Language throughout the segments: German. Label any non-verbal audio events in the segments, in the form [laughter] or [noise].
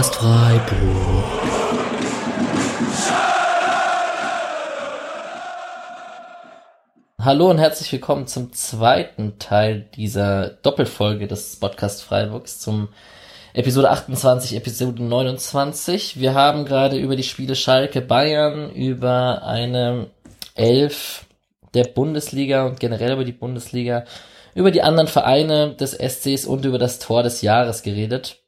Podcast Freiburg. Hallo und herzlich willkommen zum zweiten Teil dieser Doppelfolge des Podcast Freiburgs zum Episode 28, Episode 29. Wir haben gerade über die Spiele Schalke Bayern, über eine Elf der Bundesliga und generell über die Bundesliga, über die anderen Vereine des SCs und über das Tor des Jahres geredet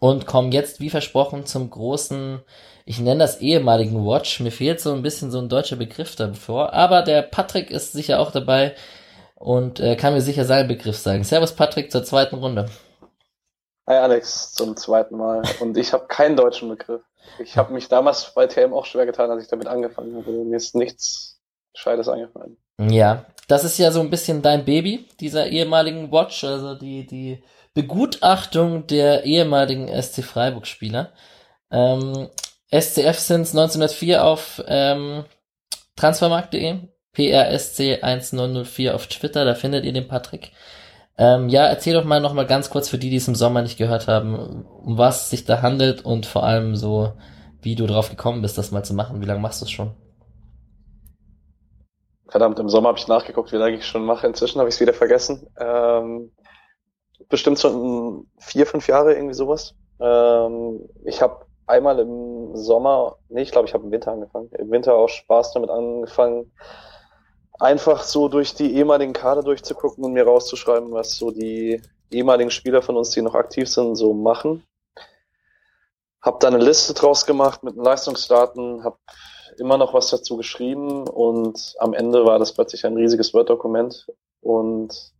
und kommen jetzt, wie versprochen, zum großen, ich nenne das ehemaligen Watch. Mir fehlt so ein bisschen so ein deutscher Begriff davor, aber der Patrick ist sicher auch dabei und äh, kann mir sicher seinen Begriff sagen. Servus Patrick zur zweiten Runde. Hi Alex, zum zweiten Mal. Und ich habe keinen deutschen Begriff. Ich habe mich damals bei TM auch schwer getan, als ich damit angefangen habe. Mir ist nichts Scheides eingefallen. Ja, das ist ja so ein bisschen dein Baby, dieser ehemaligen Watch, also die, die Begutachtung der ehemaligen SC Freiburg-Spieler. Ähm, SCF sind 1904 auf ähm, transfermarkt.de, PRSC1904 auf Twitter, da findet ihr den Patrick. Ähm, ja, erzähl doch mal noch mal ganz kurz für die, die es im Sommer nicht gehört haben, um was sich da handelt und vor allem so, wie du drauf gekommen bist, das mal zu machen. Wie lange machst du es schon? Verdammt, im Sommer habe ich nachgeguckt, wie lange ich schon mache. Inzwischen habe ich es wieder vergessen. Ähm, bestimmt schon vier, fünf Jahre, irgendwie sowas. Ähm, ich habe einmal im Sommer, nee, ich glaube, ich habe im Winter angefangen. Im Winter auch Spaß damit angefangen, einfach so durch die ehemaligen Kader durchzugucken und mir rauszuschreiben, was so die ehemaligen Spieler von uns, die noch aktiv sind, so machen. Hab da eine Liste draus gemacht mit Leistungsdaten, hab immer noch was dazu geschrieben und am Ende war das plötzlich ein riesiges Word-Dokument und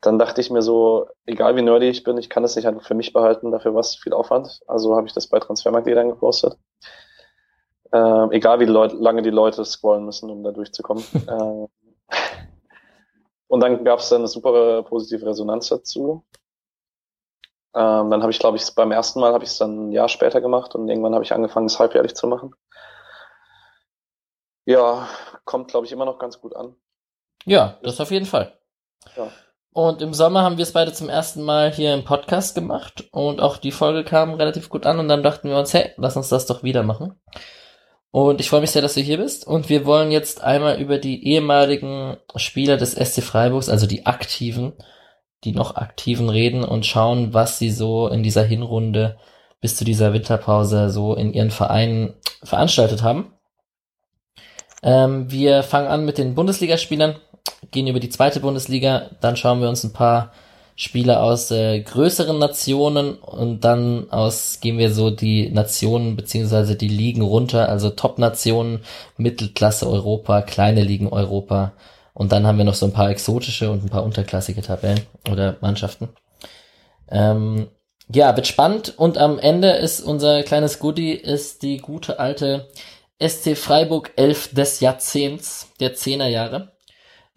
dann dachte ich mir so, egal wie nerdy ich bin, ich kann es nicht einfach für mich behalten, dafür war es viel Aufwand. Also habe ich das bei Transfermarkt.de dann gepostet. Ähm, egal wie Leut lange die Leute scrollen müssen, um da durchzukommen. [laughs] ähm, und dann gab es dann eine super positive Resonanz dazu. Ähm, dann habe ich, glaube ich, beim ersten Mal habe ich es dann ein Jahr später gemacht und irgendwann habe ich angefangen, es halbjährlich zu machen. Ja, kommt, glaube ich, immer noch ganz gut an. Ja, das auf jeden Fall. Ja. Und im Sommer haben wir es beide zum ersten Mal hier im Podcast gemacht und auch die Folge kam relativ gut an und dann dachten wir uns, hey, lass uns das doch wieder machen. Und ich freue mich sehr, dass du hier bist. Und wir wollen jetzt einmal über die ehemaligen Spieler des SC Freiburgs, also die aktiven, die noch aktiven reden und schauen, was sie so in dieser Hinrunde bis zu dieser Winterpause so in ihren Vereinen veranstaltet haben. Ähm, wir fangen an mit den Bundesligaspielern, gehen über die zweite Bundesliga, dann schauen wir uns ein paar Spieler aus äh, größeren Nationen und dann aus gehen wir so die Nationen beziehungsweise die Ligen runter, also Top-Nationen, Mittelklasse Europa, kleine Ligen Europa und dann haben wir noch so ein paar exotische und ein paar unterklassige Tabellen oder Mannschaften. Ähm, ja, wird spannend und am Ende ist unser kleines Goodie ist die gute alte SC Freiburg 11 des Jahrzehnts, der Zehnerjahre.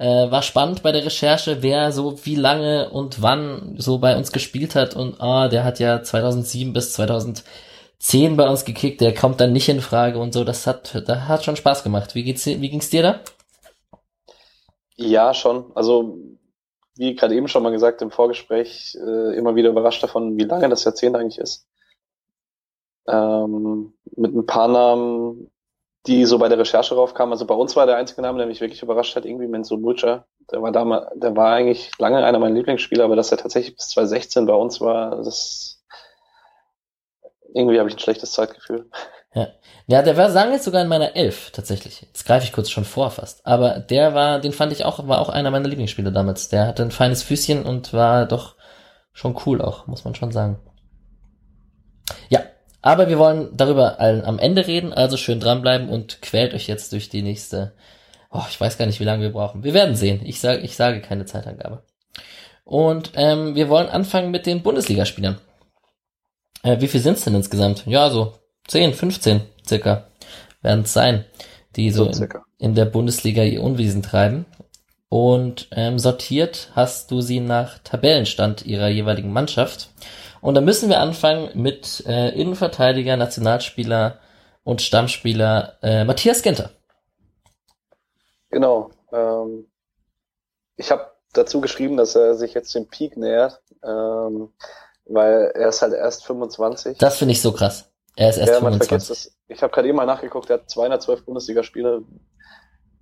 Äh, war spannend bei der Recherche, wer so wie lange und wann so bei uns gespielt hat und ah, der hat ja 2007 bis 2010 bei uns gekickt, der kommt dann nicht in Frage und so, das hat, da hat schon Spaß gemacht. Wie geht's, wie ging's dir da? Ja, schon. Also, wie gerade eben schon mal gesagt im Vorgespräch, äh, immer wieder überrascht davon, wie lange das Jahrzehnt eigentlich ist. Ähm, mit ein paar Namen die so bei der Recherche raufkamen. Also bei uns war der einzige Name, der mich wirklich überrascht hat, irgendwie Menzo Butcher. Der war damals, der war eigentlich lange einer meiner Lieblingsspieler, aber dass er tatsächlich bis 2016 bei uns war, das irgendwie habe ich ein schlechtes Zeitgefühl. Ja. ja, der war, sagen jetzt sogar in meiner Elf, tatsächlich. Jetzt greife ich kurz schon vor fast. Aber der war, den fand ich auch, war auch einer meiner Lieblingsspieler damals. Der hatte ein feines Füßchen und war doch schon cool auch, muss man schon sagen. Ja, aber wir wollen darüber am Ende reden, also schön dranbleiben und quält euch jetzt durch die nächste. Oh, ich weiß gar nicht, wie lange wir brauchen. Wir werden sehen. Ich sage, ich sage keine Zeitangabe. Und ähm, wir wollen anfangen mit den Bundesligaspielern. Äh, wie viel sind es denn insgesamt? Ja, so 10, 15 circa werden es sein, die so, so in, in, der Bundesliga ihr Unwesen treiben. Und ähm, sortiert hast du sie nach Tabellenstand ihrer jeweiligen Mannschaft. Und da müssen wir anfangen mit äh, Innenverteidiger, Nationalspieler und Stammspieler äh, Matthias Genter. Genau. Ähm, ich habe dazu geschrieben, dass er sich jetzt dem Peak nähert. Ähm, weil er ist halt erst 25. Das finde ich so krass. Er ist erst ja, man 25. vergisst das. Ich habe gerade eben mal nachgeguckt, er hat 212 Bundesligaspiele.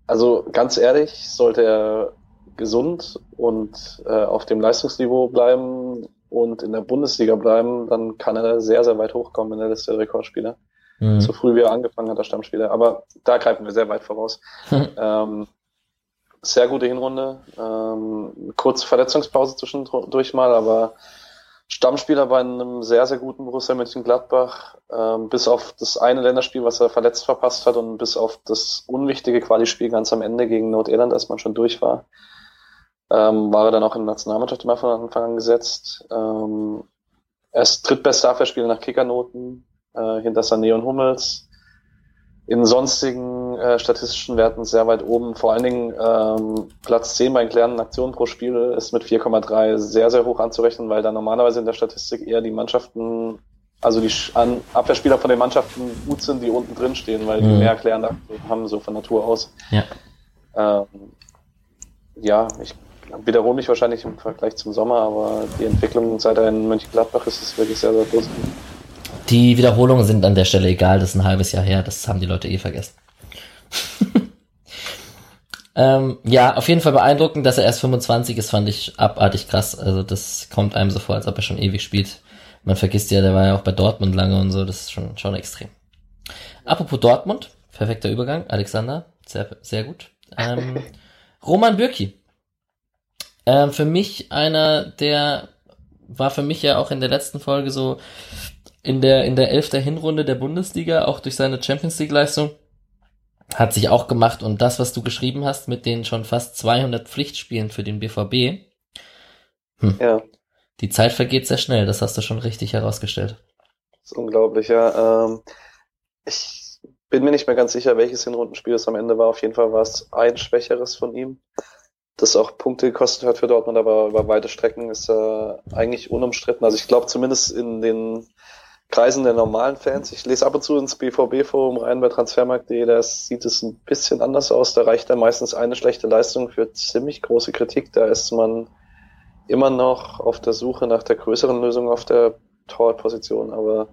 Also ganz ehrlich, sollte er gesund und äh, auf dem Leistungsniveau bleiben und in der Bundesliga bleiben, dann kann er sehr, sehr weit hochkommen in der Liste der Rekordspieler. Mhm. So früh wie er angefangen hat, der Stammspieler. Aber da greifen wir sehr weit voraus. [laughs] ähm, sehr gute Hinrunde. Ähm, kurze Verletzungspause zwischendurch mal, aber Stammspieler bei einem sehr, sehr guten Borussia Mönchengladbach, ähm, bis auf das eine Länderspiel, was er verletzt verpasst hat und bis auf das unwichtige Quali-Spiel ganz am Ende gegen Nordirland, als man schon durch war, ähm, war er dann auch in der Nationalmannschaft immer von Anfang an gesetzt. Ähm, er ist drittbester Abwehrspieler nach Kickernoten, äh, hinter Sané und Hummels. In sonstigen äh, statistischen Werten sehr weit oben. Vor allen Dingen ähm, Platz 10 bei klärenden Aktionen pro Spiel ist mit 4,3 sehr, sehr hoch anzurechnen, weil da normalerweise in der Statistik eher die Mannschaften, also die an Abwehrspieler von den Mannschaften gut sind, die unten drin stehen, weil die Mhm. mehr klärende Aktionen haben, so von Natur aus. Ja. Ähm, ja, ich wiederhole mich wahrscheinlich im Vergleich zum Sommer, aber die Entwicklung seit er in Mönchengladbach ist, ist wirklich sehr, sehr positiv. Die Wiederholungen sind an der Stelle egal, das ist ein halbes Jahr her, das haben die Leute eh vergessen. [laughs] ähm, ja, auf jeden Fall beeindruckend, dass er erst 25 ist, fand ich abartig krass. Also das kommt einem so vor, als ob er schon ewig spielt. Man vergisst ja, der war ja auch bei Dortmund lange und so, das ist schon, schon extrem. Apropos Dortmund, perfekter Übergang, Alexander, sehr, sehr gut. Ähm, [laughs] Roman Bürki. Ähm, für mich einer, der war für mich ja auch in der letzten Folge so in der, in der Elf der Hinrunde der Bundesliga, auch durch seine Champions League Leistung, hat sich auch gemacht und das, was du geschrieben hast mit den schon fast 200 Pflichtspielen für den BVB, Ja. die Zeit vergeht sehr schnell, das hast du schon richtig herausgestellt. Das ist unglaublich, ja. Ähm, ich bin mir nicht mehr ganz sicher, welches Hinrundenspiel es am Ende war. Auf jeden Fall war es ein schwächeres von ihm, das auch Punkte gekostet hat für Dortmund, aber über weite Strecken ist er eigentlich unumstritten. Also ich glaube zumindest in den Kreisen der normalen Fans. Ich lese ab und zu ins BVB-Forum rein bei transfermarkt.de, da sieht es ein bisschen anders aus. Da reicht dann meistens eine schlechte Leistung für ziemlich große Kritik. Da ist man immer noch auf der Suche nach der größeren Lösung auf der Torwartposition, aber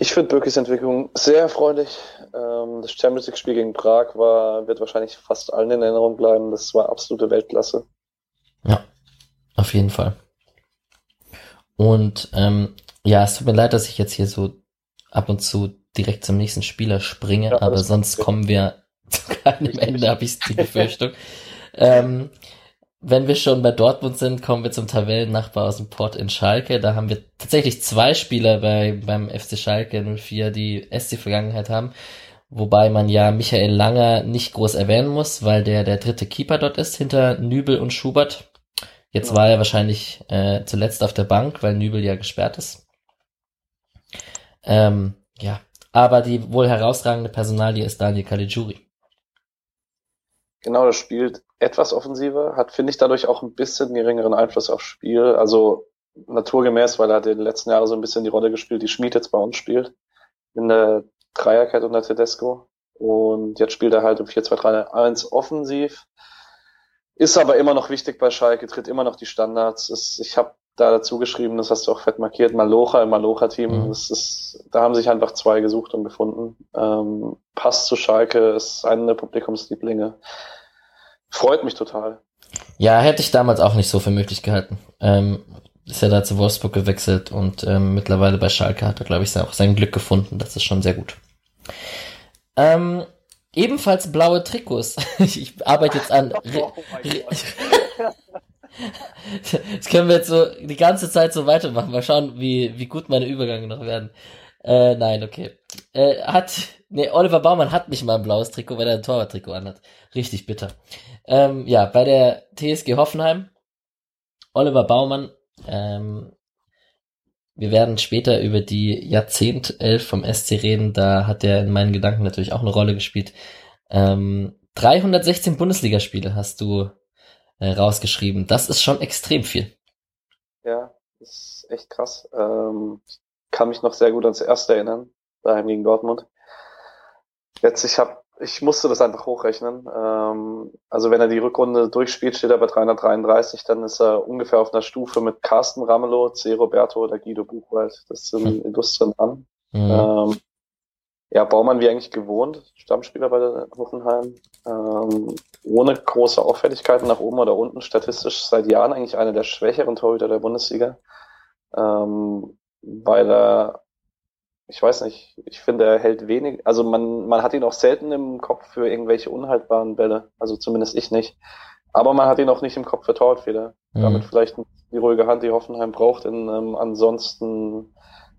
ich finde Birkis Entwicklung sehr erfreulich. Ähm, das Champions League-Spiel gegen Prag war, wird wahrscheinlich fast allen in Erinnerung bleiben. Das war absolute Weltklasse. Ja, auf jeden Fall. Und ähm, ja, es tut mir leid, dass ich jetzt hier so ab und zu direkt zum nächsten Spieler springe, Ja, aber sonst gut. kommen wir [laughs] zu keinem Richtig. Ende, habe ich die Befürchtung. ähm, wenn wir schon bei Dortmund sind, kommen wir zum Tabellennachbar aus dem Port in Schalke. Da haben wir tatsächlich zwei Spieler bei, beim FC Schalke 04, die SC-Vergangenheit haben. Wobei man ja Michael Langer nicht groß erwähnen muss, weil der der dritte Keeper dort ist, hinter Nübel und Schubert. Jetzt Ja. war er wahrscheinlich äh, zuletzt auf der Bank, weil Nübel ja gesperrt ist. Ähm, ja, aber die wohl herausragende Personalie ist Daniel Caligiuri. Genau, das spielt etwas offensiver, hat, finde ich, dadurch auch ein bisschen geringeren Einfluss aufs Spiel. Also naturgemäß, weil er hat in den letzten Jahren so ein bisschen die Rolle gespielt, die Schmied jetzt bei uns spielt. In der Dreierkette unter Tedesco. Und jetzt spielt er halt im 4-2-3-1 offensiv. Ist aber immer noch wichtig bei Schalke, tritt immer noch die Standards. Ist, ich habe da dazu geschrieben, das hast du auch fett markiert, Malocha im Malocha-Team. Mhm. Das ist, da haben sich einfach zwei gesucht und gefunden. Ähm, passt zu Schalke, ist einer der Publikumslieblinge. Freut mich total. Ja, hätte ich damals auch nicht so für möglich gehalten. Ähm, ist ja da zu Wolfsburg gewechselt und ähm, mittlerweile bei Schalke hat er, glaube ich, auch sein Glück gefunden. Das ist schon sehr gut. Ähm, ebenfalls blaue Trikots. [laughs] ich arbeite jetzt an. [laughs] Re [laughs] das können wir jetzt so die ganze Zeit so weitermachen. Mal schauen, wie, wie gut meine Übergänge noch werden. Äh, nein, okay. Äh, hat, nee, Oliver Baumann hat nicht mal ein blaues Trikot, weil er ein Torwarttrikot anhat. Richtig bitter. Ähm, ja, bei der TSG Hoffenheim, Oliver Baumann, ähm, wir werden später über die Jahrzehntelf vom SC reden, da hat er in meinen Gedanken natürlich auch eine Rolle gespielt. Ähm, 316 Bundesligaspiele hast du äh, rausgeschrieben. Das ist schon extrem viel. Ja, ist echt krass. Ähm, kann mich noch sehr gut ans erste erinnern, daheim gegen Dortmund. Jetzt, ich habe ich musste das einfach hochrechnen. Ähm, also wenn er die Rückrunde durchspielt, steht er bei 333, dann ist er ungefähr auf einer Stufe mit Carsten Ramelow, C. Roberto oder Guido Buchwald. Das sind hm. illustren an. Mhm. Ähm, ja, Baumann wie eigentlich gewohnt, Stammspieler bei der Hoffenheim. Ähm, ohne große Auffälligkeiten nach oben oder unten, statistisch seit Jahren eigentlich einer der schwächeren Torhüter der Bundesliga. Ähm, weil er ich weiß nicht, ich finde, er hält wenig, also man, man hat ihn auch selten im Kopf für irgendwelche unhaltbaren Bälle, also zumindest ich nicht. Aber man hat ihn auch nicht im Kopf für Torwartfehler. Mhm. Damit vielleicht die ruhige Hand, die Hoffenheim braucht, in einem ansonsten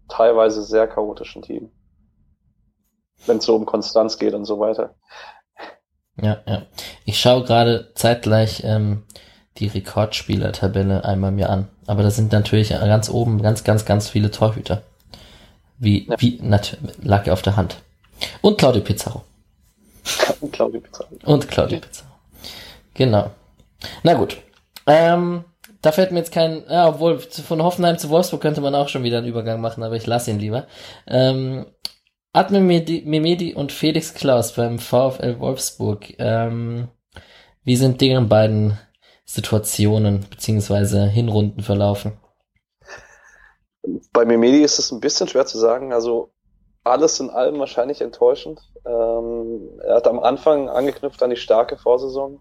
teilweise sehr chaotischen Team. Wenn es so um Konstanz geht und so weiter. Ja, ja. Ich schaue gerade zeitgleich ähm, die Rekordspieler-Tabelle einmal mir an. Aber da sind natürlich ganz oben ganz, ganz, ganz viele Torhüter. Wie, ja. wie, natürlich, lag ja auf der Hand. Und Claudio Pizarro. [laughs] Und Claudio Pizarro. Und Claudio. Pizarro. Genau. Na gut. Ähm, da fällt mir jetzt kein, ja, obwohl von Hoffenheim zu Wolfsburg könnte man auch schon wieder einen Übergang machen, aber ich lasse ihn lieber. Ähm, Admin Memedi und Felix Klaus beim VfL Wolfsburg. Ähm, wie sind deren beiden Situationen beziehungsweise Hinrunden verlaufen? Bei Memedi ist es ein bisschen schwer zu sagen. Also alles in allem wahrscheinlich enttäuschend. Ähm, er hat am Anfang angeknüpft an die starke Vorsaison,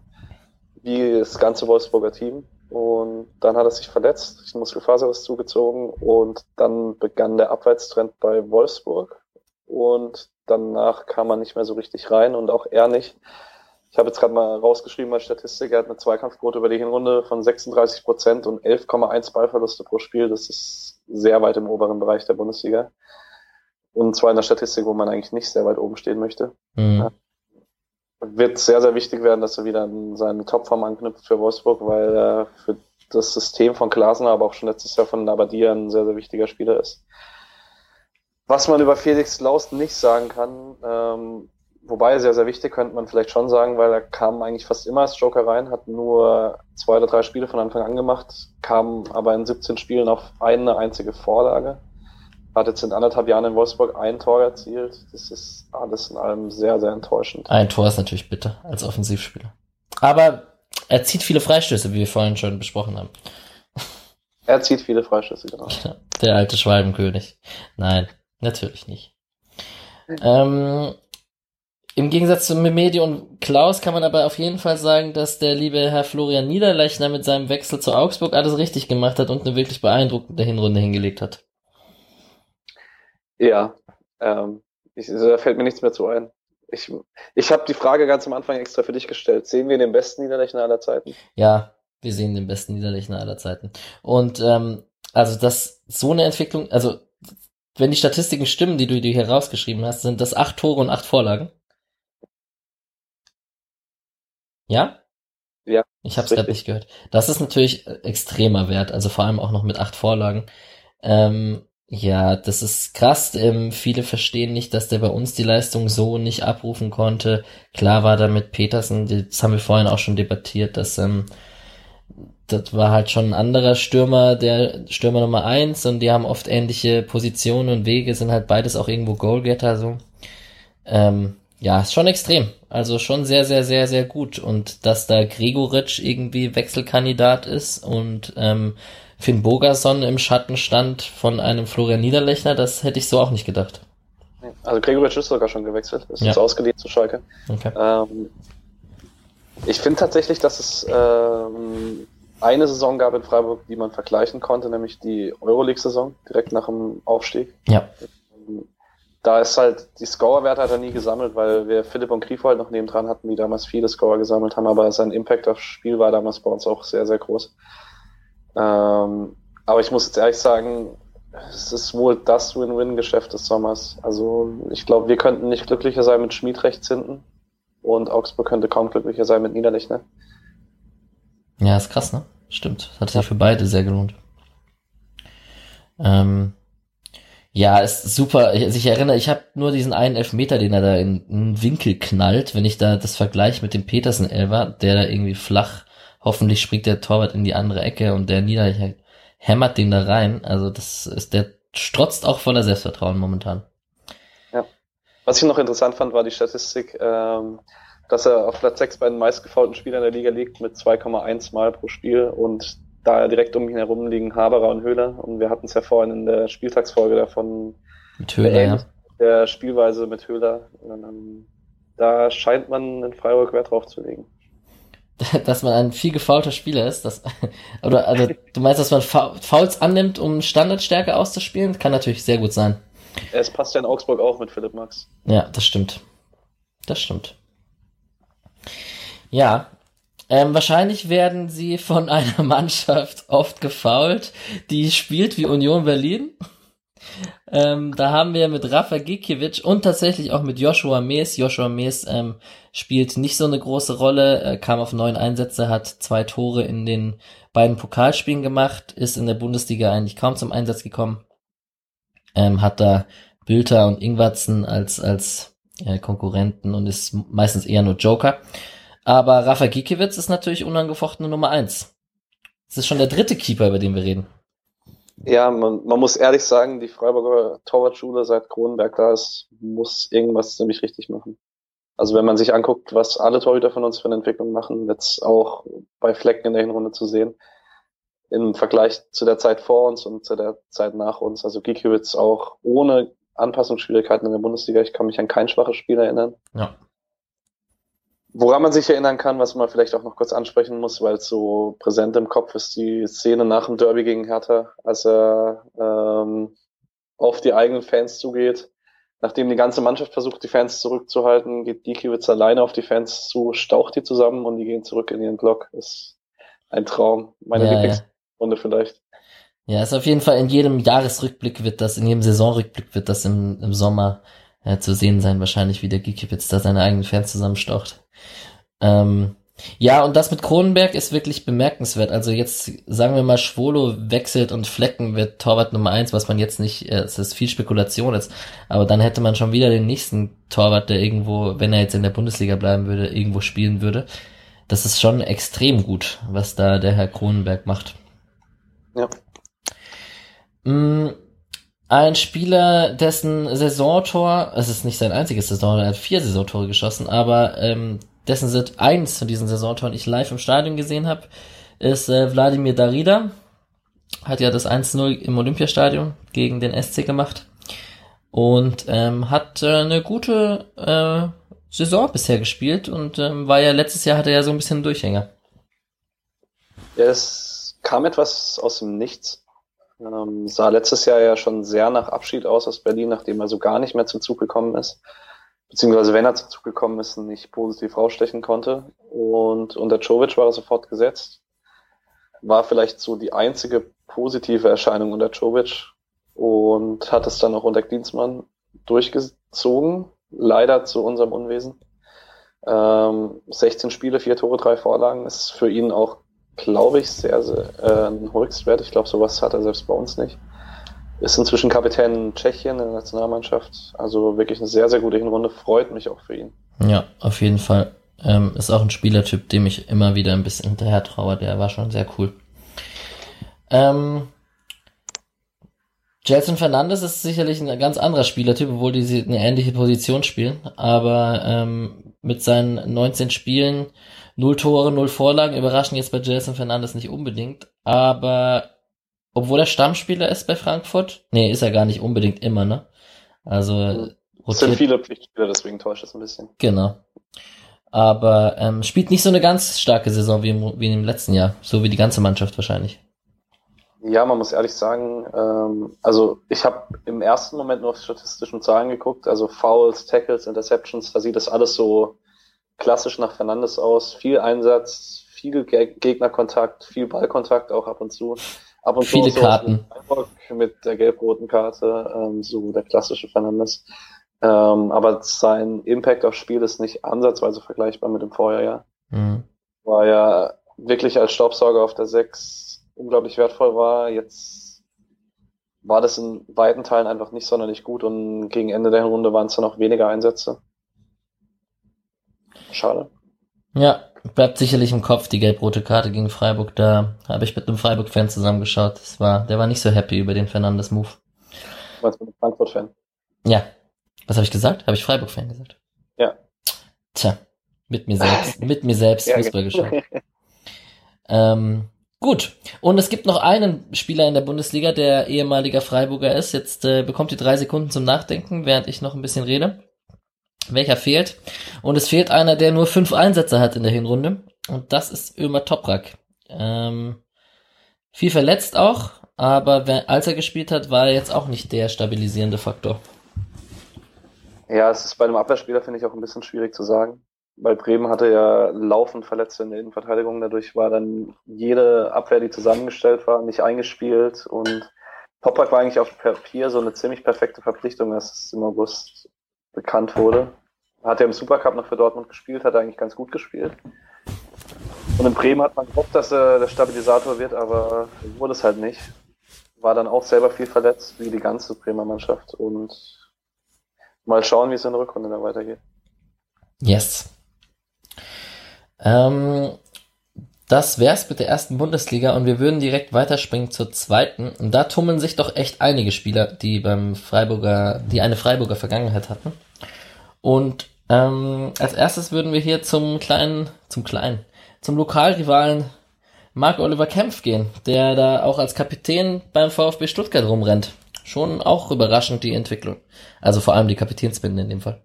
wie das ganze Wolfsburger Team. Und dann hat er sich verletzt, sich Muskelfaser ist zugezogen und dann begann der Abwärtstrend bei Wolfsburg. Und danach kam man nicht mehr so richtig rein und auch er nicht. Ich habe jetzt gerade mal rausgeschrieben als Statistik, er hat eine Zweikampfquote über die Hinrunde von 36 Prozent und 11,1 Ballverluste pro Spiel. Das ist sehr weit im oberen Bereich der Bundesliga. Und zwar in der Statistik, wo man eigentlich nicht sehr weit oben stehen möchte. Mhm. Ja. Wird sehr, sehr wichtig werden, dass er wieder an seine Topform anknüpft für Wolfsburg, weil er für das System von Glasner, aber auch schon letztes Jahr von Nabadia ein sehr, sehr wichtiger Spieler ist. Was man über Felix Laust nicht sagen kann, ähm, Wobei, sehr, sehr wichtig könnte man vielleicht schon sagen, weil er kam eigentlich fast immer als Joker rein, hat nur zwei oder drei Spiele von Anfang an gemacht, kam aber in 17 Spielen auf eine einzige Vorlage. Hat jetzt in anderthalb Jahren in Wolfsburg ein Tor erzielt. Das ist alles in allem sehr, sehr enttäuschend. Ein Tor ist natürlich bitter als Offensivspieler. Aber er zieht viele Freistöße, wie wir vorhin schon besprochen haben. Er zieht viele Freistöße, genau. [laughs] Der alte Schwalbenkönig. Nein, natürlich nicht. Ähm, im Gegensatz zu Memedi und Klaus kann man aber auf jeden Fall sagen, dass der liebe Herr Florian Niederlechner mit seinem Wechsel zu Augsburg alles richtig gemacht hat und eine wirklich beeindruckende Hinrunde hingelegt hat. Ja, ähm, ich, da fällt mir nichts mehr zu ein. Ich, ich habe die Frage ganz am Anfang extra für dich gestellt. Sehen wir den besten Niederlechner aller Zeiten? Ja, wir sehen den besten Niederlechner aller Zeiten. Und ähm, also das so eine Entwicklung, also wenn die Statistiken stimmen, die du dir hier rausgeschrieben hast, sind das acht Tore und acht Vorlagen. Ja? Ja. Ich habe es gerade nicht gehört. Das ist natürlich äh, extremer Wert, also vor allem auch noch mit acht Vorlagen. Ähm, ja, das ist krass. Ähm, viele verstehen nicht, dass der bei uns die Leistung so nicht abrufen konnte. Klar war da mit Petersen, das haben wir vorhin auch schon debattiert, dass ähm, das war halt schon ein anderer Stürmer, der Stürmer Nummer eins und die haben oft ähnliche Positionen und Wege, sind halt beides auch irgendwo Goalgetter so. Ähm, ja, ist schon extrem. Also schon sehr, sehr, sehr, sehr gut. Und dass da Gregoritsch irgendwie Wechselkandidat ist und ähm, Finn Bogerson im Schatten stand von einem Florian Niederlechner, das hätte ich so auch nicht gedacht. Also Gregoritsch ist sogar schon gewechselt, ist ja. jetzt ausgeliehen zu Schalke. Okay. Ähm, ich finde tatsächlich, dass es ähm, eine Saison gab in Freiburg, die man vergleichen konnte, nämlich die Euroleague-Saison, direkt nach dem Aufstieg. Ja da ist halt, die Scorerwerte hat er nie gesammelt, weil wir Philipp und Grifo halt noch nebendran hatten, die damals viele Scorer gesammelt haben, aber sein Impact aufs Spiel war damals bei uns auch sehr, sehr groß. Ähm, aber ich muss jetzt ehrlich sagen, es ist wohl das Win-Win-Geschäft des Sommers. Also ich glaube, wir könnten nicht glücklicher sein mit Schmied rechts hinten und Augsburg könnte kaum glücklicher sein mit Niederlechner. Ja, ist krass, ne? Stimmt. Das hat sich für beide sehr gelohnt. Ähm, ja, ist super. Also ich erinnere, ich habe nur diesen einen Elfmeter, den er da in einen Winkel knallt, wenn ich da das Vergleich mit dem Petersen Elver, der da irgendwie flach, hoffentlich springt der Torwart in die andere Ecke und der Nieder hämmert den da rein. Also das ist der strotzt auch voller Selbstvertrauen momentan. Ja. Was ich noch interessant fand, war die Statistik, ähm, dass er auf Platz 6 bei den meistgefaulten Spielern der Liga liegt mit 2,1 Mal pro Spiel und da direkt um ihn herum liegen Haberer und Höhler und wir hatten es ja vorhin in der Spieltagsfolge davon mit Höhler, ja. der Spielweise mit Höhler. Ähm, da scheint man in Freiburg Wert drauf zu legen. [laughs] Dass man ein viel gefaulter Spieler ist, das, [laughs] oder, also, du meinst, dass man Fouls annimmt, um Standardstärke auszuspielen? Kann natürlich sehr gut sein. Es passt ja in Augsburg auch mit Philipp Max. Ja, das stimmt. Das stimmt. Ja, ähm, wahrscheinlich werden sie von [laughs] einer Mannschaft oft gefault, die spielt wie Union Berlin. Ähm, da haben wir mit Rafa Gikiewicz und tatsächlich auch mit Joshua Mees. Joshua Mees ähm, spielt nicht so eine große Rolle, äh, kam auf neun Einsätze, hat zwei Tore in den beiden Pokalspielen gemacht, ist in der Bundesliga eigentlich kaum zum Einsatz gekommen. Ähm, hat da Bülter und Ingwatzen als, als äh, Konkurrenten und ist meistens eher nur Joker. Aber Rafa Gikiewicz ist natürlich unangefochtene Nummer eins. Das ist schon der dritte Keeper, über den wir reden. Ja, man, man muss ehrlich sagen, die Freiburger Torwartschule seit Kronenberg da ist, muss irgendwas ziemlich richtig machen. Also wenn man sich anguckt, was alle Torhüter von uns für eine Entwicklung machen, jetzt auch bei Flecken in der Hinrunde zu sehen, im Vergleich zu der Zeit vor uns und zu der Zeit nach uns. Also Gikiewicz auch ohne Anpassungsschwierigkeiten in der Bundesliga. Ich kann mich an kein schwaches Spiel erinnern. Ja. Woran man sich erinnern kann, was man vielleicht auch noch kurz ansprechen muss, weil es so präsent im Kopf ist, die Szene nach dem Derby gegen Hertha, als er ähm, auf die eigenen Fans zugeht. Nachdem die ganze Mannschaft versucht, die Fans zurückzuhalten, geht Diekiewicz alleine auf die Fans zu, staucht die zusammen und die gehen zurück in ihren Block. Ist ein Traum. Meine ja, Lieblingsrunde ja. vielleicht. Ja, ist auf jeden Fall in jedem Jahresrückblick wird das, in jedem Saisonrückblick wird das im, im Sommer äh, zu sehen sein, wahrscheinlich, wie der Gikiewicz da seine eigenen Fans zusammenstaucht. Ähm, ja, und das mit Kronenberg ist wirklich bemerkenswert. Also jetzt sagen wir mal, Schwolo wechselt und Flecken wird Torwart Nummer eins, was man jetzt nicht, äh, es ist viel Spekulation jetzt, aber dann hätte man schon wieder den nächsten Torwart, der irgendwo, wenn er jetzt in der Bundesliga bleiben würde, irgendwo spielen würde. Das ist schon extrem gut, was da der Herr Kronenberg macht. Ja. Mm, ein Spieler, dessen Saisontor, es ist nicht sein einziges Saisontor, er hat vier Saisontore geschossen, aber ähm, dessen sind eins von diesen Saisontoren ich live im Stadion gesehen habe, ist äh, Wladimir Darida. Hat ja das 1-0 im Olympiastadion gegen den SC gemacht und ähm, hat äh, eine gute äh, Saison bisher gespielt und ähm, war ja letztes Jahr hatte er ja so ein bisschen Durchhänger. Ja, es kam etwas aus dem Nichts. Ähm, sah letztes Jahr ja schon sehr nach Abschied aus aus Berlin, nachdem er so gar nicht mehr zum Zug gekommen ist. Beziehungsweise wenn er zum Zug gekommen ist, nicht positiv rausstechen konnte. Und unter Jovic war er sofort gesetzt. War vielleicht so die einzige positive Erscheinung unter Jovic und hat es dann auch unter Klinsmann durchgezogen. Leider zu unserem Unwesen. Ähm, 16 Spiele, 4 Tore, 3 Vorlagen ist für ihn auch glaube ich, sehr, sehr äh, ein Höchstwert. Ich glaube, sowas hat er selbst bei uns nicht. Ist inzwischen Kapitän in Tschechien in der Nationalmannschaft. Also wirklich eine sehr, sehr gute Hinrunde. Freut mich auch für ihn. Ja, auf jeden Fall. Ähm, ist auch ein Spielertyp, dem ich immer wieder ein bisschen hinterher traue. Der war schon sehr cool. Ähm, Jelson Fernandes ist sicherlich ein ganz anderer Spielertyp, obwohl die eine ähnliche Position spielen. Aber ähm, mit seinen 19 Spielen Null Tore, null Vorlagen überraschen jetzt bei Jason Fernandes nicht unbedingt, aber obwohl er Stammspieler ist bei Frankfurt, nee, ist er gar nicht unbedingt immer, ne? Also rotiert. Es sind viele Pflichtspieler, deswegen täuscht es ein bisschen. Genau. Aber ähm, spielt nicht so eine ganz starke Saison wie im, wie im letzten Jahr, so wie die ganze Mannschaft wahrscheinlich. Ja, man muss ehrlich sagen, ähm, also ich habe im ersten Moment nur auf statistischen Zahlen geguckt, also Fouls, Tackles, Interceptions, da sieht das alles so klassisch nach Fernandes aus. Viel Einsatz, viel Gegnerkontakt, viel Ballkontakt auch ab und zu. Ab und Viele zu Karten. Mit der gelb-roten Karte, ähm, so der klassische Fernandes. Ähm, aber sein Impact aufs Spiel ist nicht ansatzweise vergleichbar mit dem Vorjahr. Mhm. War ja wirklich als Staubsauger auf der 6 unglaublich wertvoll war. Jetzt war das in weiten Teilen einfach nicht sonderlich gut und gegen Ende der Runde waren es dann auch weniger Einsätze. Schade. Ja, bleibt sicherlich im Kopf die gelb-rote Karte gegen Freiburg. Da habe ich mit einem Freiburg-Fan zusammengeschaut. Das war, der war nicht so happy über den Fernandes-Move. Was mit einem Frankfurt-Fan? Ja, Was habe ich gesagt? Habe ich Freiburg-Fan gesagt? Ja. Tja, mit mir selbst, [laughs] mit mir selbst Ja, Fußball geschaut. [laughs] Ähm, gut. Und es gibt noch einen Spieler in der Bundesliga, der ehemaliger Freiburger ist. Jetzt äh, bekommt ihr drei Sekunden zum Nachdenken, während ich noch ein bisschen rede. Welcher fehlt? Und es fehlt einer, der nur fünf Einsätze hat in der Hinrunde. Und das ist Ömer Toprak. Ähm, viel verletzt auch, aber wenn, als er gespielt hat, war er jetzt auch nicht der stabilisierende Faktor. Ja, es ist bei einem Abwehrspieler, finde ich, auch ein bisschen schwierig zu sagen. Weil Bremen hatte ja laufend Verletzte in der Innenverteidigung. Dadurch war dann jede Abwehr, die zusammengestellt war, nicht eingespielt. Und Toprak war eigentlich auf Papier so eine ziemlich perfekte Verpflichtung, als es im August bekannt wurde. Hat er im Supercup noch für Dortmund gespielt, hat er eigentlich ganz gut gespielt. Und in Bremen hat man gehofft, dass er der Stabilisator wird, aber wurde es halt nicht. War dann auch selber viel verletzt, wie die ganze Bremer Mannschaft. Und mal schauen, wie es in der Rückrunde dann weitergeht. Yes. Ähm, das wär's mit der ersten Bundesliga und wir würden direkt weiterspringen zur zweiten. Und da tummeln sich doch echt einige Spieler, die beim Freiburger, die eine Freiburger Vergangenheit hatten. Und ähm, als erstes würden wir hier zum kleinen, zum kleinen, zum Lokalrivalen Marc Oliver Kempf gehen, der da auch als Kapitän beim VfB Stuttgart rumrennt. Schon auch überraschend die Entwicklung. Also vor allem die Kapitänsbinde in dem Fall.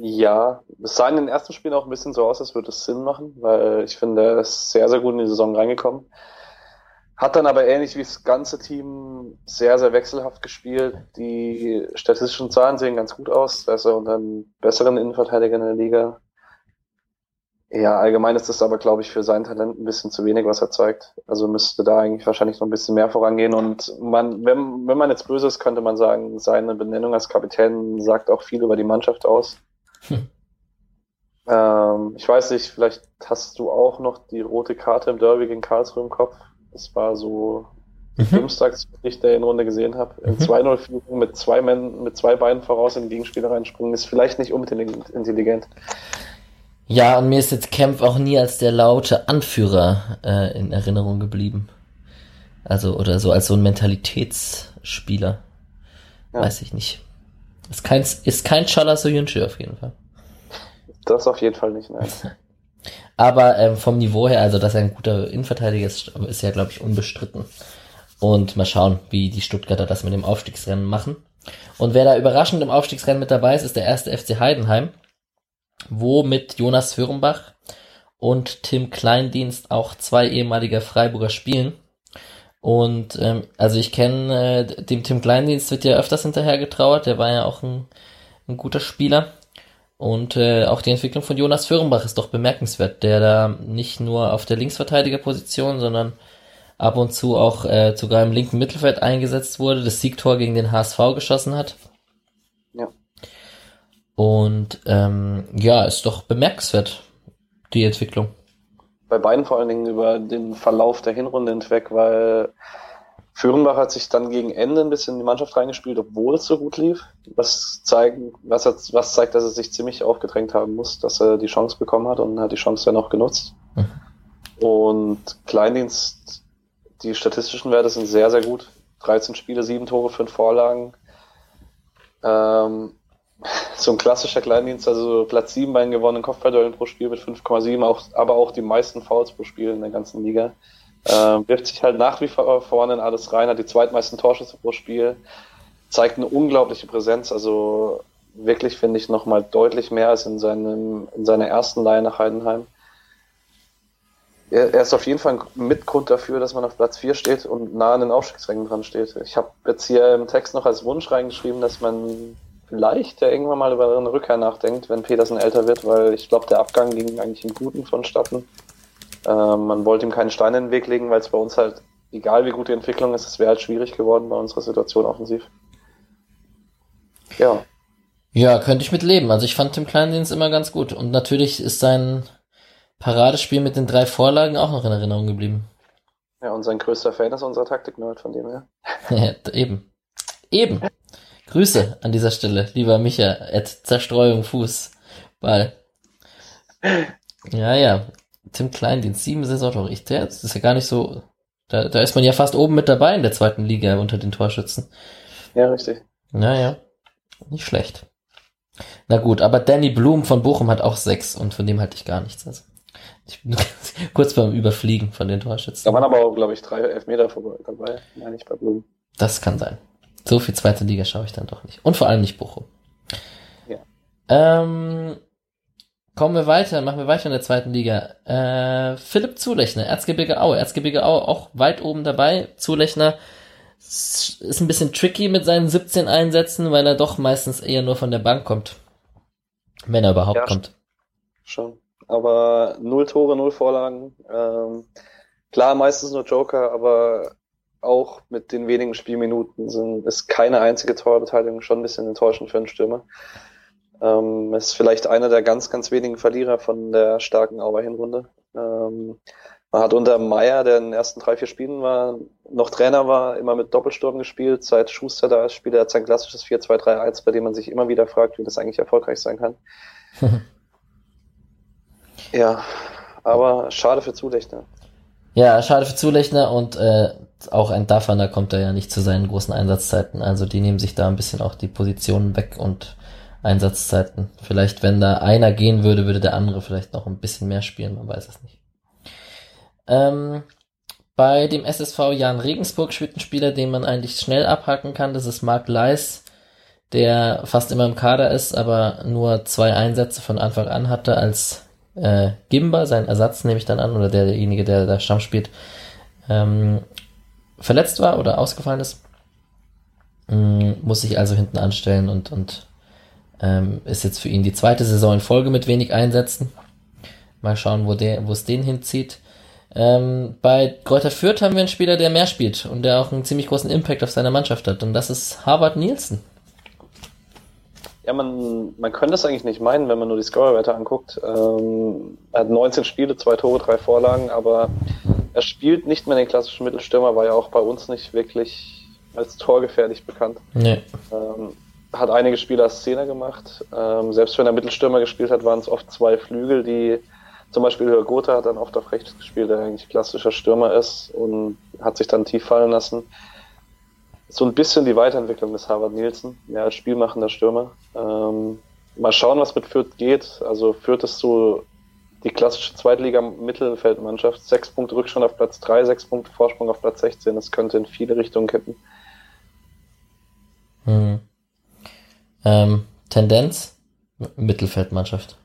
Ja, es sah in den ersten Spielen auch ein bisschen so aus, als würde es Sinn machen, weil ich finde, er ist sehr, sehr gut in die Saison reingekommen. Hat dann aber ähnlich wie das ganze Team sehr, sehr wechselhaft gespielt. Die statistischen Zahlen sehen ganz gut aus. Da er unter einen besseren Innenverteidiger in der Liga. Ja, allgemein ist das aber, glaube ich, für sein Talent ein bisschen zu wenig, was er zeigt. Also müsste da eigentlich wahrscheinlich noch ein bisschen mehr vorangehen. Und man, wenn, wenn man jetzt böse ist, könnte man sagen, seine Benennung als Kapitän sagt auch viel über die Mannschaft aus. Hm. [laughs] Ähm, ich weiß nicht, vielleicht hast du auch noch die rote Karte im Derby gegen Karlsruhe im Kopf. Das war so die Mhm. dümmste Aktion, die ich da in Runde gesehen habe. Mhm. 2-0-Führung mit zwei Männern, mit zwei Beinen voraus in den Gegenspieler reinspringen, ist vielleicht nicht unbedingt intelligent. Ja, und mir ist jetzt Kempf auch nie als der laute Anführer äh, in Erinnerung geblieben. Also, oder so als so ein Mentalitätsspieler. Ja. Weiß ich nicht. Ist kein, ist kein Chala Soyuncu auf jeden Fall. Das auf jeden Fall nicht, nein. [laughs] Aber ähm, vom Niveau her, also dass er ein guter Innenverteidiger ist, ist ja, glaube ich, unbestritten. Und mal schauen, wie die Stuttgarter das mit dem Aufstiegsrennen machen. Und wer da überraschend im Aufstiegsrennen mit dabei ist, ist der erste FC Heidenheim, wo mit Jonas Föhrenbach und Tim Kleindienst auch zwei ehemalige Freiburger spielen. Und ähm, also ich kenne äh, dem Tim Kleindienst wird ja öfters hinterher getrauert, der war ja auch ein, ein guter Spieler. Und äh, auch die Entwicklung von Jonas Föhrenbach ist doch bemerkenswert, der da nicht nur auf der Linksverteidigerposition, sondern ab und zu auch äh, sogar im linken Mittelfeld eingesetzt wurde, das Siegtor gegen den HSV geschossen hat. Ja. Und ähm, ja, ist doch bemerkenswert, die Entwicklung. Bei beiden vor allen Dingen über den Verlauf der Hinrunde hinweg, weil Führenbach hat sich dann gegen Ende ein bisschen in die Mannschaft reingespielt, obwohl es so gut lief. Was, zeigen, was, hat, was zeigt, dass er sich ziemlich aufgedrängt haben muss, dass er die Chance bekommen hat und hat die Chance dann auch genutzt. Mhm. Und Kleindienst, die statistischen Werte sind sehr, sehr gut. 13 Spiele, 7 Tore, 5 Vorlagen. Ähm, so ein klassischer Kleindienst, also Platz 7 bei den gewonnenen Kopfballduellen pro Spiel mit 5,7, auch, aber auch die meisten Fouls pro Spiel in der ganzen Liga. Ähm, wirft sich halt nach wie vor vorne in alles rein, hat die zweitmeisten Torschüsse pro Spiel, zeigt eine unglaubliche Präsenz, also wirklich finde ich nochmal deutlich mehr als in, seinem, in seiner ersten Leihe nach Heidenheim. Er, er ist auf jeden Fall ein Mitgrund dafür, dass man auf Platz 4 steht und nah an den Aufstiegsrängen dran steht. Ich habe jetzt hier im Text noch als Wunsch reingeschrieben, dass man vielleicht ja irgendwann mal über eine Rückkehr nachdenkt, wenn Petersen älter wird, weil ich glaube, der Abgang ging eigentlich im Guten vonstatten. Ähm, man wollte ihm keinen Stein in den Weg legen, weil es bei uns halt, egal wie gut die Entwicklung ist, es wäre halt schwierig geworden bei unserer Situation offensiv. Ja. Ja, könnte ich mit leben. Also ich fand Tim Kleindienst immer ganz gut. Und natürlich ist sein Paradespiel mit den drei Vorlagen auch noch in Erinnerung geblieben. Ja, und sein größter Fan ist unser Taktik-Nerd von dem her. [laughs] Ja, Eben. Eben. Grüße an dieser Stelle, lieber Micha, at Zerstreuung Fußball. Ja, ja. Tim Kleindienst, sieben Saisontore. Ich, der, das ist ja gar nicht so, da, da ist man ja fast oben mit dabei in der zweiten Liga unter den Torschützen. Ja, richtig. Naja. Nicht schlecht. Na gut, aber Danny Blum von Bochum hat auch sechs und von dem halte ich gar nichts. Also ich bin [laughs] kurz beim Überfliegen von den Torschützen. Da waren aber auch, glaube ich, drei Elfmeter dabei, meine ich bei Blum. Das kann sein. So viel zweite Liga schaue ich dann doch nicht. Und vor allem nicht Bochum. Ja. Ähm, kommen wir weiter, machen wir weiter in der zweiten Liga. Äh, Philipp Zulechner, Erzgebirge Aue. Erzgebirge Aue auch weit oben dabei. Zulechner ist ein bisschen tricky mit seinen 17 Einsätzen, weil er doch meistens eher nur von der Bank kommt. Wenn er überhaupt ja, kommt. Schon. Aber null Tore, null Vorlagen. Ähm, klar, meistens nur Joker, aber auch mit den wenigen Spielminuten sind, ist keine einzige Torbeteiligung schon ein bisschen enttäuschend für einen Stürmer. Ähm, ist vielleicht einer der ganz, ganz wenigen Verlierer von der starken Auer Hinrunde. Ähm, man hat unter Meier, der in den ersten drei, vier Spielen war, noch Trainer war, immer mit Doppelsturm gespielt. Seit Schuster da ist, spielt er sein klassisches 4-2-3-1, bei dem man sich immer wieder fragt, wie das eigentlich erfolgreich sein kann. [laughs] ja, aber schade für Zulechner. Ja, schade für Zulechner und äh, auch ein Dafaner kommt da ja nicht zu seinen großen Einsatzzeiten. Also die nehmen sich da ein bisschen auch die Positionen weg und Einsatzzeiten. Vielleicht, wenn da einer gehen würde, würde der andere vielleicht noch ein bisschen mehr spielen, man weiß es nicht. Ähm, bei dem SSV Jan Regensburg spielt ein Spieler, den man eigentlich schnell abhaken kann. Das ist Marc Leis, der fast immer im Kader ist, aber nur zwei Einsätze von Anfang an hatte als äh, Gimba, sein Ersatz nehme ich dann an, oder derjenige, der da Stamm spielt, ähm, verletzt war oder ausgefallen ist. Ähm, muss sich also hinten anstellen und, und ähm, ist jetzt für ihn die zweite Saison in Folge mit wenig Einsätzen. Mal schauen, wo der, wo es den hinzieht. Ähm, bei Kräuter Fürth haben wir einen Spieler, der mehr spielt und der auch einen ziemlich großen Impact auf seine Mannschaft hat. Und das ist Harvard Nielsen. Ja, man, man könnte es eigentlich nicht meinen, wenn man nur die Scorerwerte anguckt. Ähm, er hat 19 Spiele, zwei Tore, drei Vorlagen, aber er spielt nicht mehr den klassischen Mittelstürmer, war ja auch bei uns nicht wirklich als torgefährlich bekannt. Nee. Ähm, hat einige Spiele als Zehner gemacht. Ähm, selbst wenn er Mittelstürmer gespielt hat, waren es oft zwei Flügel, die zum Beispiel Gotha hat dann oft auf rechts gespielt, der eigentlich klassischer Stürmer ist und hat sich dann tief fallen lassen so ein bisschen die Weiterentwicklung des Harvard Nielsen, ja, als spielmachender Stürmer. Ähm, mal schauen, was mit Fürth geht. Also Fürth ist so die klassische Zweitliga-Mittelfeldmannschaft. Sechs Punkte Rückstand auf Platz drei, sechs Punkte Vorsprung auf Platz 16. Das könnte in viele Richtungen kippen. Hm. Ähm, Tendenz? Mittelfeldmannschaft.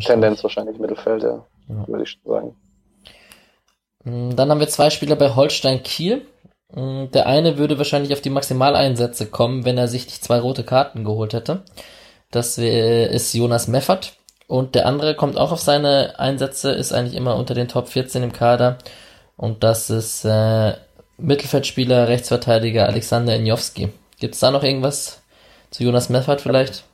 Tendenz wahrscheinlich Mittelfeld, ja, ja. würde ich schon sagen. Hm, dann haben wir zwei Spieler bei Holstein Kiel. Mm, der eine würde wahrscheinlich auf die Maximaleinsätze kommen, wenn er sich die zwei rote Karten geholt hätte. Das ist Jonas Meffert. Und der andere kommt auch auf seine Einsätze, ist eigentlich immer unter den Top 14 im Kader. Und das ist äh, Mittelfeldspieler, Rechtsverteidiger Alexander Injowski. Gibt es da noch irgendwas zu Jonas Meffert vielleicht?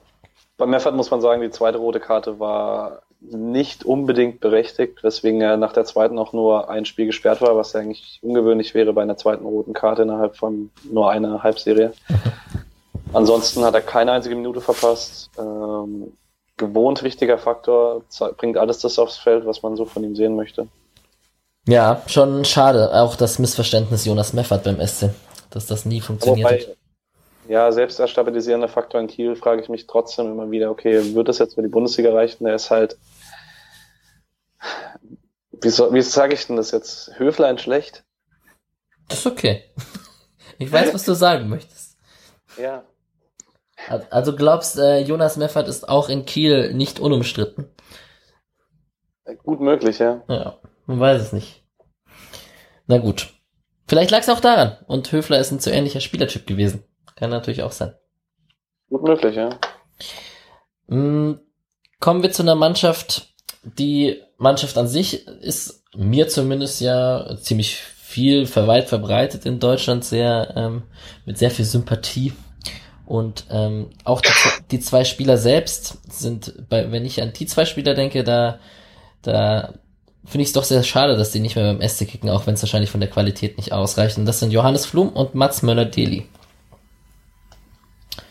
Bei Meffert muss man sagen, die zweite rote Karte war nicht unbedingt berechtigt, weswegen er nach der zweiten auch nur ein Spiel gesperrt war, was ja eigentlich ungewöhnlich wäre bei einer zweiten roten Karte innerhalb von nur einer Halbserie. [laughs] Ansonsten hat er keine einzige Minute verpasst. Ähm, gewohnt wichtiger Faktor, bringt alles das aufs Feld, was man so von ihm sehen möchte. Ja, schon schade. Auch das Missverständnis Jonas Meffert beim SC, dass das nie funktioniert Wobei, hat. Ja, selbst als stabilisierender Faktor in Kiel frage ich mich trotzdem immer wieder, okay, wird das jetzt für die Bundesliga reichen? Er ist halt wie, so, wie sage ich denn das jetzt? Höflein schlecht? Das ist okay. [laughs] Ich weiß, was du sagen möchtest. Ja. Also glaubst, äh, Jonas Meffert ist auch in Kiel nicht unumstritten? Gut möglich, ja. Ja, man weiß es nicht. Na gut. Vielleicht lag es auch daran. Und Höfler ist ein zu ähnlicher Spielertyp gewesen. Kann natürlich auch sein. Gut möglich, ja. Hm, kommen wir zu einer Mannschaft, die Mannschaft an sich ist mir zumindest ja ziemlich viel weit verbreitet in Deutschland, sehr ähm, mit sehr viel Sympathie. Und ähm, auch die, die, zwei Spieler selbst sind, bei, wenn ich an die zwei Spieler denke, da, da finde ich es doch sehr schade, dass die nicht mehr beim SC kicken, auch wenn es wahrscheinlich von der Qualität nicht ausreicht. Und das sind Johannes Flum und Mats Möller-Deli.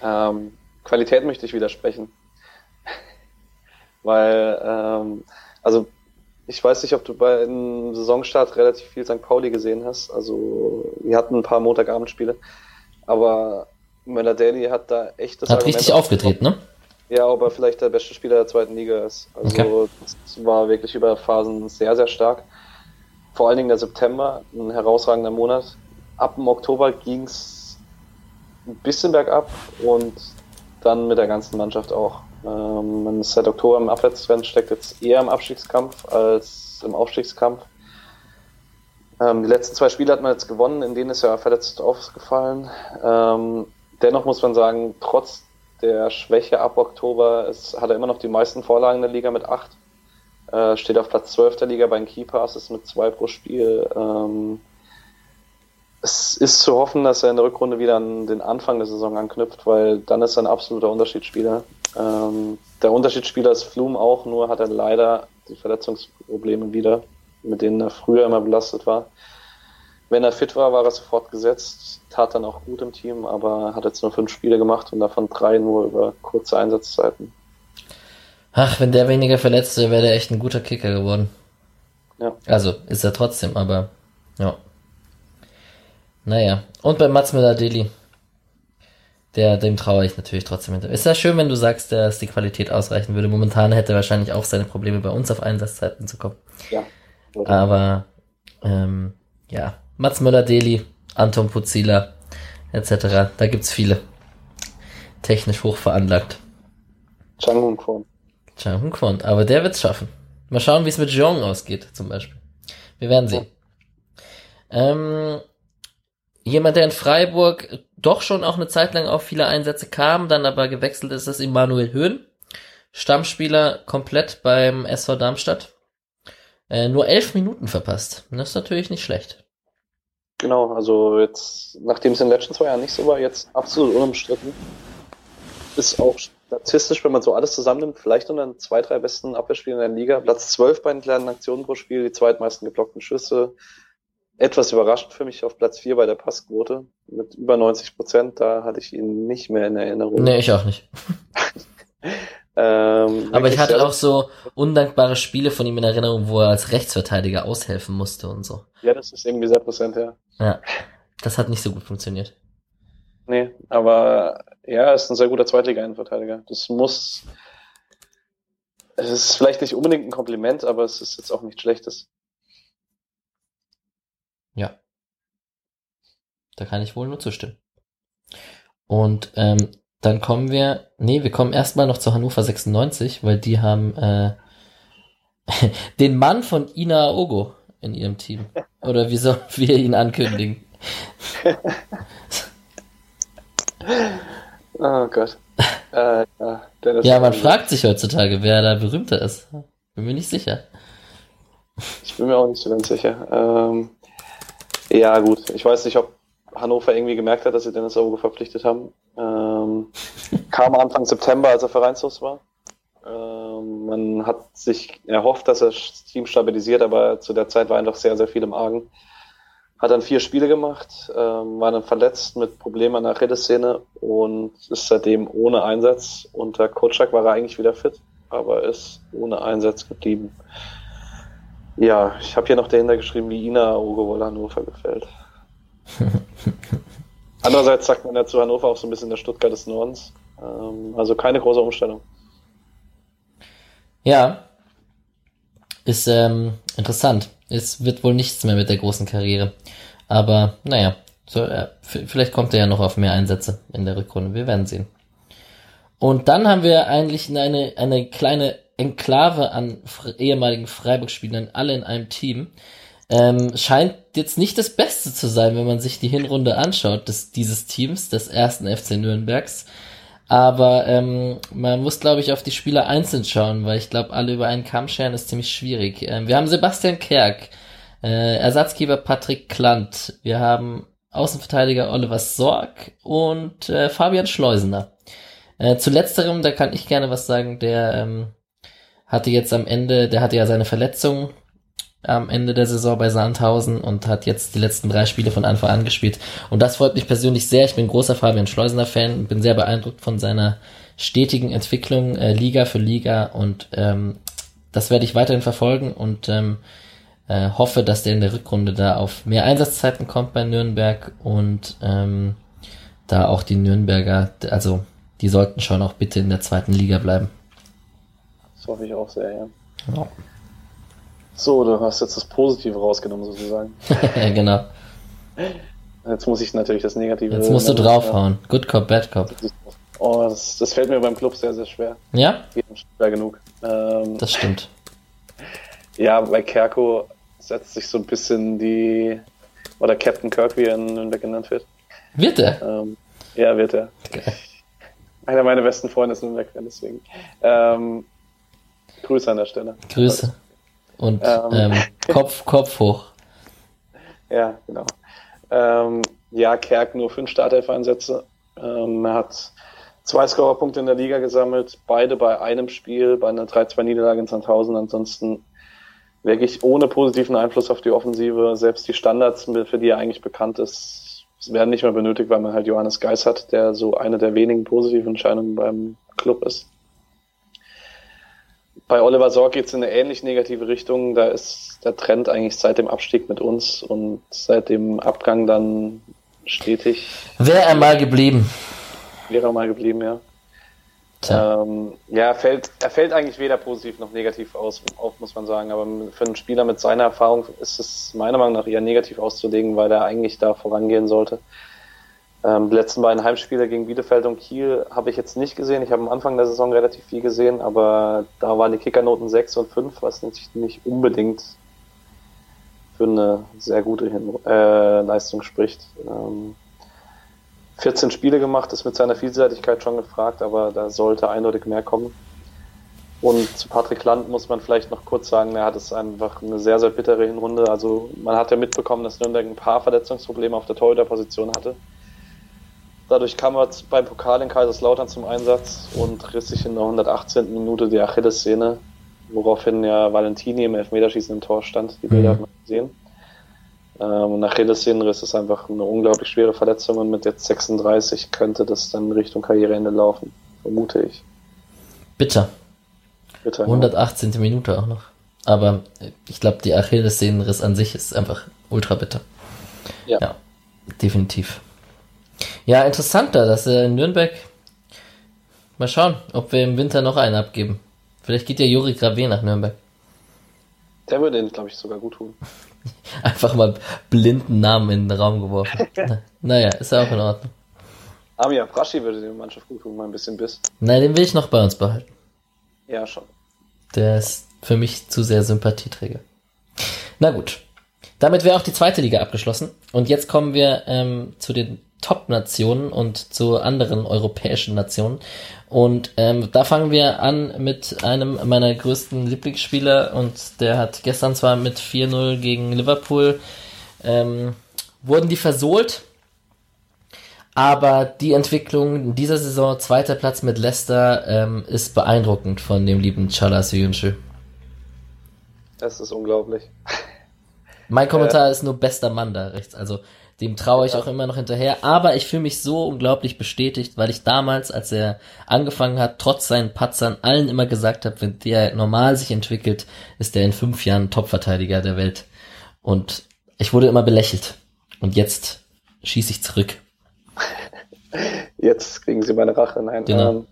Ähm, Qualität möchte ich widersprechen. [laughs] Weil, ähm, also ich weiß nicht, ob du bei einem Saisonstart relativ viel St. Pauli gesehen hast. Also wir hatten ein paar Montagabendspiele. Aber Möller-Daly hat da echt das Hat Argument richtig aufgetreten, ne? Ja, ob er vielleicht der beste Spieler der zweiten Liga ist. Also okay. das war wirklich über Phasen sehr, sehr stark. Vor allen Dingen der September, ein herausragender Monat. Ab dem Oktober ging es ein bisschen bergab und dann mit der ganzen Mannschaft auch. Ähm, ist seit Oktober im Abwärtstrend, steckt jetzt eher im Abstiegskampf als im Aufstiegskampf. Ähm, die letzten zwei Spiele hat man jetzt gewonnen, in denen ist ja verletzt aufgefallen. Ähm, dennoch muss man sagen, trotz der Schwäche ab Oktober ist, hat er immer noch die meisten Vorlagen der Liga mit acht. Äh, steht auf Platz 12 der Liga bei den Keypasses mit zwei pro Spiel. Ähm, es ist zu hoffen, dass er in der Rückrunde wieder an den Anfang der Saison anknüpft, weil dann ist er ein absoluter Unterschiedsspieler. Ähm, der Unterschiedsspieler ist Flum auch, nur hat er leider die Verletzungsprobleme wieder, mit denen er früher immer belastet war. Wenn er fit war, war er sofort gesetzt, tat dann auch gut im Team, aber hat jetzt nur fünf Spiele gemacht und davon drei nur über kurze Einsatzzeiten. Ach, wenn der weniger verletzt wäre, wäre der echt ein guter Kicker geworden. Ja. Also, ist er trotzdem, aber ja. Naja, und bei Mats Müller-Deli. Der, dem traue ich natürlich trotzdem hinter. Ist ja schön, wenn du sagst, dass die Qualität ausreichen würde. Momentan hätte er wahrscheinlich auch seine Probleme, bei uns auf Einsatzzeiten zu kommen. Ja. Aber, ähm, ja. Mats Müller-Deli, Anton Puzila, etc. Da gibt's viele. Technisch hoch veranlagt. Chang Hung Kwon. Chang Hung Kwon. Aber der wird's schaffen. Mal schauen, wie es mit Jeong ausgeht, zum Beispiel. Wir werden sehen. Ja. Ähm, jemand, der in Freiburg doch schon auch eine Zeit lang auf viele Einsätze kam, dann aber gewechselt ist, ist Immanuel Höhn. Stammspieler komplett beim SV Darmstadt. Äh, nur elf Minuten verpasst. Das ist natürlich nicht schlecht. Genau, also jetzt, nachdem es in den letzten zwei Jahren nicht so war, jetzt absolut unumstritten. Ist auch statistisch, wenn man so alles zusammennimmt, vielleicht unter den zwei, drei besten Abwehrspielern in der Liga. Platz zwölf bei den kleinen Aktionen pro Spiel, die zweitmeisten geblockten Schüsse, etwas überraschend für mich auf Platz 4 bei der Passquote mit über 90 Prozent. Da hatte ich ihn nicht mehr in Erinnerung. Nee, ich auch nicht. [laughs] ähm, Aber ich hatte auch so undankbare Spiele von ihm in Erinnerung, wo er als Rechtsverteidiger aushelfen musste und so. Ja, das ist irgendwie sehr präsent, ja. Ja, das hat nicht so gut funktioniert. Nee, aber ja, er ist ein sehr guter Zweitliga-Innenverteidiger. Das muss, es ist vielleicht nicht unbedingt ein Kompliment, aber es ist jetzt auch nichts Schlechtes. Ja. Da kann ich wohl nur zustimmen. Und ähm, dann kommen wir, nee, wir kommen erstmal noch zu Hannover 96, weil die haben äh, [laughs] den Mann von Ina Ogo in ihrem Team. Oder wie sollen [laughs] wir ihn ankündigen? [laughs] oh Gott. Äh, ja, ja man fragt sich heutzutage, wer da berühmter ist. Bin mir nicht sicher. Ich bin mir auch nicht so ganz sicher. Ähm, ja, gut. Ich weiß nicht, ob Hannover irgendwie gemerkt hat, dass sie Dennis Auge verpflichtet haben. Ähm, kam Anfang September, als er vereinslos war. Ähm, man hat sich erhofft, dass er das Team stabilisiert, aber zu der Zeit war einfach sehr, sehr viel im Argen. Hat dann vier Spiele gemacht, ähm, war dann verletzt mit Problemen an der Retteszene und ist seitdem ohne Einsatz. Unter Kotschak war er eigentlich wieder fit, aber ist ohne Einsatz geblieben. Ja, ich habe hier noch dahinter geschrieben, wie Ina Ogo wohl Hannover gefällt. [laughs] Andererseits sagt man ja zu Hannover auch so ein bisschen der Stuttgart des Nordens. Ähm, also keine große Umstellung. Ja, ist ähm, interessant. Es wird wohl nichts mehr mit der großen Karriere. Aber naja, so, äh, vielleicht kommt er ja noch auf mehr Einsätze in der Rückrunde. Wir werden sehen. Und dann haben wir eigentlich eine, eine kleine Enklave an ehemaligen Freiburg-Spielern, alle in einem Team. Ähm, scheint jetzt nicht das Beste zu sein, wenn man sich die Hinrunde anschaut, des, dieses Teams, des ersten FC Nürnbergs. Aber ähm, man muss, glaube ich, auf die Spieler einzeln schauen, weil ich glaube, alle über einen Kamm scheren ist ziemlich schwierig. Ähm, wir haben Sebastian Kerk, äh, Ersatzgeber Patrick Klant, wir haben Außenverteidiger Oliver Sorg und äh, Fabian Schleusener. Äh, zu letzterem, da kann ich gerne was sagen, der ähm, hatte jetzt am Ende, der hatte ja seine Verletzung am Ende der Saison bei Sandhausen und hat jetzt die letzten drei Spiele von Anfang an gespielt. Und das freut mich persönlich sehr. Ich bin großer Fabian Schleusener Fan und bin sehr beeindruckt von seiner stetigen Entwicklung äh, Liga für Liga und ähm, das werde ich weiterhin verfolgen und ähm, äh, hoffe, dass der in der Rückrunde da auf mehr Einsatzzeiten kommt bei Nürnberg und ähm, da auch die Nürnberger, also die sollten schon auch bitte in der zweiten Liga bleiben. Das hoffe ich auch sehr, ja. Ja. So, du hast jetzt das Positive rausgenommen, sozusagen. [laughs] genau. Jetzt muss ich natürlich das Negative. Jetzt musst du draufhauen. Good Cop, Bad Cop. Oh, das, das fällt mir beim Club sehr, sehr schwer. Ja? Geht schwer genug. Ähm, Das stimmt. [laughs] ja, bei Kerko setzt sich so ein bisschen die, oder Captain Kirk, wie er in Nürnberg genannt wird. Wird er? Ähm, ja, wird er. Geil. Einer meiner besten Freunde ist Nürnberg-Fan, deswegen. Ähm, Grüße an der Stelle. Grüße. Und Ähm. ähm, Kopf, Kopf hoch. [laughs] Ja, genau. Ähm, ja, Kerk nur fünf Startelf-Einsätze. Ähm, er hat zwei Scorerpunkte in der Liga gesammelt, beide bei einem Spiel, bei einer 3-2-Niederlage in Sandhausen. Ansonsten wirklich ohne positiven Einfluss auf die Offensive. Selbst die Standards, für die er eigentlich bekannt ist, werden nicht mehr benötigt, weil man halt Johannes Geis hat, der so eine der wenigen positiven Entscheidungen beim Club ist. Bei Oliver Sorg geht es in eine ähnlich negative Richtung. Da ist der Trend eigentlich seit dem Abstieg mit uns und seit dem Abgang dann stetig Wäre er mal geblieben. wäre er mal geblieben, ja. Ähm, ja, er fällt, er fällt eigentlich weder positiv noch negativ aus, auf, muss man sagen. Aber für einen Spieler mit seiner Erfahrung ist es meiner Meinung nach eher negativ auszulegen, weil er eigentlich da vorangehen sollte. Ähm, die letzten beiden Heimspiele gegen Bielefeld und Kiel habe ich jetzt nicht gesehen. Ich habe am Anfang der Saison relativ viel gesehen, aber da waren die Kickernoten 6 und 5, was nicht, nicht unbedingt für eine sehr gute Hin äh, Leistung spricht. Ähm, 14 Spiele gemacht, ist mit seiner Vielseitigkeit schon gefragt, aber da sollte eindeutig mehr kommen. Und zu Patrick Land muss man vielleicht noch kurz sagen, er hat es einfach eine sehr, sehr bittere Hinrunde. Also man hat ja mitbekommen, dass Nürnberg ein paar Verletzungsprobleme auf der Torhüterposition hatte. Dadurch kam er beim Pokal in Kaiserslautern zum Einsatz und riss sich in der 118. Minute die Achillessehne, woraufhin ja Valentini im Elfmeterschießen im Tor stand. Die Bilder Mhm. hat man gesehen. Ähm, und Achillessehnenriss ist einfach eine unglaublich schwere Verletzung und mit jetzt 36 könnte das dann Richtung Karriereende laufen, vermute ich. Bitter. Bitte. 118. Minute auch noch. Aber ich glaube, die Achillessehnenriss an sich ist einfach ultra bitter. Ja. ja definitiv. Ja, interessanter, dass er in Nürnberg. Mal schauen, ob wir im Winter noch einen abgeben. Vielleicht geht ja Juri Grave nach Nürnberg. Der würde ihn, glaube ich, sogar gut tun. [laughs] Einfach mal blinden Namen in den Raum geworfen. [laughs] Na, naja, ist ja auch in Ordnung. Amir Braschi würde die Mannschaft gut tun, mal ein bisschen Biss. Nein, den will ich noch bei uns behalten. Ja, schon. Der ist für mich zu sehr Sympathieträger. Na gut. Damit wäre auch die zweite Liga abgeschlossen. Und jetzt kommen wir ähm, zu den Top-Nationen und zu anderen europäischen Nationen. Und ähm, da fangen wir an mit einem meiner größten Lieblingsspieler und der hat gestern zwar mit 4-0 gegen Liverpool ähm, wurden die versohlt, aber die Entwicklung dieser Saison, zweiter Platz mit Leicester, ähm, ist beeindruckend von dem lieben Chalas Yunchu. Das ist unglaublich. Mein [laughs] Kommentar ist nur bester Mann da rechts. Also dem traue ich auch immer noch hinterher. Aber ich fühle mich so unglaublich bestätigt, weil ich damals, als er angefangen hat, trotz seinen Patzern allen immer gesagt habe, wenn der normal sich entwickelt, ist der in fünf Jahren Topverteidiger der Welt. Und ich wurde immer belächelt. Und jetzt schieße ich zurück. Jetzt kriegen sie meine Rache. Nein. Genau. Ähm,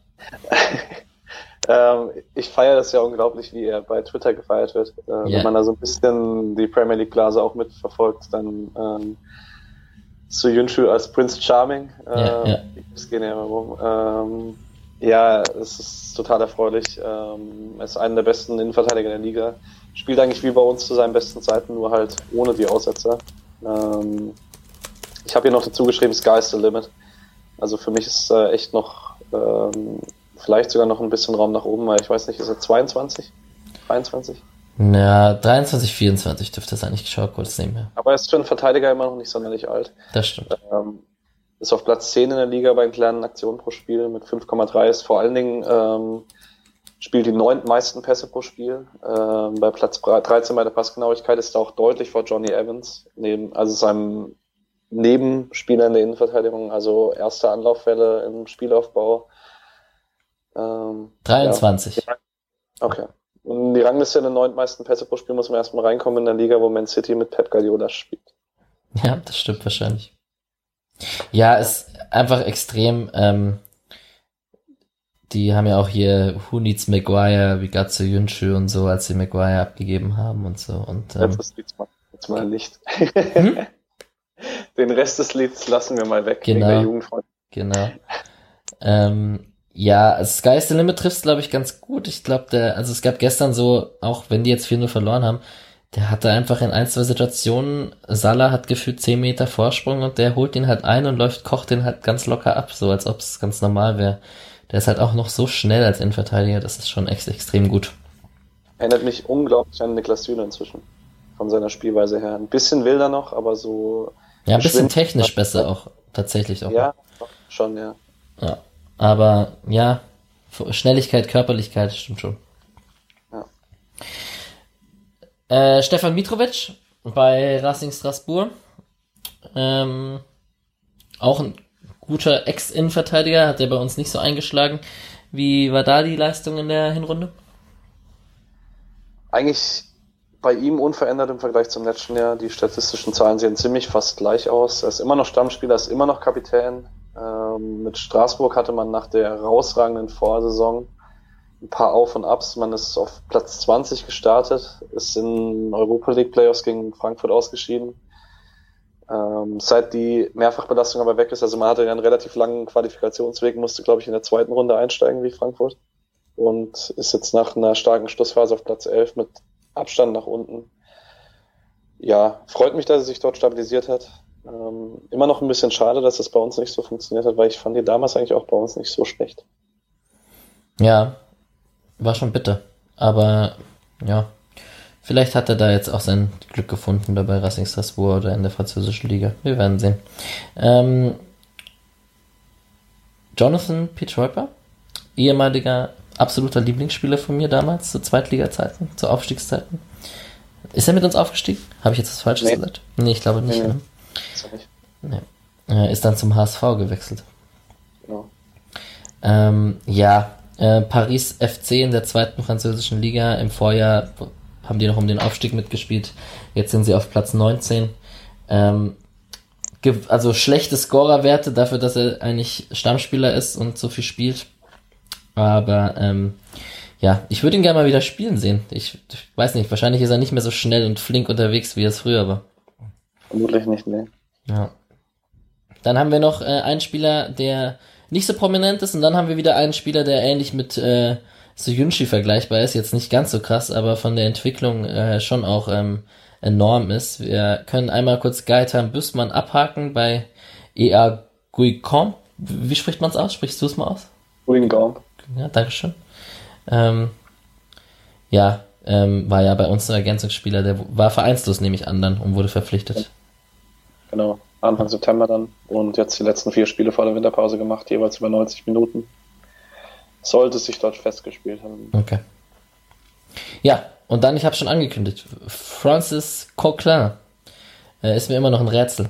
[laughs] ähm, ich feiere das ja unglaublich, wie er bei Twitter gefeiert wird. Äh, Ja. Wenn man da so ein bisschen die Premier League Blase auch mitverfolgt, dann ähm, zu Yunshu als Prince Charming. Äh, Ja, ja. Es gehen ja immer rum. Ähm, ja, es ist total erfreulich. Ähm, er ist einer der besten Innenverteidiger der Liga. Spielt eigentlich wie bei uns zu seinen besten Zeiten, nur halt ohne die Aussetzer. Ähm, ich habe hier noch dazu geschrieben, Sky's the Limit. Also für mich ist äh, echt noch ähm, vielleicht sogar noch ein bisschen Raum nach oben, weil ich weiß nicht, ist er 22? 23? Ja, 23, 24 dürfte es eigentlich geschaut kurz nebenher. Aber er ist für einen Verteidiger immer noch nicht sonderlich alt. Das stimmt. Ähm, ist auf Platz 10 in der Liga bei kleinen Aktionen pro Spiel mit 5,3. Ist vor allen Dingen ähm, spielt die neun meisten Pässe pro Spiel. Ähm, bei Platz 13 bei der Passgenauigkeit ist er auch deutlich vor Johnny Evans, neben, also seinem Nebenspieler in der Innenverteidigung, also erste Anlaufwelle im Spielaufbau. Ähm, 23. Ja. Okay. Und die Rangliste der neun meisten Pässe pro Spiel muss man erstmal reinkommen in der Liga, wo Man City mit Pep Guardiola spielt. Ja, das stimmt wahrscheinlich. Ja, ist einfach extrem. Ähm, die haben ja auch hier Who Needs Maguire, Vigatsu Yunshu und so, als sie Maguire abgegeben haben und so. Und, ähm, Letztes Lied mal, jetzt mal nicht. Hm? [laughs] Den Rest des Lieds lassen wir mal weg genau, wegen der Jugendfreunde. Genau. ähm, ja, Sky is the Limit trifft glaube ich, ganz gut. Ich glaube, der, also es gab gestern so, auch wenn die jetzt 4-0 verloren haben, der hatte einfach in ein, zwei Situationen, Salah hat gefühlt 10 Meter Vorsprung und der holt ihn halt ein und läuft, kocht den halt ganz locker ab, so als ob es ganz normal wäre. Der ist halt auch noch so schnell als Innenverteidiger, das ist schon echt extrem gut. Erinnert mich unglaublich an Niklas Süle inzwischen. Von seiner Spielweise her. Ein bisschen wilder noch, aber so. Ja, ein bisschen technisch besser auch, tatsächlich auch. Ja, schon, ja. Ja. Aber ja, Schnelligkeit, Körperlichkeit, stimmt schon. Ja. Äh, Stefan Mitrovic bei Racing Strasbourg. Ähm, auch ein guter Ex-Innenverteidiger, hat der bei uns nicht so eingeschlagen. Wie war da die Leistung in der Hinrunde? Eigentlich bei ihm unverändert im Vergleich zum letzten Jahr. Die statistischen Zahlen sehen ziemlich fast gleich aus. Er ist immer noch Stammspieler, ist immer noch Kapitän. Ähm, mit Straßburg hatte man nach der herausragenden Vorsaison ein paar Auf und Abs. Man ist auf Platz 20 gestartet, ist in Europa League Playoffs gegen Frankfurt ausgeschieden. Ähm, seit die Mehrfachbelastung aber weg ist, also man hatte ja einen relativ langen Qualifikationsweg, musste, glaube ich, in der zweiten Runde einsteigen wie Frankfurt und ist jetzt nach einer starken Schlussphase auf Platz 11 mit Abstand nach unten. Ja, freut mich, dass er sich dort stabilisiert hat. Ähm, immer noch ein bisschen schade, dass es bei uns nicht so funktioniert hat, weil ich fand die damals eigentlich auch bei uns nicht so schlecht. Ja, war schon bitter. Aber ja, vielleicht hat er da jetzt auch sein Glück gefunden dabei Racing Strasbourg oder in der französischen Liga. Wir werden sehen. Ähm, Jonathan Pietreuper, ehemaliger absoluter Lieblingsspieler von mir damals, zu Zweitliga-Zeiten, zu Aufstiegszeiten. Ist er mit uns aufgestiegen? Habe ich jetzt was Falsches nee. gesagt? Nee, ich glaube nicht. Nee, ne? Nee. Er ist dann zum HSV gewechselt. Genau. Ähm, ja, äh, Paris FC in der zweiten französischen Liga. Im Vorjahr haben die noch um den Aufstieg mitgespielt. Jetzt sind sie auf Platz 19. Ähm, also schlechte Scorerwerte dafür, dass er eigentlich Stammspieler ist und so viel spielt. Aber ähm, ja, ich würde ihn gerne mal wieder spielen sehen. Ich, ich, weiß nicht, wahrscheinlich ist er nicht mehr so schnell und flink unterwegs, wie er es früher war. Vermutlich nicht, ne. Ja. Dann haben wir noch äh, einen Spieler, der nicht so prominent ist, und dann haben wir wieder einen Spieler, der ähnlich mit äh, Soyunchi vergleichbar ist. Jetzt nicht ganz so krass, aber von der Entwicklung äh, schon auch ähm, enorm ist. Wir können einmal kurz Gaetan Büssmann abhaken bei EA Guicom. Wie spricht man es aus? Sprichst du es mal aus? Guicom. Ja, Dankeschön. Ähm, ja, ähm, war ja bei uns ein Ergänzungsspieler, der war vereinslos, nehme ich an, dann und wurde verpflichtet. Genau, Anfang September dann und jetzt die letzten vier Spiele vor der Winterpause gemacht, jeweils über 90 Minuten. Sollte sich dort festgespielt haben. Okay. Ja, und dann, ich habe schon angekündigt, Francis Coquelin äh, ist mir immer noch ein Rätsel.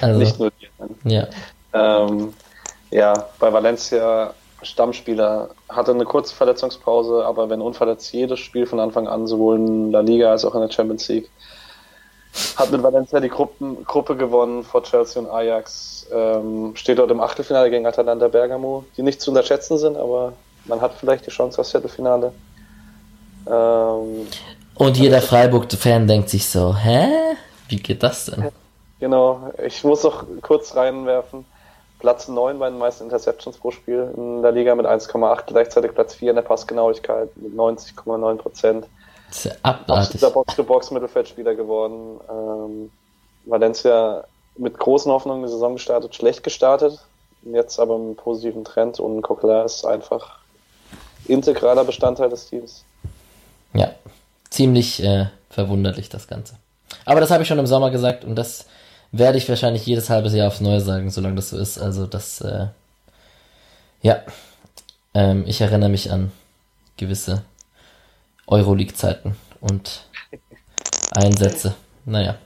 Also, Nicht nur dir. Ja. Ähm, ja, bei Valencia Stammspieler, hatte eine kurze Verletzungspause, aber wenn unverletzt jedes Spiel von Anfang an, sowohl in La Liga als auch in der Champions League. Hat mit Valencia die Gruppen, Gruppe gewonnen vor Chelsea und Ajax. Ähm, steht dort im Achtelfinale gegen Atalanta Bergamo, die nicht zu unterschätzen sind, aber man hat vielleicht die Chance aufs Viertelfinale. Ähm, und jeder Freiburg-Fan denkt sich so, hä? Wie geht das denn? Genau, ich muss noch kurz reinwerfen. Platz 9 bei den meisten Interceptions pro Spiel in der Liga mit 1,8, gleichzeitig Platz 4 in der Passgenauigkeit mit 90,9 Prozent. Absoluter Box-to-Box-Mittelfeldspieler geworden. Ähm, Valencia mit großen Hoffnungen die Saison gestartet, schlecht gestartet, jetzt aber einem positiven Trend und Coquelin ist einfach integraler Bestandteil des Teams. Ja, ziemlich äh, verwunderlich das Ganze. Aber das habe ich schon im Sommer gesagt und das werde ich wahrscheinlich jedes halbes Jahr aufs Neue sagen, solange das so ist. Also das, äh, ja, ähm, ich erinnere mich an gewisse Euroleague-Zeiten und Einsätze. Naja.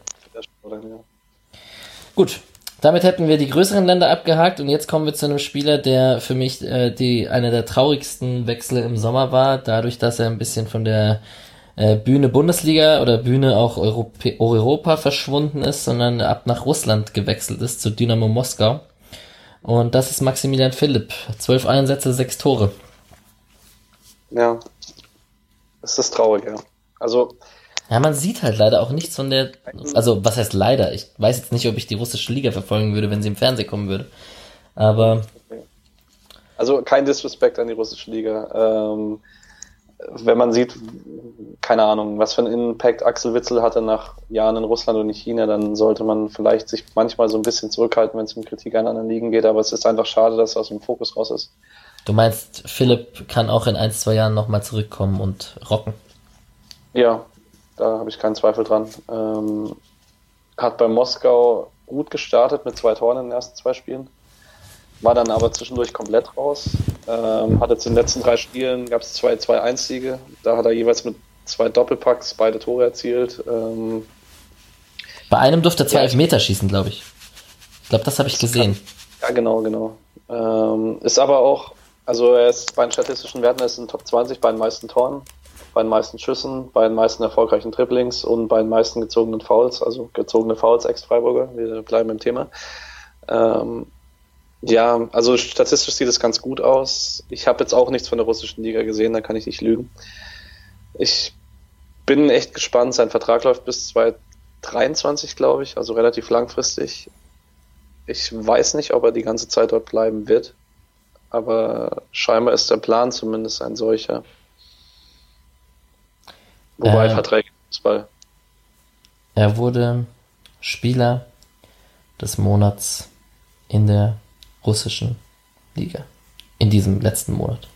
Gut, damit hätten wir die größeren Länder abgehakt und jetzt kommen wir zu einem Spieler, der für mich äh, die einer der traurigsten Wechsel im Sommer war, dadurch, dass er ein bisschen von der äh, Bühne Bundesliga oder Bühne auch Europä Europa verschwunden ist, sondern ab nach Russland gewechselt ist zu Dynamo Moskau. Und das ist Maximilian Philipp. Zwölf Einsätze, sechs Tore. Ja. Das ist traurig, ja. Also. Ja, man sieht halt leider auch nichts von der, also was heißt leider? Ich weiß jetzt nicht, ob ich die russische Liga verfolgen würde, wenn sie im Fernsehen kommen würde. Aber. Also kein Disrespect an die russische Liga. Ähm, wenn man sieht, keine Ahnung, was für einen Impact Axel Witzel hatte nach Jahren in Russland und in China, dann sollte man vielleicht sich manchmal so ein bisschen zurückhalten, wenn es um Kritik an anderen Ligen geht, aber es ist einfach schade, dass er aus dem Fokus raus ist. Du meinst, Philipp kann auch in ein, zwei Jahren nochmal zurückkommen und rocken? Ja, da habe ich keinen Zweifel dran. Ähm, hat bei Moskau gut gestartet mit zwei Toren in den ersten zwei Spielen war dann aber zwischendurch komplett raus. Ähm, hat jetzt in den letzten drei Spielen gab es zwei 2-1-Siege. Da hat er jeweils mit zwei Doppelpacks beide Tore erzielt. Ähm, Bei einem durfte er zwei ja, Elfmeter schießen, glaube ich. Ich glaube, das habe ich gesehen. Kann, ja, genau, genau. Ähm, ist aber auch, also er ist bei den statistischen Werten ist in Top 20 bei den meisten Toren, bei den meisten Schüssen, bei den meisten erfolgreichen Dribblings und bei den meisten gezogenen Fouls, also gezogene Fouls ex-Freiburger. Wir bleiben im Thema. Ähm, ja, also statistisch sieht es ganz gut aus. Ich habe jetzt auch nichts von der russischen Liga gesehen, da kann ich nicht lügen. Ich bin echt gespannt. Sein Vertrag läuft bis 2023, glaube ich, also relativ langfristig. Ich weiß nicht, ob er die ganze Zeit dort bleiben wird, aber scheinbar ist der Plan zumindest ein solcher. Wobei äh, Verträge Fußball. Er wurde Spieler des Monats in der russischen Liga. In diesem letzten Monat.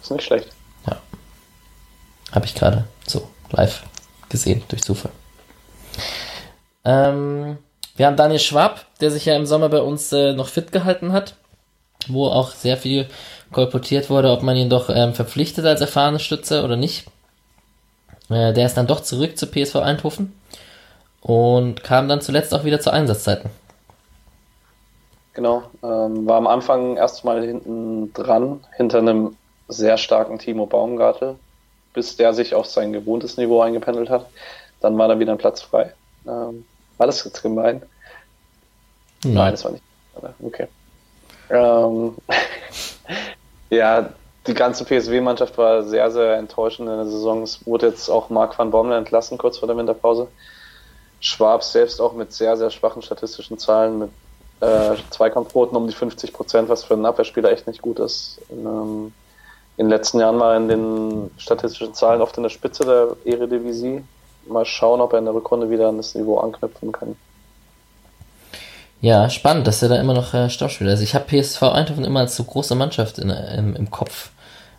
Ist nicht schlecht. Ja. Habe ich gerade so live gesehen, durch Zufall. Ähm, wir haben Daniel Schwab, der sich ja im Sommer bei uns äh, noch fit gehalten hat, wo auch sehr viel kolportiert wurde, ob man ihn doch ähm, verpflichtet als erfahrene Stütze oder nicht. Äh, der ist dann doch zurück zu PSV Eindhoven und kam dann zuletzt auch wieder zu Einsatzzeiten. Genau, ähm, war am Anfang erstmal hinten dran, hinter einem sehr starken Timo Baumgartel, bis der sich auf sein gewohntes Niveau eingependelt hat. Dann war da wieder ein Platz frei. Ähm, war das jetzt gemein? Nein, Nein das war nicht. Okay. Ähm, [laughs] ja, die ganze PSW-Mannschaft war sehr, sehr enttäuschend in der Saison. Es wurde jetzt auch Marc van Bommel entlassen, kurz vor der Winterpause. Schwab selbst auch mit sehr, sehr schwachen statistischen Zahlen, mit äh, Zweikampfquoten um die 50 Prozent, was für einen Abwehrspieler echt nicht gut ist. In, ähm, in den letzten Jahren er in den statistischen Zahlen oft in der Spitze der Eredivisie. Mal schauen, ob er in der Rückrunde wieder an das Niveau anknüpfen kann. Ja, spannend, dass er da immer noch äh, Stammspieler ist. Ich habe PSV Eindhoven immer als so große Mannschaft in, im, im Kopf.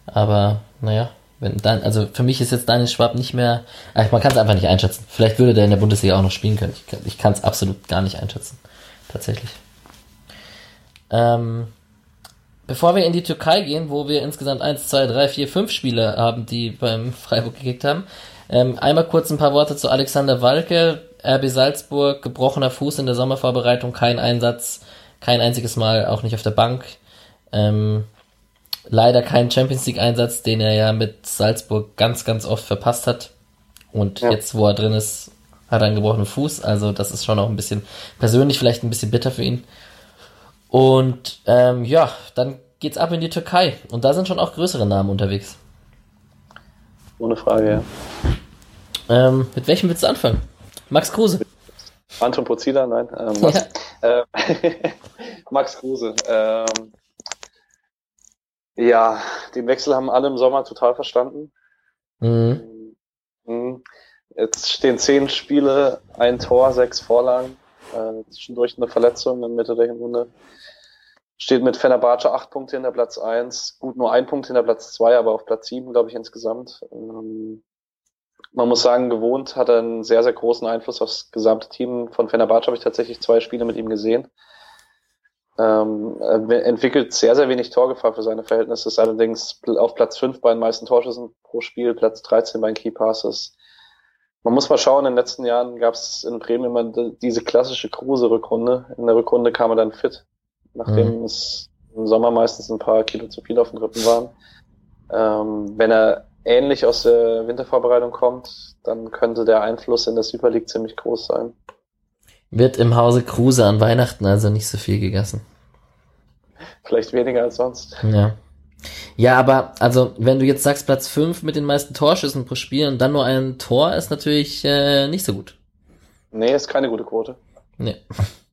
Aber naja, wenn dann, also für mich ist jetzt Daniel Schwab nicht mehr, ach, man kann es einfach nicht einschätzen. Vielleicht würde der in der Bundesliga auch noch spielen können. Ich, ich kann es absolut gar nicht einschätzen. Tatsächlich. Ähm, bevor wir in die Türkei gehen, wo wir insgesamt 1, 2, 3, 4, 5 Spieler haben, die beim [laughs] Freiburg gekickt haben, ähm, einmal kurz ein paar Worte zu Alexander Walke, RB Salzburg, gebrochener Fuß in der Sommervorbereitung, kein Einsatz, kein einziges Mal, auch nicht auf der Bank. Ähm, leider kein Champions League Einsatz, den er ja mit Salzburg ganz, ganz oft verpasst hat. Und ja. jetzt, wo er drin ist, hat er einen gebrochenen Fuß. Also das ist schon auch ein bisschen persönlich vielleicht ein bisschen bitter für ihn. Und ähm, ja, dann geht's ab in die Türkei. Und da sind schon auch größere Namen unterwegs. Ohne Frage, ja. Ähm, mit welchem willst du anfangen? Max Kruse. Anton Pozila, nein. Ähm, ja. [laughs] äh, Max Kruse. Ähm, ja, den Wechsel haben alle im Sommer total verstanden. Mhm. Mhm. Jetzt stehen zehn Spiele, ein Tor, sechs Vorlagen. Äh, zwischendurch eine Verletzung in Mitte der Hinrunde steht mit Fenerbahce acht Punkte in der Platz eins, gut nur ein Punkt in der Platz zwei, aber auf Platz sieben, glaube ich, insgesamt. Ähm, man muss sagen, gewohnt hat er einen sehr, sehr großen Einfluss aufs gesamte Team. Von Fenerbahce habe ich tatsächlich zwei Spiele mit ihm gesehen. Ähm, er entwickelt sehr, sehr wenig Torgefahr für seine Verhältnisse, ist allerdings auf Platz fünf bei den meisten Torschüssen pro Spiel, Platz 13 bei den Key Passes. Man muss mal schauen, in den letzten Jahren gab es in Bremen immer diese klassische Kruse-Rückrunde. In der Rückrunde kam er dann fit nachdem mhm. es im Sommer meistens ein paar Kilo zu viel auf den Rippen waren. Ähm, wenn er ähnlich aus der Wintervorbereitung kommt, dann könnte der Einfluss in der Super League ziemlich groß sein. Wird im Hause Kruse an Weihnachten also nicht so viel gegessen. Vielleicht weniger als sonst. Ja. Ja, aber also wenn du jetzt sagst Platz 5 mit den meisten Torschüssen pro Spiel und dann nur ein Tor, ist natürlich äh, nicht so gut. Nee, ist keine gute Quote. Nee.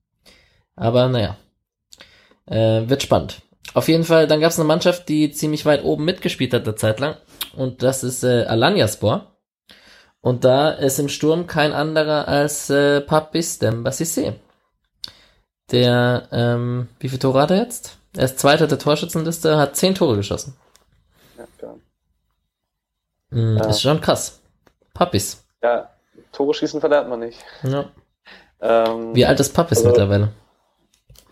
[laughs] Aber naja. Äh, wird spannend. Auf jeden Fall, dann gab es eine Mannschaft, die ziemlich weit oben mitgespielt hat eine Zeit lang. Und das ist äh, Alanyaspor. Und da ist im Sturm kein anderer als äh, Papis Dembassissé. Der, ähm, wie viele Tore hat er jetzt? Er ist Zweiter der Torschützenliste, hat zehn Tore geschossen. Ja, klar. Mm, Ja. Ist schon krass. Papis. Ja, Tore schießen verlernt man nicht. Ja. Ähm, Wie alt ist Papis Also- mittlerweile?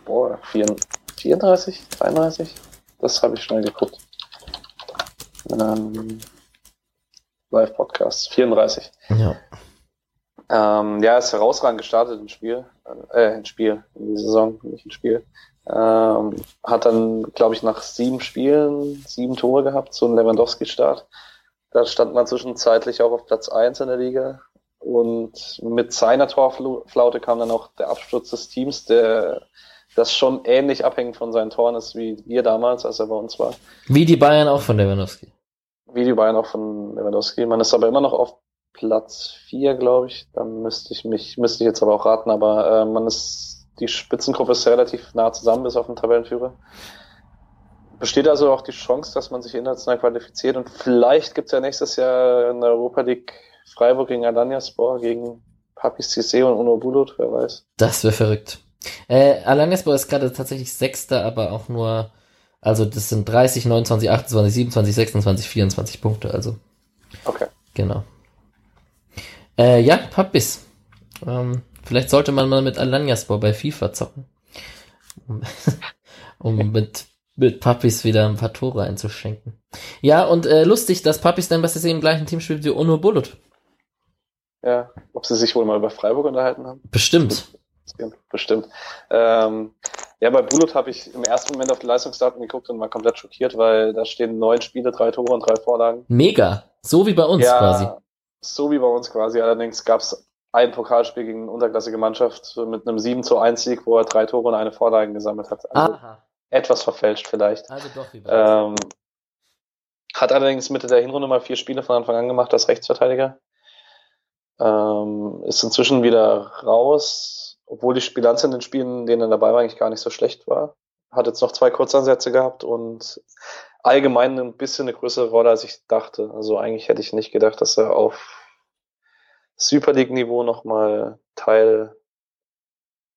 Boah, 34, 33? Das habe ich schnell geguckt. Ähm, Live-Podcast, 34. Ja. Ähm, ja, ist herausragend gestartet im Spiel, äh, im Spiel, in die Saison, nicht im Spiel. Ähm, hat dann, glaube ich, nach sieben Spielen sieben Tore gehabt, so ein Lewandowski-Start. Da stand man zwischenzeitlich auch auf Platz eins in der Liga. Und mit seiner Torflaute kam dann auch der Absturz des Teams, der das schon ähnlich abhängig von seinen Toren ist wie wir damals, als er bei uns war. Wie die Bayern auch von Lewandowski. Wie die Bayern auch von Lewandowski. Man ist aber immer noch auf Platz vier, glaube ich. Da müsste ich mich, müsste ich jetzt aber auch raten, aber äh, man ist, die Spitzengruppe ist relativ nah zusammen, bis auf den Tabellenführer. Besteht also auch die Chance, dass man sich international qualifiziert und vielleicht gibt's ja nächstes Jahr in der Europa League Freiburg gegen Alanyaspor, gegen Papis Cissé und Uno Bulut, wer weiß. Das wäre verrückt. Äh, Alanyaspor ist gerade tatsächlich Sechster, aber auch nur, also das sind 30, 29, 28, 27, 26, 24 Punkte, also Okay. genau. Äh, ja, Papis. Ähm, vielleicht sollte man mal mit Alanyaspor bei FIFA zocken. [laughs] Um, um mit, mit Papis wieder ein paar Tore einzuschenken. Ja, und äh, lustig, dass Papis dann, sie im gleichen Team spielt wie Uno Bullet. Ja, ob sie sich wohl mal über Freiburg unterhalten haben? Bestimmt. Bestimmt. Ähm, ja, bei Bulut habe ich im ersten Moment auf die Leistungsdaten geguckt und war komplett schockiert, weil da stehen neun Spiele, drei Tore und drei Vorlagen. Mega. So wie bei uns ja, quasi. so wie bei uns quasi. Allerdings gab es ein Pokalspiel gegen eine unterklassige Mannschaft mit einem 7 zu 1 Sieg, wo er drei Tore und eine Vorlage gesammelt hat. Also Aha. etwas verfälscht vielleicht. Also doch wie bei uns. Ähm, hat allerdings Mitte der Hinrunde mal vier Spiele von Anfang an gemacht als Rechtsverteidiger. Ähm, ist inzwischen wieder raus, obwohl die Bilanz in den Spielen, in denen er dabei war, eigentlich gar nicht so schlecht war. Hat jetzt noch zwei Kurzansätze gehabt und allgemein ein bisschen eine größere Rolle, als ich dachte. Also eigentlich hätte ich nicht gedacht, dass er auf Super League-Niveau nochmal Teil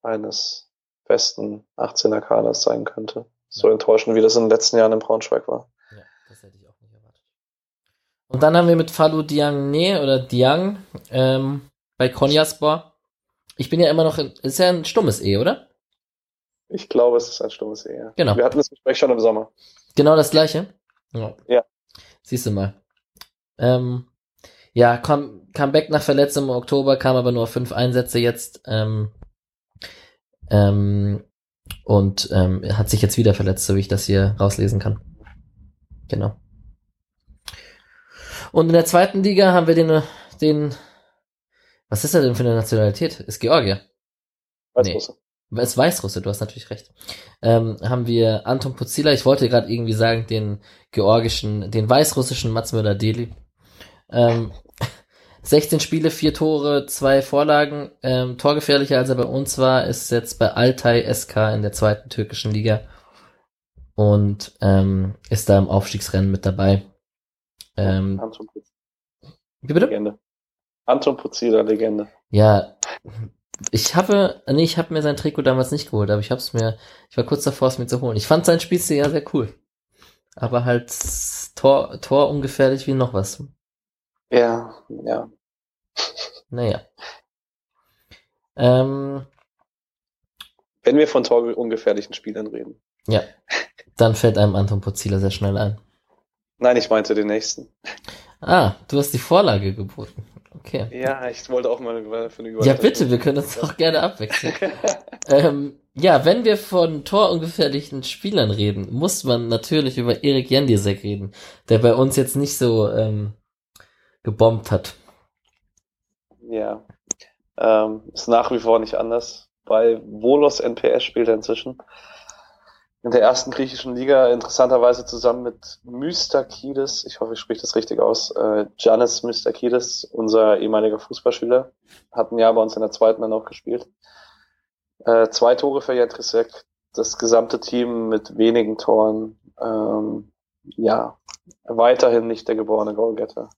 eines besten 18er Kaders sein könnte. So enttäuschend, wie das in den letzten Jahren in Braunschweig war. Ja, das hätte ich auch nicht erwartet. Und dann haben wir mit Falou Diagne oder Diang ähm, bei Konyaspor. Ich bin ja immer noch, in, ist ja ein stummes E, oder? Ich glaube, es ist ein stummes E. ja. Genau. Wir hatten das Gespräch schon im Sommer. Genau das gleiche. Ja. Ja. Siehst du mal. Ähm, ja, kam, kam back nach Verletzung im Oktober, kam aber nur fünf Einsätze jetzt. Ähm, ähm, und ähm, hat sich jetzt wieder verletzt, so wie ich das hier rauslesen kann. Genau. Und in der zweiten Liga haben wir den, den, was ist er denn für eine Nationalität? Ist Georgier. Weißrusse. Es ist Weißrusse, du hast natürlich recht. Ähm, haben wir Anton Pozila, ich wollte gerade irgendwie sagen, den georgischen, den weißrussischen Mats Möller-Deli. Ähm, [laughs] 16 Spiele, 4 Tore, 2 Vorlagen. Ähm, torgefährlicher als er bei uns war, ist jetzt bei Altay SK in der zweiten türkischen Liga. Und ähm, ist da im Aufstiegsrennen mit dabei. Ähm, Anton wie bitte? Legende. Anton Puzila, Legende. Ja, ich habe, nee, ich habe mir sein Trikot damals nicht geholt, aber ich habe es mir, ich war kurz davor, es mir zu holen. Ich fand sein Spielstil ja sehr cool. Aber halt Tor, Tor ungefährlich wie noch was. Ja, ja. Naja. Ähm, Wenn wir von torungefährlichen Spielern reden. ja. Dann fällt einem Anton Pozila sehr schnell ein. Nein, ich meinte den nächsten. Ah, du hast die Vorlage geboten. Okay. Ja, ich wollte auch mal für eine Ja, bitte, wir können uns auch gerne abwechseln. ähm, ja, wenn wir von torungefährlichen Spielern reden, muss man natürlich über Erik Jendisek reden, der bei uns jetzt nicht so ähm, gebombt hat. Ja, ähm, ist nach wie vor nicht anders. Bei Volos NPS spielt er inzwischen in der ersten griechischen Liga, interessanterweise zusammen mit Mystakidis, ich hoffe, ich spreche das richtig aus, äh, Giannis Mystakidis, unser ehemaliger Fußballschüler, hat ein Jahr bei uns in der zweiten dann auch gespielt. Äh, zwei Tore für Jendrisek, das gesamte Team mit wenigen Toren. Ähm, ja, weiterhin nicht der geborene Goalgetter.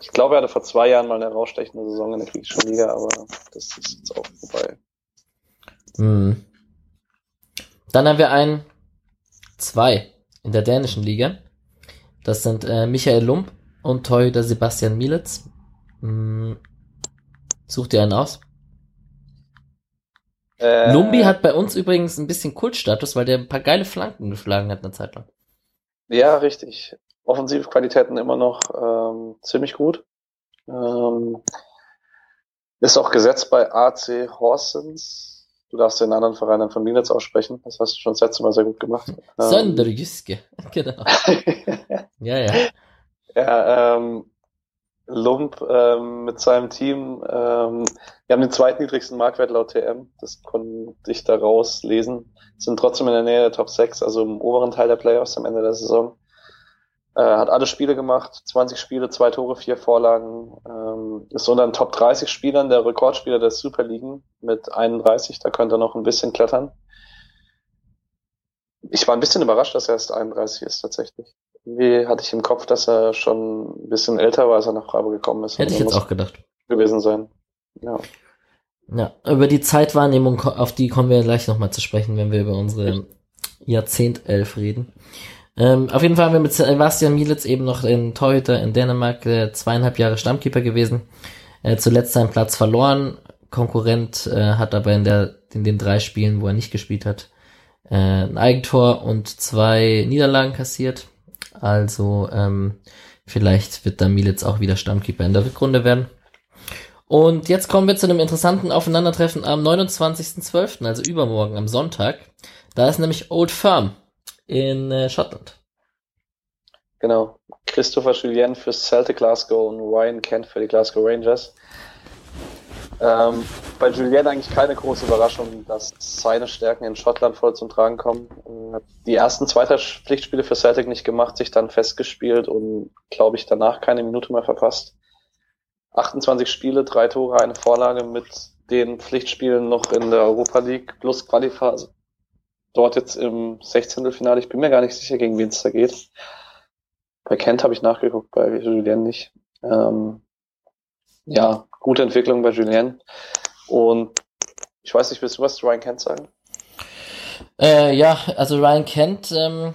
Ich glaube, er hatte vor zwei Jahren mal eine rausstechende Saison in der griechischen Liga, aber das ist jetzt auch vorbei. Hm. Dann haben wir einen, zwei in der dänischen Liga. Das sind äh, Michael Lump und Torhüter Sebastian Mielitz. Hm. Such dir einen aus. Äh, Lumbi hat bei uns übrigens ein bisschen Kultstatus, weil der ein paar geile Flanken geschlagen hat eine Zeit lang. Ja, richtig. Offensivqualitäten immer noch ähm, ziemlich gut. Ähm, ist auch gesetzt bei AC Horsens. Du darfst den anderen Verein dann von mir jetzt aussprechen. Das hast du schon das letzte Mal sehr gut gemacht. [laughs] Sönderjyske, [laughs] genau. [laughs] ja, ja. Ja, ähm, Lump ähm, mit seinem Team. Ähm, wir haben den zweitniedrigsten Marktwert laut TM. Das konnte ich da rauslesen. Sind trotzdem in der Nähe der Top 6, also im oberen Teil der Playoffs am Ende der Saison. Äh, hat alle Spiele gemacht, 20 Spiele, zwei Tore, vier Vorlagen. Ähm, ist unter den Top 30 Spielern der Rekordspieler der Superligen mit 31. Da könnte er noch ein bisschen klettern. Ich war ein bisschen überrascht, dass er erst 31 ist tatsächlich. Irgendwie hatte ich im Kopf, dass er schon ein bisschen älter war, als er nach Freiburg gekommen ist. Hätte ich jetzt auch gedacht. Gewesen sein. Ja. Ja, über die Zeitwahrnehmung, auf die kommen wir gleich nochmal zu sprechen, wenn wir über unsere Jahrzehntelf reden. Ähm, auf jeden Fall haben wir mit Sebastian Mielitz eben noch den Torhüter in Dänemark, äh, zweieinhalb Jahre Stammkeeper gewesen, äh, zuletzt seinen Platz verloren. Konkurrent äh, hat aber in, der, in den drei Spielen, wo er nicht gespielt hat, äh, ein Eigentor und zwei Niederlagen kassiert. Also ähm, vielleicht wird da Militz auch wieder Stammkeeper in der Rückrunde werden. Und jetzt kommen wir zu einem interessanten Aufeinandertreffen am 29.12., also übermorgen, am Sonntag. Da ist nämlich Old Firm in äh, Schottland. Genau. Christopher Julien für Celtic Glasgow und Ryan Kent für die Glasgow Rangers. Ähm, bei Julien eigentlich keine große Überraschung, dass seine Stärken in Schottland voll zum Tragen kommen. Hat die ersten zweiter Pflichtspiele für Celtic nicht gemacht, sich dann festgespielt und glaube ich danach keine Minute mehr verpasst. 28 Spiele, drei Tore, eine Vorlage mit den Pflichtspielen noch in der Europa League plus Qualiphase. Dort jetzt im 16. Finale. Ich bin mir gar nicht sicher, gegen wen es da geht. Bei Kent habe ich nachgeguckt, bei Julien nicht. Ähm, ja, gute Entwicklung bei Julien. Und ich weiß nicht, willst du was zu Ryan Kent sagen? Äh, ja, also Ryan Kent ähm,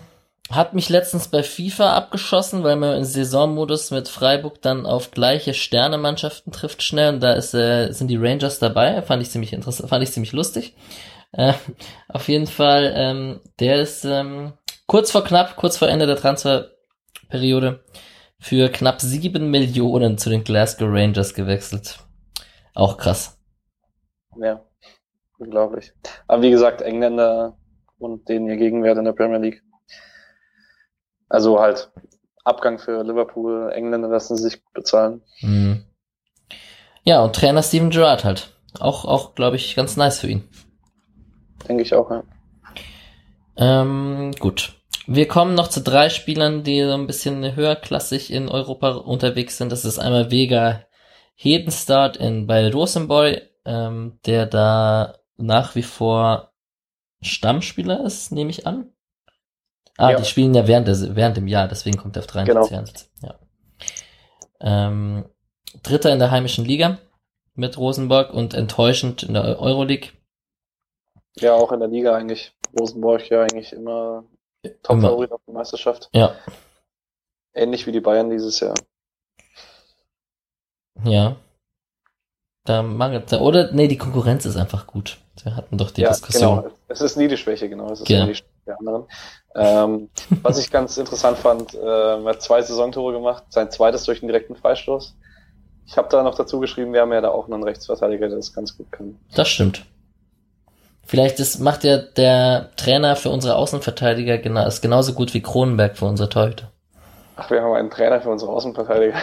hat mich letztens bei FIFA abgeschossen, weil man im Saisonmodus mit Freiburg dann auf gleiche Sternemannschaften trifft schnell und da ist, äh, sind die Rangers dabei. Fand ich ziemlich interessant, fand ich ziemlich lustig. Äh, auf jeden Fall, ähm, der ist ähm, kurz vor knapp, kurz vor Ende der Transferperiode für knapp sieben Millionen zu den Glasgow Rangers gewechselt. Auch krass. Ja, unglaublich. Aber wie gesagt, Engländer und den ihr Gegenwert in der Premier League. Also halt Abgang für Liverpool, Engländer lassen sie sich bezahlen. Mhm. Ja, und Trainer Steven Gerrard halt. Auch, auch glaube ich, ganz nice für ihn. Denke ich auch, ja. Ähm, gut. Wir kommen noch zu drei Spielern, die so ein bisschen höherklassig in Europa unterwegs sind. Das ist einmal Vega Hedenstart in, bei Rosenboy, ähm, der da nach wie vor Stammspieler ist, nehme ich an. Ah, ja. die spielen ja während, des, während dem Jahr, deswegen kommt er auf 43 genau. Ja. Ähm, Dritter in der heimischen Liga mit Rosenborg und enttäuschend in der Euroleague. Ja, auch in der Liga eigentlich. Rosenborg ja eigentlich immer Top-Favorit auf die Meisterschaft. Ja. Ähnlich wie die Bayern dieses Jahr. Ja. Da mangelt oder, nee, die Konkurrenz ist einfach gut. Wir hatten doch die ja, Diskussion. Genau. Es ist nie die Schwäche, genau. Es ist genau. nie die Schwäche der anderen. Ähm, [laughs] was ich ganz interessant fand, äh, er hat zwei Saisontore gemacht, sein zweites durch einen direkten Freistoß. Ich habe da noch dazu geschrieben, wir haben ja da auch noch einen Rechtsverteidiger, der das ganz gut kann. Das stimmt. Vielleicht ist, macht ja der Trainer für unsere Außenverteidiger genau, ist genauso gut wie Kronenberg für unsere Torhüter. Ach, wir haben einen Trainer für unsere Außenverteidiger.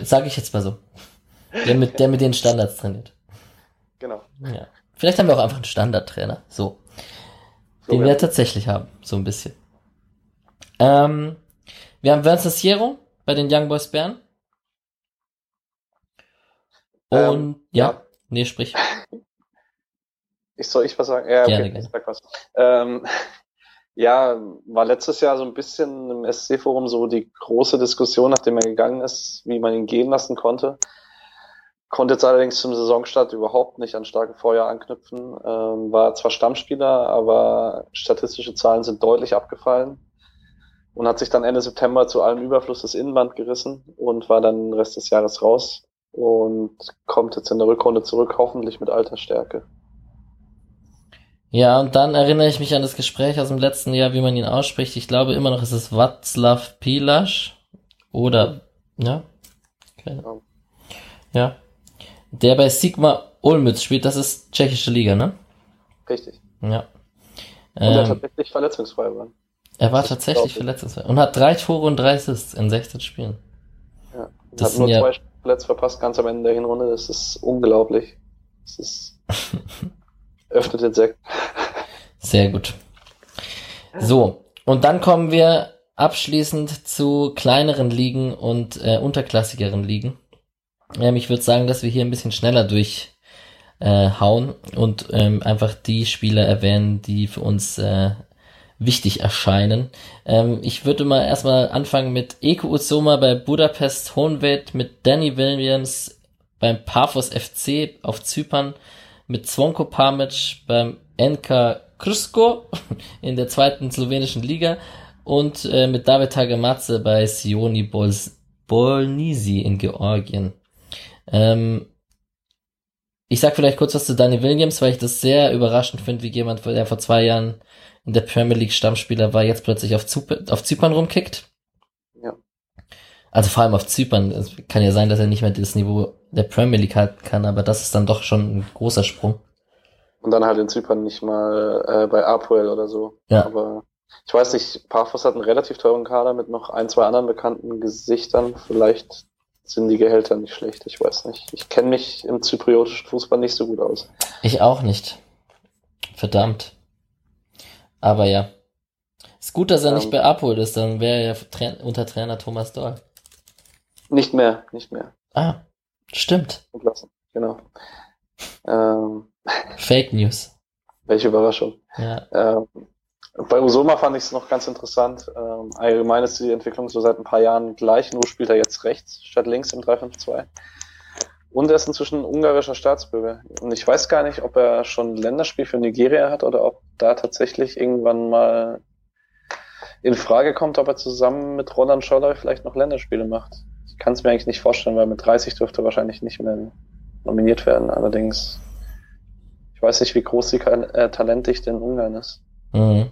[laughs] Sag ich jetzt mal so. Der mit, der mit den Standards trainiert. Genau. Ja. Vielleicht haben wir auch einfach einen Standardtrainer. So. So, den ja. wir tatsächlich haben. So ein bisschen. Ähm, wir haben Vincent Sierro bei den Young Boys Bern. Und Ähm, ja, ja. nee, sprich. [laughs] Ich soll ich was sagen? Ja, okay, Gerne, gerne. ich sag was. Ähm, [laughs] ja, war letztes Jahr so ein bisschen im SC-Forum so die große Diskussion, nachdem er gegangen ist, wie man ihn gehen lassen konnte. Konnte jetzt allerdings zum Saisonstart überhaupt nicht an starke Vorjahr anknüpfen. Ähm, war zwar Stammspieler, aber statistische Zahlen sind deutlich abgefallen und hat sich dann Ende September zu allem Überfluss das Innenband gerissen und war dann den Rest des Jahres raus und kommt jetzt in der Rückrunde zurück, hoffentlich mit alter Stärke. Ja, und dann erinnere ich mich an das Gespräch aus dem letzten Jahr, wie man ihn ausspricht. Ich glaube immer noch, ist es Václav Pilasch oder, ja, keine Ja. Ja. Der bei Sigma Olmütz spielt, das ist tschechische Liga, ne? Richtig. Ja. Und er Ähm, tatsächlich verletzungsfrei war. er war das tatsächlich verletzungsfrei und hat drei Tore und drei Assists in 16 Spielen. Ja. Das hat nur ja- zwei Spiele verletzt verpasst, ganz am Ende der Hinrunde. Das ist unglaublich. Das ist [laughs] öffnet den Sekt. Sehr gut. So, und dann kommen wir abschließend zu kleineren Ligen und äh, unterklassigeren Ligen. Ähm, ich würde sagen, dass wir hier ein bisschen schneller durchhauen äh, und ähm, einfach die Spieler erwähnen, die für uns äh, wichtig erscheinen. Ähm, ich würde mal erstmal anfangen mit Eko Uzoma bei Budapest Hohenwelt, mit Danny Williams beim Paphos FC auf Zypern, mit Zvonko Pamic beim NK Krsko in der zweiten slowenischen Liga und äh, mit David Tagematze bei Sioni Bols Bolnisi in Georgien. Ähm, ich sag vielleicht kurz was zu Danny Williams, weil ich das sehr überraschend finde, wie jemand, der vor zwei Jahren in der Premier League Stammspieler war, jetzt plötzlich auf, Zyp auf Zypern rumkickt. Also vor allem auf Zypern. Es kann ja sein, dass er nicht mehr das Niveau der Premier League halten kann, aber das ist dann doch schon ein großer Sprung. Und dann halt in Zypern nicht mal äh, bei Apoel oder so. Ja. Aber ich weiß nicht, Paphos hat einen relativ teuren Kader mit noch ein, zwei anderen bekannten Gesichtern. Vielleicht sind die Gehälter nicht schlecht, ich weiß nicht. Ich kenne mich im zypriotischen Fußball nicht so gut aus. Ich auch nicht. Verdammt. Aber ja. Ist gut, dass er Ähm. nicht bei Apoel ist, dann wäre er ja unter Trainer Thomas Doll. Nicht mehr, nicht mehr. Ah, stimmt. Entlassen, genau. Ähm, Fake News. welche Überraschung. Ja. Ähm, bei Usoma fand ich es noch ganz interessant. Ähm, allgemein ist die Entwicklung so seit ein paar Jahren gleich, nur spielt er jetzt rechts statt links im 3-5-2. Und er ist inzwischen ungarischer Staatsbürger. Und ich weiß gar nicht, ob er schon ein Länderspiel für Nigeria hat oder ob da tatsächlich irgendwann mal in Frage kommt, ob er zusammen mit Roland Scholler vielleicht noch Länderspiele macht. Ich kann es mir eigentlich nicht vorstellen, weil mit 30 dürfte er wahrscheinlich nicht mehr nominiert werden. Allerdings, ich weiß nicht, wie groß die äh, Talentdichte in Ungarn ist. Mhm.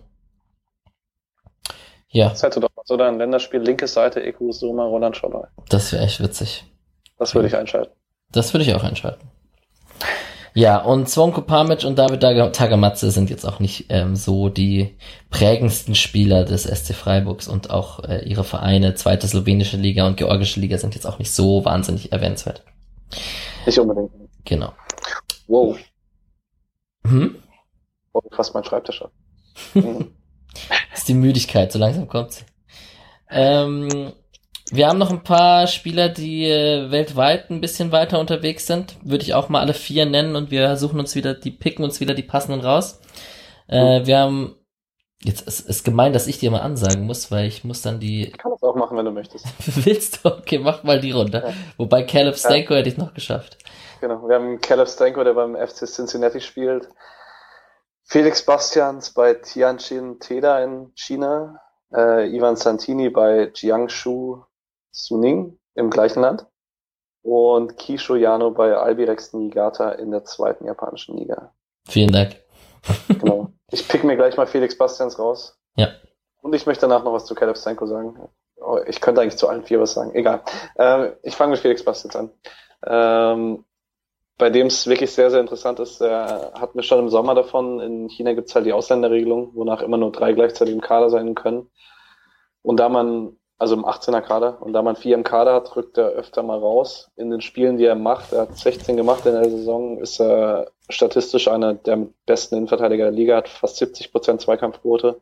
Ja, Das hätte doch mal so ein Länderspiel, linke Seite, Eku, Soma, Roland Scholler. das wäre echt witzig. Das würde ich einschalten. Das würde ich auch einschalten. Ja, und Zvonko Pamic und David Taga- Tagematze sind jetzt auch nicht ähm, so die prägendsten Spieler des SC Freiburgs und auch äh, ihre Vereine, zweite slowenische Liga und georgische Liga sind jetzt auch nicht so wahnsinnig erwähnenswert. Nicht unbedingt. Genau. Wow, Hm? oh, fast mein Schreibtisch ab. Mhm. Das [laughs] ist die Müdigkeit, so langsam kommt sie. Ähm, wir haben noch ein paar Spieler, die äh, weltweit ein bisschen weiter unterwegs sind. Würde ich auch mal alle vier nennen und wir suchen uns wieder, die picken uns wieder die passenden raus. Äh, wir haben, jetzt ist, ist gemein, dass ich dir mal ansagen muss, weil ich muss dann die, Ich kann das auch machen, wenn du möchtest. [laughs] willst du? Okay, mach mal die runter. Ja. Wobei Caleb Stanko hätte ich noch geschafft. Genau. Wir haben Caleb Stanko, der beim FC Cincinnati spielt. Felix Bastians bei Tianjin Teda in China. Äh, Ivan Santini bei Jiangsu Suning im gleichen Land. Und Kisho Yano bei Albirex Niigata in der zweiten japanischen Liga. Vielen Dank. Genau. [laughs] Ich pick mir gleich mal Felix Bastians raus. Ja. Und ich möchte danach noch was zu Caleb Stanko sagen. Oh, ich könnte eigentlich zu allen vier was sagen. Egal. Ähm, ich fange mit Felix Bastians an. Ähm, bei dem es wirklich sehr, sehr interessant ist, er hat mir schon im Sommer davon, in China gibt es halt die Ausländerregelung, wonach immer nur drei gleichzeitig im Kader sein können. Und da man, also im 18er Kader, und da man vier im Kader hat, rückt er öfter mal raus. In den Spielen, die er macht, er hat 16 gemacht in der Saison, ist er statistisch einer der besten Innenverteidiger der Liga, hat fast 70 Prozent Zweikampfquote.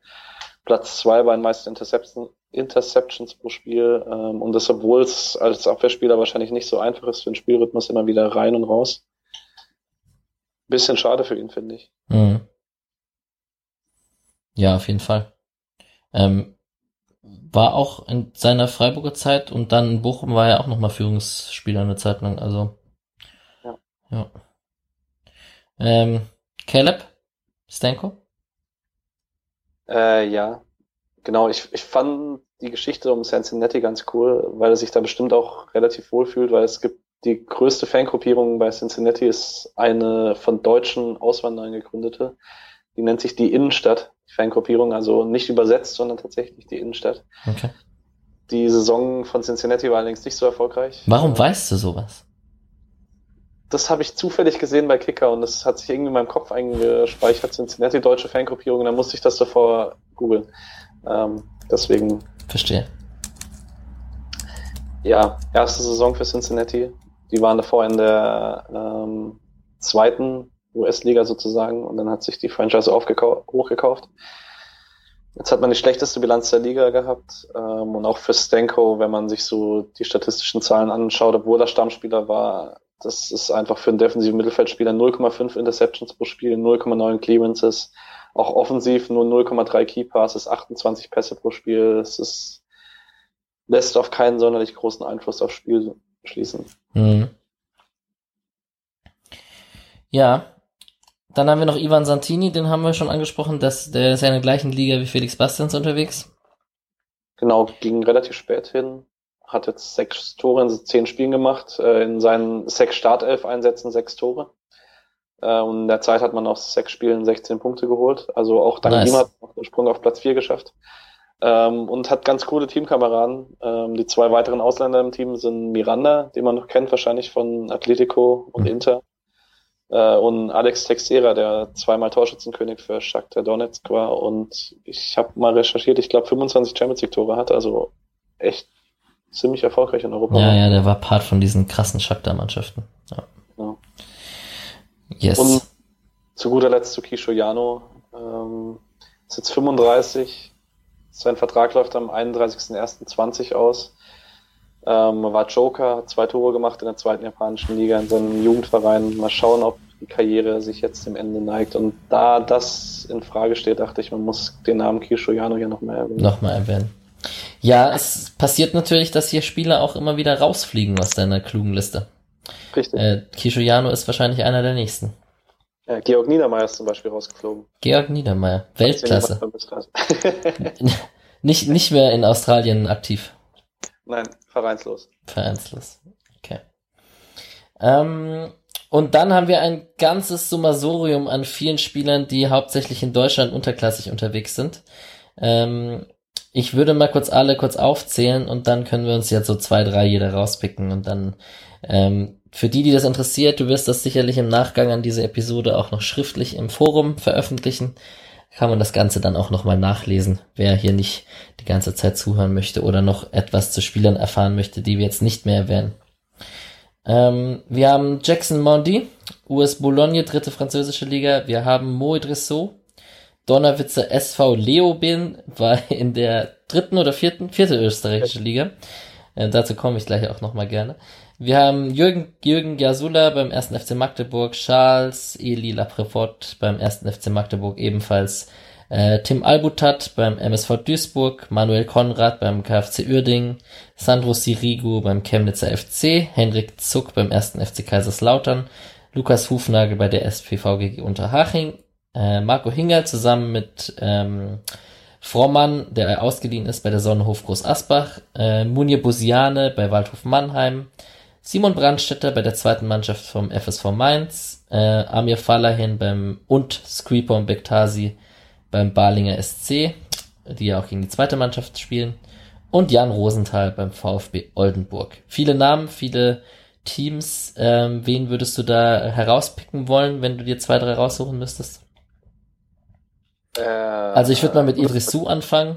Platz zwei bei den meisten Interceptions, Interceptions pro Spiel. Ähm, und das, obwohl es als Abwehrspieler wahrscheinlich nicht so einfach ist für den Spielrhythmus, immer wieder rein und raus. Bisschen schade für ihn, finde ich. Mhm. Ja, auf jeden Fall. Ähm, war auch in seiner Freiburger Zeit und dann in Bochum war er auch nochmal Führungsspieler eine Zeit lang. Also ja. ja. Ähm, Caleb Stanko? Äh, ja, genau. Ich, ich fand die Geschichte um Cincinnati ganz cool, weil er sich da bestimmt auch relativ wohl fühlt, weil es gibt die größte Fangruppierung bei Cincinnati ist eine von deutschen Auswanderern gegründete. Die nennt sich die Innenstadt, die Fangruppierung, also nicht übersetzt, sondern tatsächlich die Innenstadt. Okay. Die Saison von Cincinnati war allerdings nicht so erfolgreich. Warum weißt du sowas? das habe ich zufällig gesehen bei Kicker und das hat sich irgendwie in meinem Kopf eingespeichert, Cincinnati deutsche Fangruppierung, und dann musste ich das davor googeln. Ähm, deswegen. Verstehe. Ja, erste Saison für Cincinnati. Die waren davor in der ähm, zweiten US-Liga sozusagen und dann hat sich die Franchise hochgekauft. Jetzt hat man die schlechteste Bilanz der Liga gehabt ähm, und auch für Stenko, wenn man sich so die statistischen Zahlen anschaut, obwohl er Stammspieler war, das ist einfach für einen defensiven Mittelfeldspieler 0,5 Interceptions pro Spiel, 0,9 Clearances, auch offensiv nur 0,3 Key Passes, 28 Pässe pro Spiel. Das ist, lässt auf keinen sonderlich großen Einfluss aufs Spiel schließen. Mhm. Ja, dann haben wir noch Ivan Santini, den haben wir schon angesprochen, dass der ist ja in der gleichen Liga wie Felix Bastians unterwegs. Genau, ging relativ spät hin hat jetzt sechs Tore in zehn Spielen gemacht, äh, in seinen sechs Startelf-Einsätzen sechs Tore. Äh, und in der Zeit hat man aus sechs Spielen 16 Punkte geholt. Also auch dank nice. ihm hat man den Sprung auf Platz vier geschafft. Ähm, und hat ganz coole Teamkameraden. Ähm, die zwei weiteren Ausländer im Team sind Miranda, den man noch kennt wahrscheinlich von Atletico und mhm. Inter. Äh, und Alex Texera, der zweimal Torschützenkönig für Shakhtar Donetsk war. Und ich habe mal recherchiert, ich glaube 25 Champions League Tore hat. Also echt ziemlich erfolgreich in Europa. Ja, ja, der war Part von diesen krassen Shakhtar-Mannschaften. Ja. ja. Yes. Und zu guter Letzt zu Kisho Jano. Ähm, ist jetzt 35. Sein Vertrag läuft am 31.01.20 aus. Ähm, war Joker, hat zwei Tore gemacht in der zweiten japanischen Liga in seinem Jugendverein. Mal schauen, ob die Karriere sich jetzt dem Ende neigt. Und da das in Frage steht, dachte ich, man muss den Namen Kisho Jano hier noch mehr erwähnen. Nochmal erwähnen. Ja, es passiert natürlich, dass hier Spieler auch immer wieder rausfliegen aus deiner klugen Liste. Richtig. Äh, Kishoyano ist wahrscheinlich einer der nächsten. Ja, Georg Niedermeyer ist zum Beispiel rausgeflogen. Georg Niedermeyer, Weltklasse. [laughs] nicht, nicht mehr in Australien aktiv. Nein, vereinslos. Vereinslos. Okay. Ähm, und dann haben wir ein ganzes Summasorium an vielen Spielern, die hauptsächlich in Deutschland unterklassig unterwegs sind. Ähm, ich würde mal kurz alle kurz aufzählen und dann können wir uns jetzt so zwei, drei jeder rauspicken und dann ähm, für die, die das interessiert, du wirst das sicherlich im Nachgang an diese Episode auch noch schriftlich im Forum veröffentlichen. Kann man das Ganze dann auch nochmal nachlesen, wer hier nicht die ganze Zeit zuhören möchte oder noch etwas zu Spielern erfahren möchte, die wir jetzt nicht mehr erwähnen. Ähm, wir haben Jackson Mondi, US Boulogne, dritte französische Liga. Wir haben Mo Dressot, Donnerwitzer SV Leobin war [laughs] in der dritten oder vierten, vierte österreichische Liga. Äh, dazu komme ich gleich auch nochmal gerne. Wir haben Jürgen, Jürgen Jasula beim ersten FC Magdeburg, Charles Eli Laprevot beim ersten FC Magdeburg ebenfalls, äh, Tim Albutat beim MSV Duisburg, Manuel Konrad beim KfC Uerdingen, Sandro Sirigu beim Chemnitzer FC, Henrik Zuck beim ersten FC Kaiserslautern, Lukas Hufnagel bei der SPVG Unterhaching äh, Marco Hinger zusammen mit ähm, Frommann, der ausgeliehen ist bei der Sonnenhof Groß Asbach, äh, Munir Busiane bei Waldhof Mannheim, Simon Brandstetter bei der zweiten Mannschaft vom FSV Mainz, äh, Amir Falahin beim und Skripon Bektasi beim Balinger SC, die ja auch gegen die zweite Mannschaft spielen, und Jan Rosenthal beim VfB Oldenburg. Viele Namen, viele Teams, ähm, wen würdest du da herauspicken wollen, wenn du dir zwei, drei raussuchen müsstest? Äh, Also ich würde mal mit Idrisu anfangen.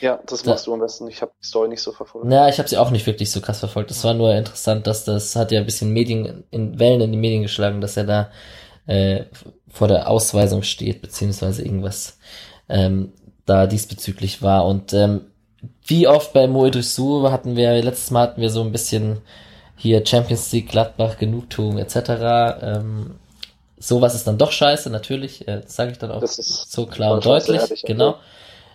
Ja, das Da- machst du am besten. Ich habe die Story nicht so verfolgt. Na, ich habe sie auch nicht wirklich so krass verfolgt. Es war nur interessant, dass das hat ja ein bisschen Medien in Wellen in die Medien geschlagen, dass er da äh, vor der Ausweisung steht, beziehungsweise irgendwas ähm, da diesbezüglich war. Und ähm, wie oft bei Mo Idrisu hatten wir, letztes Mal hatten wir so ein bisschen hier Champions League, Gladbach, Genugtuung etc. Ähm, sowas ist dann doch scheiße, natürlich, äh, das sage ich dann auch Das ist so klar und deutlich, genau. okay.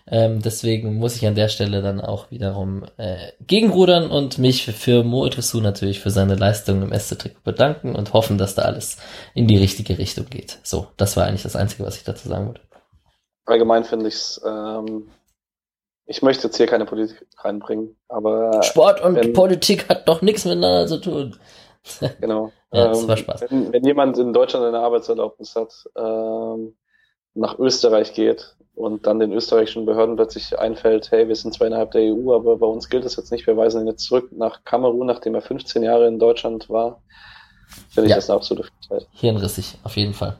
Ähm, deswegen muss ich an der Stelle dann auch wiederum äh, gegenrudern und mich für Mo Idrissou natürlich für seine Leistung im SC-Trikot bedanken und hoffen, dass da alles in die richtige Richtung geht. So, das war eigentlich das Einzige, was ich dazu sagen wollte. allgemein finde ich's. Ähm, ich möchte jetzt hier keine Politik reinbringen, aber Sport und wenn- Politik hat doch nichts miteinander zu tun. [laughs] genau. Ja, das ähm, war Spaß. Wenn, wenn jemand in Deutschland eine Arbeitserlaubnis hat, ähm, nach Österreich geht und dann den österreichischen Behörden plötzlich einfällt, hey, wir sind zwar innerhalb der EU, aber bei uns gilt das jetzt nicht, wir weisen ihn jetzt zurück nach Kamerun, nachdem er 15 Jahre in Deutschland war, finde ich Ja. das eine absolute Frechheit. Hirnrissig, auf jeden Fall.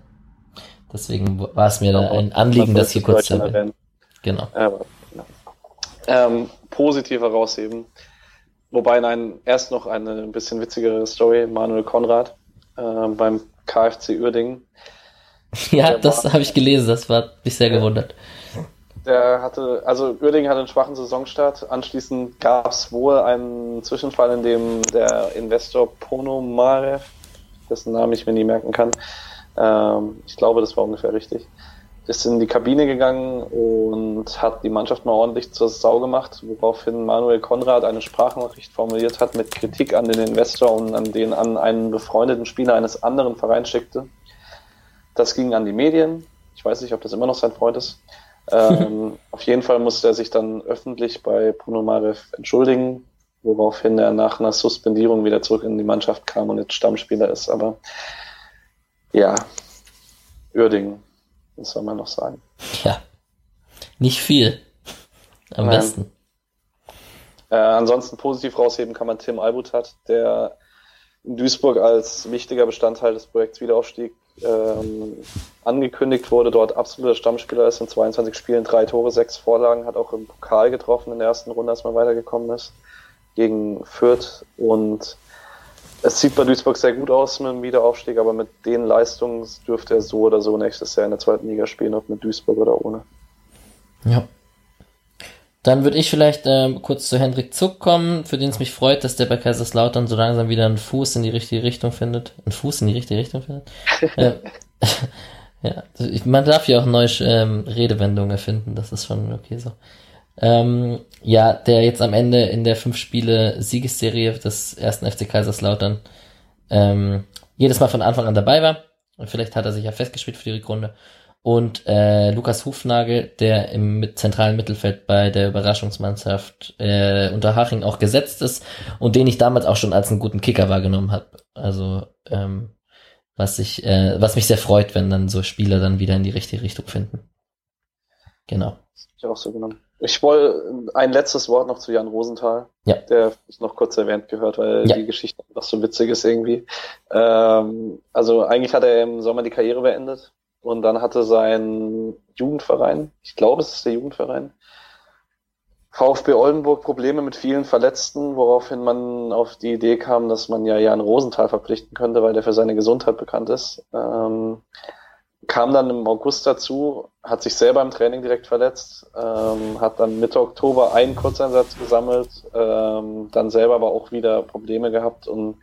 Deswegen war es mir Aber ein Anliegen, das hier kurz zu erwähnen. Genau. Aber, ja. ähm, positiv herausheben. Wobei, nein, erst noch eine ein bisschen witzigere Story. Manuel Konrad ähm, beim KfC Uerdingen. [laughs] Ja, das habe ich gelesen, das war mich sehr Ja. gewundert. Der hatte, also Uerdingen hatte einen schwachen Saisonstart. Anschließend gab es wohl einen Zwischenfall, in dem der Investor Ponomarev, dessen Namen ich mir nie merken kann, ähm, ich glaube, das war ungefähr richtig, ist in die Kabine gegangen und hat die Mannschaft mal ordentlich zur Sau gemacht, woraufhin Manuel Konrad eine Sprachnachricht formuliert hat mit Kritik an den Investor und an den an einen befreundeten Spieler eines anderen Vereins schickte. Das ging an die Medien. Ich weiß nicht, ob das immer noch sein Freund ist. Ähm, [laughs] auf jeden Fall musste er sich dann öffentlich bei Ponomarev entschuldigen, woraufhin er nach einer Suspendierung wieder zurück in die Mannschaft kam und jetzt Stammspieler ist. Aber ja, Uerdingen, was soll man noch sagen? Ja. Nicht viel. Am Nein. besten. Äh, ansonsten positiv rausheben kann man Tim Albutat, der in Duisburg als wichtiger Bestandteil des Projekts Wiederaufstieg ähm, angekündigt wurde, dort absoluter Stammspieler ist in 22 Spielen, drei Tore, sechs Vorlagen, hat auch im Pokal getroffen in der ersten Runde, als man weitergekommen ist, gegen Fürth und es sieht bei Duisburg sehr gut aus mit dem Wiederaufstieg, aber mit den Leistungen dürfte er so oder so nächstes Jahr in der zweiten Liga spielen, ob mit Duisburg oder ohne. Ja. Dann würde ich vielleicht ähm, kurz zu Hendrik Zuck kommen, für den es mich freut, dass der bei Kaiserslautern so langsam wieder einen Fuß in die richtige Richtung findet. Einen Fuß in die richtige Richtung findet. äh, [laughs] ja, [laughs] ich- man darf ja auch neue ähm, Redewendungen erfinden, das ist schon okay so. Ähm, ja, der jetzt am Ende in der fünf Spiele Siegesserie des ersten FC Kaiserslautern ähm, jedes Mal von Anfang an dabei war. Und vielleicht hat er sich ja festgespielt für die Rückrunde. Und äh, Lukas Hufnagel, der im mit zentralen Mittelfeld bei der Überraschungsmannschaft äh, Unterhaching auch gesetzt ist und den ich damals auch schon als einen guten Kicker wahrgenommen habe. Also ähm, was ich, äh, was mich sehr freut, wenn dann so Spieler dann wieder in die richtige Richtung finden. Genau. Ich auch so genommen. Ich wollte ein letztes Wort noch zu Jan Rosenthal. Ja. Der ist noch kurz erwähnt gehört, weil Ja. die Geschichte noch so witzig ist irgendwie. Ähm, also eigentlich hat er im Sommer die Karriere beendet und dann hatte sein Jugendverein, ich glaube es ist der Jugendverein, VfB Oldenburg Probleme mit vielen Verletzten, woraufhin man auf die Idee kam, dass man ja Jan Rosenthal verpflichten könnte, weil der für seine Gesundheit bekannt ist. Ähm, kam dann im August dazu, hat sich selber im Training direkt verletzt, ähm, hat dann Mitte Oktober einen Kurzeinsatz gesammelt, ähm, dann selber aber auch wieder Probleme gehabt und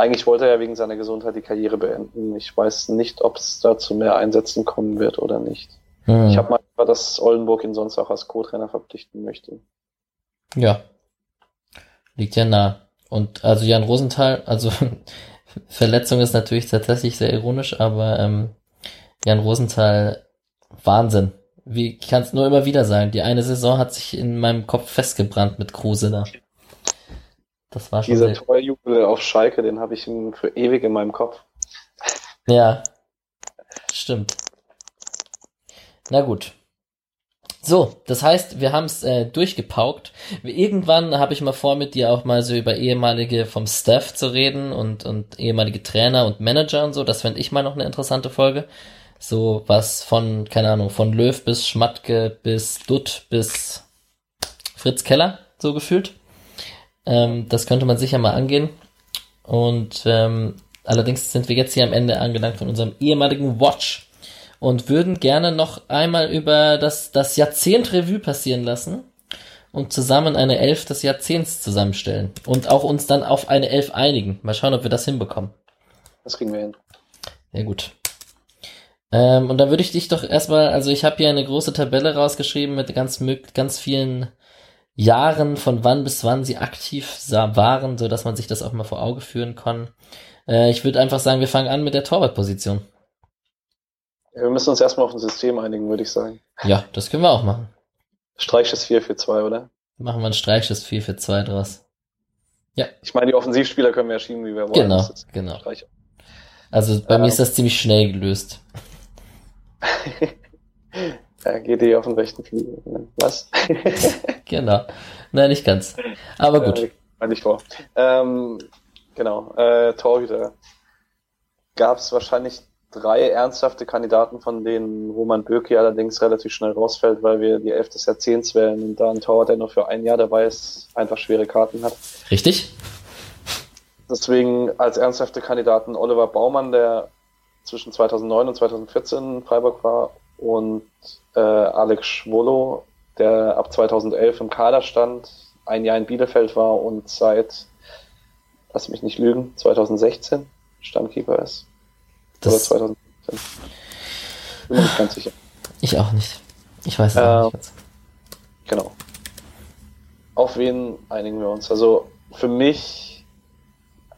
eigentlich wollte er ja wegen seiner Gesundheit die Karriere beenden. Ich weiß nicht, ob es da zu mehr Einsätzen kommen wird oder nicht. Hm. Ich habe mal gehört, dass Oldenburg ihn sonst auch als Co-Trainer verpflichten möchte. Ja. Liegt ja nah. Und also Jan Rosenthal, also [laughs] Verletzung ist natürlich tatsächlich sehr ironisch, aber ähm, Jan Rosenthal, Wahnsinn. Wie, kann es nur immer wieder sagen, die eine Saison hat sich in meinem Kopf festgebrannt mit Kruse da. Das war schon Dieser Torjubel auf Schalke, den habe ich für ewig in meinem Kopf. Ja, stimmt. Na gut. So, das heißt, wir haben es äh, durchgepaukt. Irgendwann habe ich mal vor, mit dir auch mal so über ehemalige vom Staff zu reden und, und ehemalige Trainer und Manager und so. Das fände ich mal noch eine interessante Folge. So was von, keine Ahnung, von Löw bis Schmatke bis Dutt bis Fritz Keller, so gefühlt. Ähm, das könnte man sicher mal angehen. Und ähm, allerdings sind wir jetzt hier am Ende angelangt von unserem ehemaligen Watch und würden gerne noch einmal über das, das Jahrzehnt Revue passieren lassen und zusammen eine Elf des Jahrzehnts zusammenstellen und auch uns dann auf eine Elf einigen. Mal schauen, ob wir das hinbekommen. Das kriegen wir hin. Ja gut. Ähm, und dann würde ich dich doch erstmal, also ich habe hier eine große Tabelle rausgeschrieben mit ganz ganz vielen Jahren, von wann bis wann sie aktiv waren, so dass man sich das auch mal vor Auge führen kann. Äh, ich würde einfach sagen, wir fangen an mit der Torwartposition. Ja, wir müssen uns erstmal auf ein System einigen, würde ich sagen. Ja, das können wir auch machen. Streichschiss 4 für 2, oder? Machen wir ein Streichschiss 4 für 2 draus. Ja. Ich meine, die Offensivspieler können wir ja schieben, wie wir wollen. Genau, genau. Streicher. Also bei ähm. mir ist das ziemlich schnell gelöst. [laughs] ja, GD auf den rechten Flügel. Was? [laughs] genau. Nein, nicht ganz. Aber gut. Äh, nicht vor. Ähm, genau. Äh, Torhüter. Gab es wahrscheinlich drei ernsthafte Kandidaten, von denen Roman Bürki allerdings relativ schnell rausfällt, weil wir die Elf des Jahrzehnts wählen und da ein Torwart, der nur für ein Jahr dabei ist, einfach schwere Karten hat. Richtig. Deswegen als ernsthafte Kandidaten Oliver Baumann, der zwischen 2009 und 2014 in Freiburg war und äh, Alex Schwolo, der ab 2011 im Kader stand, ein Jahr in Bielefeld war und seit, lass mich nicht lügen, 2016 Stammkeeper ist. Das Oder 2015. Bin mir nicht ganz sicher. Ich auch nicht. Ich weiß es äh, nicht ganz. Genau. Auf wen einigen wir uns? Also für mich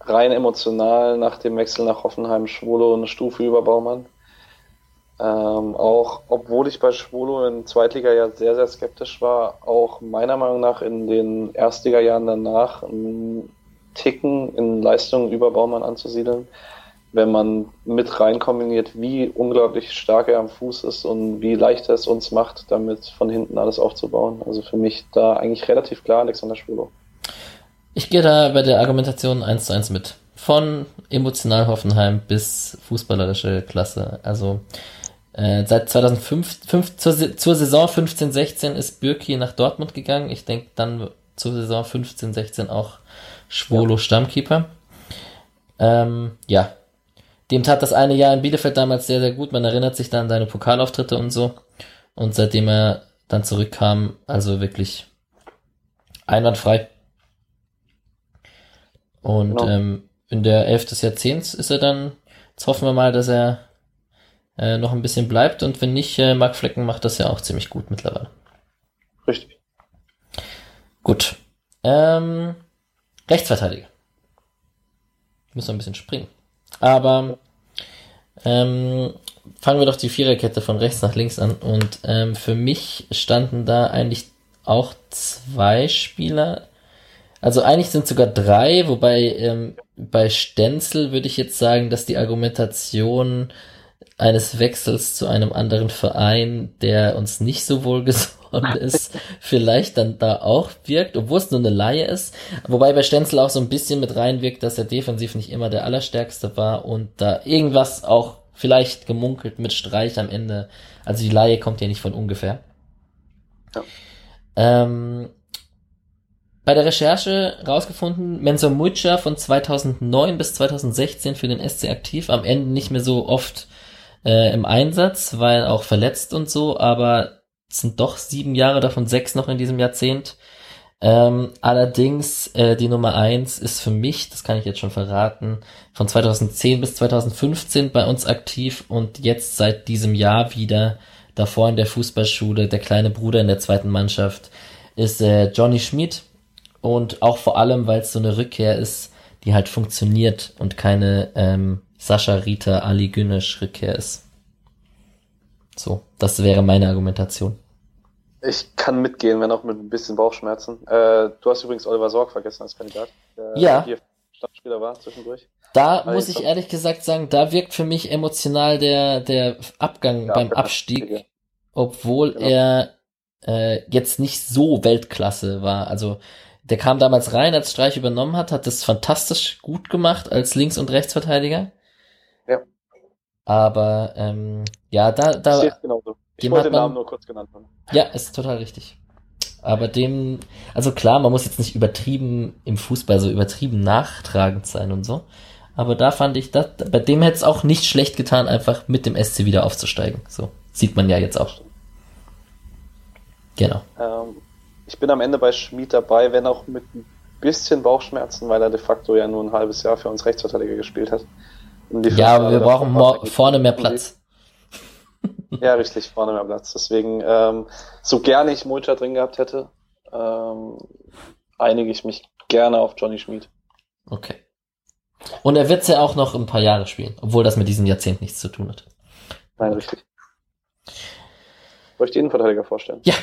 rein emotional nach dem Wechsel nach Hoffenheim Schwolo eine Stufe über Baumann. Ähm, auch obwohl ich bei Schwolo in Zweitliga ja sehr, sehr skeptisch war, auch meiner Meinung nach in den Erstliga-Jahren danach einen Ticken in Leistungen über Baumann anzusiedeln wenn man mit rein kombiniert, wie unglaublich stark er am Fuß ist und wie leicht er es uns macht, damit von hinten alles aufzubauen. Also für mich da eigentlich relativ klar Alexander Schwulo. Ich gehe da bei der Argumentation eins zu eins mit. Von emotional Hoffenheim bis fußballerische Klasse. Also äh, seit 2005 fünf, zur, zur Saison 15-16 ist Bürki nach Dortmund gegangen. Ich denke dann zur Saison 15-16 auch Schwolo ja. Stammkeeper. Ähm, ja, dem tat das eine Jahr in Bielefeld damals sehr, sehr gut. Man erinnert sich dann an seine Pokalauftritte und so. Und seitdem er dann zurückkam, also wirklich einwandfrei. Und genau. ähm, in der Elf des Jahrzehnts ist er dann, jetzt hoffen wir mal, dass er äh, noch ein bisschen bleibt. Und wenn nicht, äh, Mark Flecken macht das ja auch ziemlich gut mittlerweile. Richtig. Gut. Ähm, Rechtsverteidiger. Muss noch ein bisschen springen. Aber ähm, fangen wir doch die Viererkette von rechts nach links an. Und ähm, für mich standen da eigentlich auch zwei Spieler. Also eigentlich sind sogar drei, wobei ähm, bei Stenzel würde ich jetzt sagen, dass die Argumentation eines Wechsels zu einem anderen Verein, der uns nicht so wohl gesonnen [laughs] ist, vielleicht dann da auch wirkt, obwohl es nur eine Laie ist. Wobei bei Stenzel auch so ein bisschen mit reinwirkt, dass er defensiv nicht immer der Allerstärkste war und da irgendwas auch vielleicht gemunkelt mit Streich am Ende. Also die Laie kommt ja nicht von ungefähr. Ja. Ähm, bei der Recherche rausgefunden, Mensur Mucha von 2009 bis 2016 für den SC aktiv, am Ende nicht mehr so oft äh, im Einsatz, weil auch verletzt und so, aber sind doch sieben Jahre, davon sechs noch in diesem Jahrzehnt. Ähm, allerdings äh, die Nummer eins ist für mich, das kann ich jetzt schon verraten, von 2010 bis 2015 bei uns aktiv und jetzt seit diesem Jahr wieder davor in der Fußballschule, der kleine Bruder in der zweiten Mannschaft, ist äh, Johnny Schmid und auch vor allem, weil es so eine Rückkehr ist, die halt funktioniert und keine ähm, Sascha Rita Ali Güneş Rückkehr ist. So, das wäre meine Argumentation. Ich kann mitgehen, wenn auch mit ein bisschen Bauchschmerzen. Äh, du hast übrigens Oliver Sorg vergessen als Kandidat, der ja. hier Stadtspieler war zwischendurch. Da Weil muss ich ehrlich gesagt sagen, da wirkt für mich emotional der, der Abgang ja, beim Abstieg, obwohl genau. er äh, jetzt nicht so Weltklasse war. Also der kam damals rein, als Streich übernommen hat, hat das fantastisch gut gemacht als Links- und Rechtsverteidiger. Aber ähm, ja, da, da. Ich genauso. Ich wollte den Namen nur kurz genannt haben. Ja, ist total richtig. Aber dem, also klar, man muss jetzt nicht übertrieben im Fußball so übertrieben nachtragend sein und so. Aber da fand ich, das, bei dem hätte es auch nicht schlecht getan, einfach mit dem SC wieder aufzusteigen. So sieht man ja jetzt auch. Genau. Ähm, ich bin am Ende bei Schmid dabei, wenn auch mit ein bisschen Bauchschmerzen, weil er de facto ja nur ein halbes Jahr für uns Rechtsverteidiger gespielt hat. Fünf Ja, wir brauchen vorne mehr. Platz. Ja, richtig, vorne mehr Platz. Deswegen, ähm, so gerne ich Mulcher drin gehabt hätte, ähm, einige ich mich gerne auf Johnny Schmid. Okay. Und er wird's ja auch noch ein paar Jahre spielen, obwohl das mit diesem Jahrzehnt nichts zu tun hat. Nein, richtig. Soll ich die Innenverteidiger vorstellen? Ja.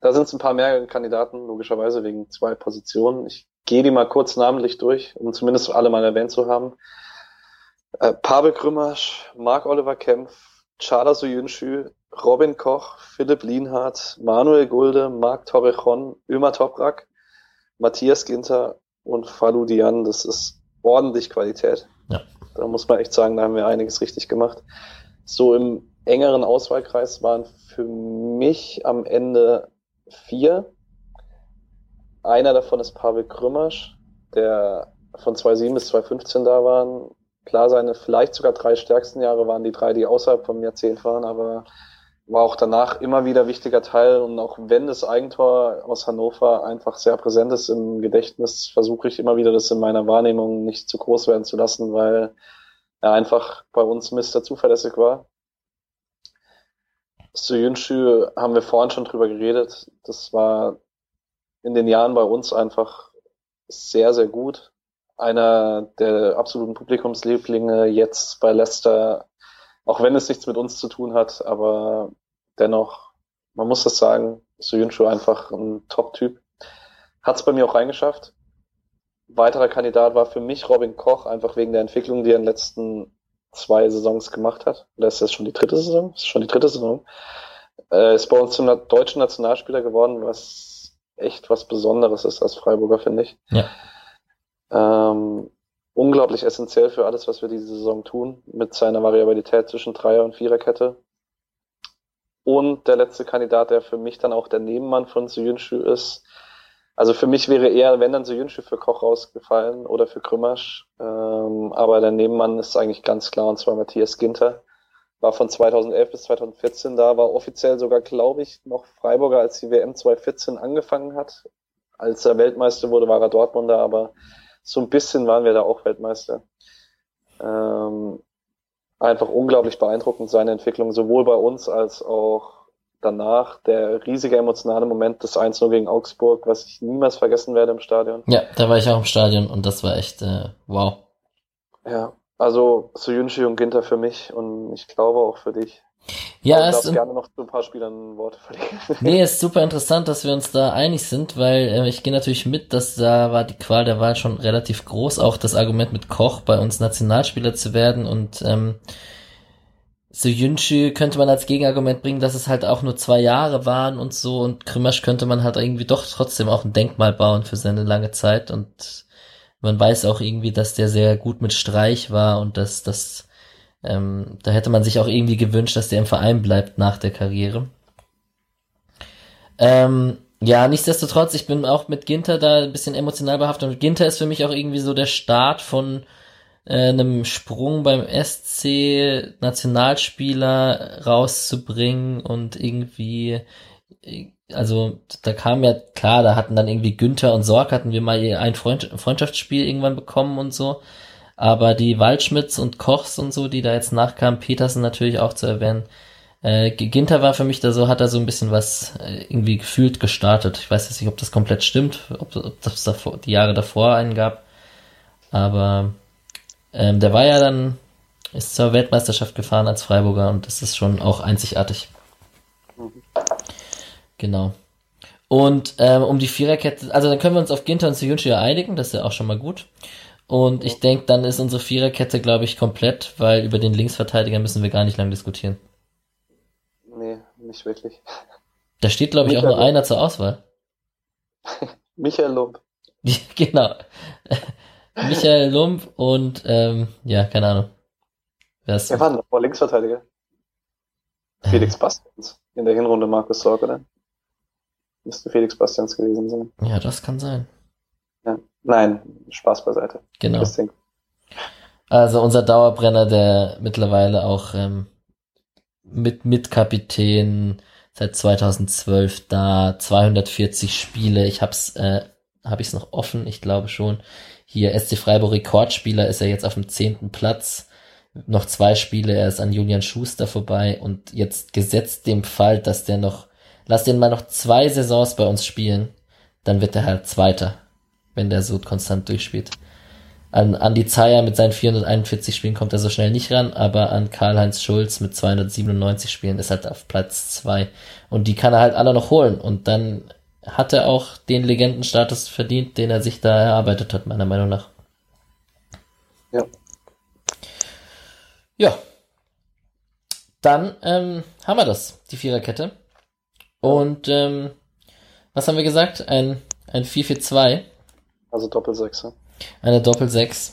Da sind es ein paar mehr Kandidaten, logischerweise wegen zwei Positionen. Ich gehe die mal kurz namentlich durch, um zumindest alle mal erwähnt zu haben. Äh, Pavel Krümmersch, Marc-Oliver Kempf, Çağlar Soyuncu, Robin Koch, Philipp Lienhardt, Manuel Gulde, Marc Torrejon, Ömer Toprak, Matthias Ginter und Falou Dian. Das ist ordentlich Qualität. Ja. Da muss man echt sagen, da haben wir einiges richtig gemacht. So im engeren Auswahlkreis waren für mich am Ende vier. Einer davon ist Pavel Krümmersch, der von 2007 bis 2015 da war. Klar, seine vielleicht sogar drei stärksten Jahre waren die drei, die außerhalb vom Jahrzehnt waren, aber war auch danach immer wieder wichtiger Teil. Und auch wenn das Eigentor aus Hannover einfach sehr präsent ist im Gedächtnis, versuche ich immer wieder, das in meiner Wahrnehmung nicht zu groß werden zu lassen, weil er einfach bei uns Mr. zuverlässig war. Soyuncu haben wir vorhin schon drüber geredet. Das war in den Jahren bei uns einfach sehr, sehr gut. Einer der absoluten Publikumslieblinge jetzt bei Leicester, auch wenn es nichts mit uns zu tun hat, aber dennoch, man muss das sagen, Soyuncu einfach ein Top-Typ. Hat es bei mir auch reingeschafft. Weiterer Kandidat war für mich Robin Koch, einfach wegen der Entwicklung, die er in den letzten zwei Saisons gemacht hat. Oder ist das schon die dritte Saison? Ist schon die dritte Saison. Äh, ist bei uns zum deutschen Nationalspieler geworden, was echt was Besonderes ist als Freiburger, finde ich. Ja. Ähm, unglaublich essentiell für alles, was wir diese Saison tun, mit seiner Variabilität zwischen Dreier- und Viererkette. Und der letzte Kandidat, der für mich dann auch der Nebenmann von Soyuncu ist, also für mich wäre eher, wenn dann Soyuncu für Koch rausgefallen oder für Krümmersch, ähm, aber der Nebenmann ist eigentlich ganz klar, und zwar Matthias Ginter. War von 2011 bis 2014 da, war offiziell sogar, glaube ich, noch Freiburger, als die WM 2014 angefangen hat. Als er Weltmeister wurde, war er Dortmunder, aber so ein bisschen waren wir da auch Weltmeister. Ähm, einfach unglaublich beeindruckend seine Entwicklung, sowohl bei uns als auch danach. Der riesige emotionale Moment des 1-0 gegen Augsburg, was ich niemals vergessen werde im Stadion. Ja, da war ich auch im Stadion und das war echt äh, wow. Ja, also Soyuncu und Ginter für mich und ich glaube auch für dich. Ja, du es darfst gerne noch zu ein paar Spielern Worte verlieren. [laughs] Nee, ist super interessant, dass wir uns da einig sind, weil äh, ich gehe natürlich mit, dass da war die Qual der Wahl schon relativ groß, auch das Argument mit Koch bei uns Nationalspieler zu werden und ähm, so Yunchi könnte man als Gegenargument bringen, dass es halt auch nur zwei Jahre waren und so und Krümmersch könnte man halt irgendwie doch trotzdem auch ein Denkmal bauen für seine lange Zeit und man weiß auch irgendwie, dass der sehr gut mit Streich war und dass das ähm, da hätte man sich auch irgendwie gewünscht, dass der im Verein bleibt nach der Karriere. Ähm, ja, nichtsdestotrotz, ich bin auch mit Ginter da ein bisschen emotional behaftet. Und Ginter ist für mich auch irgendwie so der Start von äh, einem Sprung beim SC Nationalspieler rauszubringen und irgendwie, äh, also da kam ja, klar, da hatten dann irgendwie Günther und Sorg hatten wir mal ein Freund, Freundschaftsspiel irgendwann bekommen und so. Aber die Waldschmidts und Kochs und so, die da jetzt nachkamen, Petersen natürlich auch zu erwähnen, äh, Ginter war für mich da so, hat er so ein bisschen was äh, irgendwie gefühlt gestartet. Ich weiß jetzt nicht, ob das komplett stimmt, ob, ob das davor, die Jahre davor einen gab. Aber ähm, der war ja dann, ist zur Weltmeisterschaft gefahren als Freiburger und das ist schon auch einzigartig. Genau. Und ähm, um die Viererkette, also dann können wir uns auf Ginter und Seyunchi ja einigen, das ist ja auch schon mal gut. Und ich denke, dann ist unsere Viererkette, glaube ich, komplett, weil über den Linksverteidiger müssen wir gar nicht lang diskutieren. nee, nicht wirklich. Da steht, glaube ich, auch nur einer zur Auswahl. [laughs] Michael Lump. [laughs] genau. Michael Lump und, ähm, ja, keine Ahnung. Wer ist Wer war noch Linksverteidiger? Felix Bastians. In der Hinrunde Markus Sorg, oder? Müsste Felix Bastians gewesen sein. Ja, das kann sein. Ja. Nein, Spaß beiseite. Genau. Also unser Dauerbrenner, der mittlerweile auch ähm, mit Mitkapitän seit 2012 da, 240 Spiele. Ich hab's, äh, hab ich's noch offen, ich glaube schon. Hier SC Freiburg Rekordspieler ist er jetzt auf dem zehnten Platz. Noch zwei Spiele, er ist an Julian Schuster vorbei und jetzt gesetzt dem Fall, dass der noch, lass den mal noch zwei Saisons bei uns spielen, dann wird er halt Zweiter, wenn der so konstant durchspielt. An Andi Zeyer mit seinen 441 Spielen kommt er so schnell nicht ran, aber an Karl-Heinz Schulz mit 297 Spielen ist halt auf Platz zwei Und die kann er halt alle noch holen. Und dann hat er auch den Legendenstatus verdient, den er sich da erarbeitet hat, meiner Meinung nach. Ja. Ja. Dann ähm, haben wir das, die Viererkette. Und ähm, was haben wir gesagt? Ein, ein 4-4-2. Also Doppelsechser. Eine Doppel-6.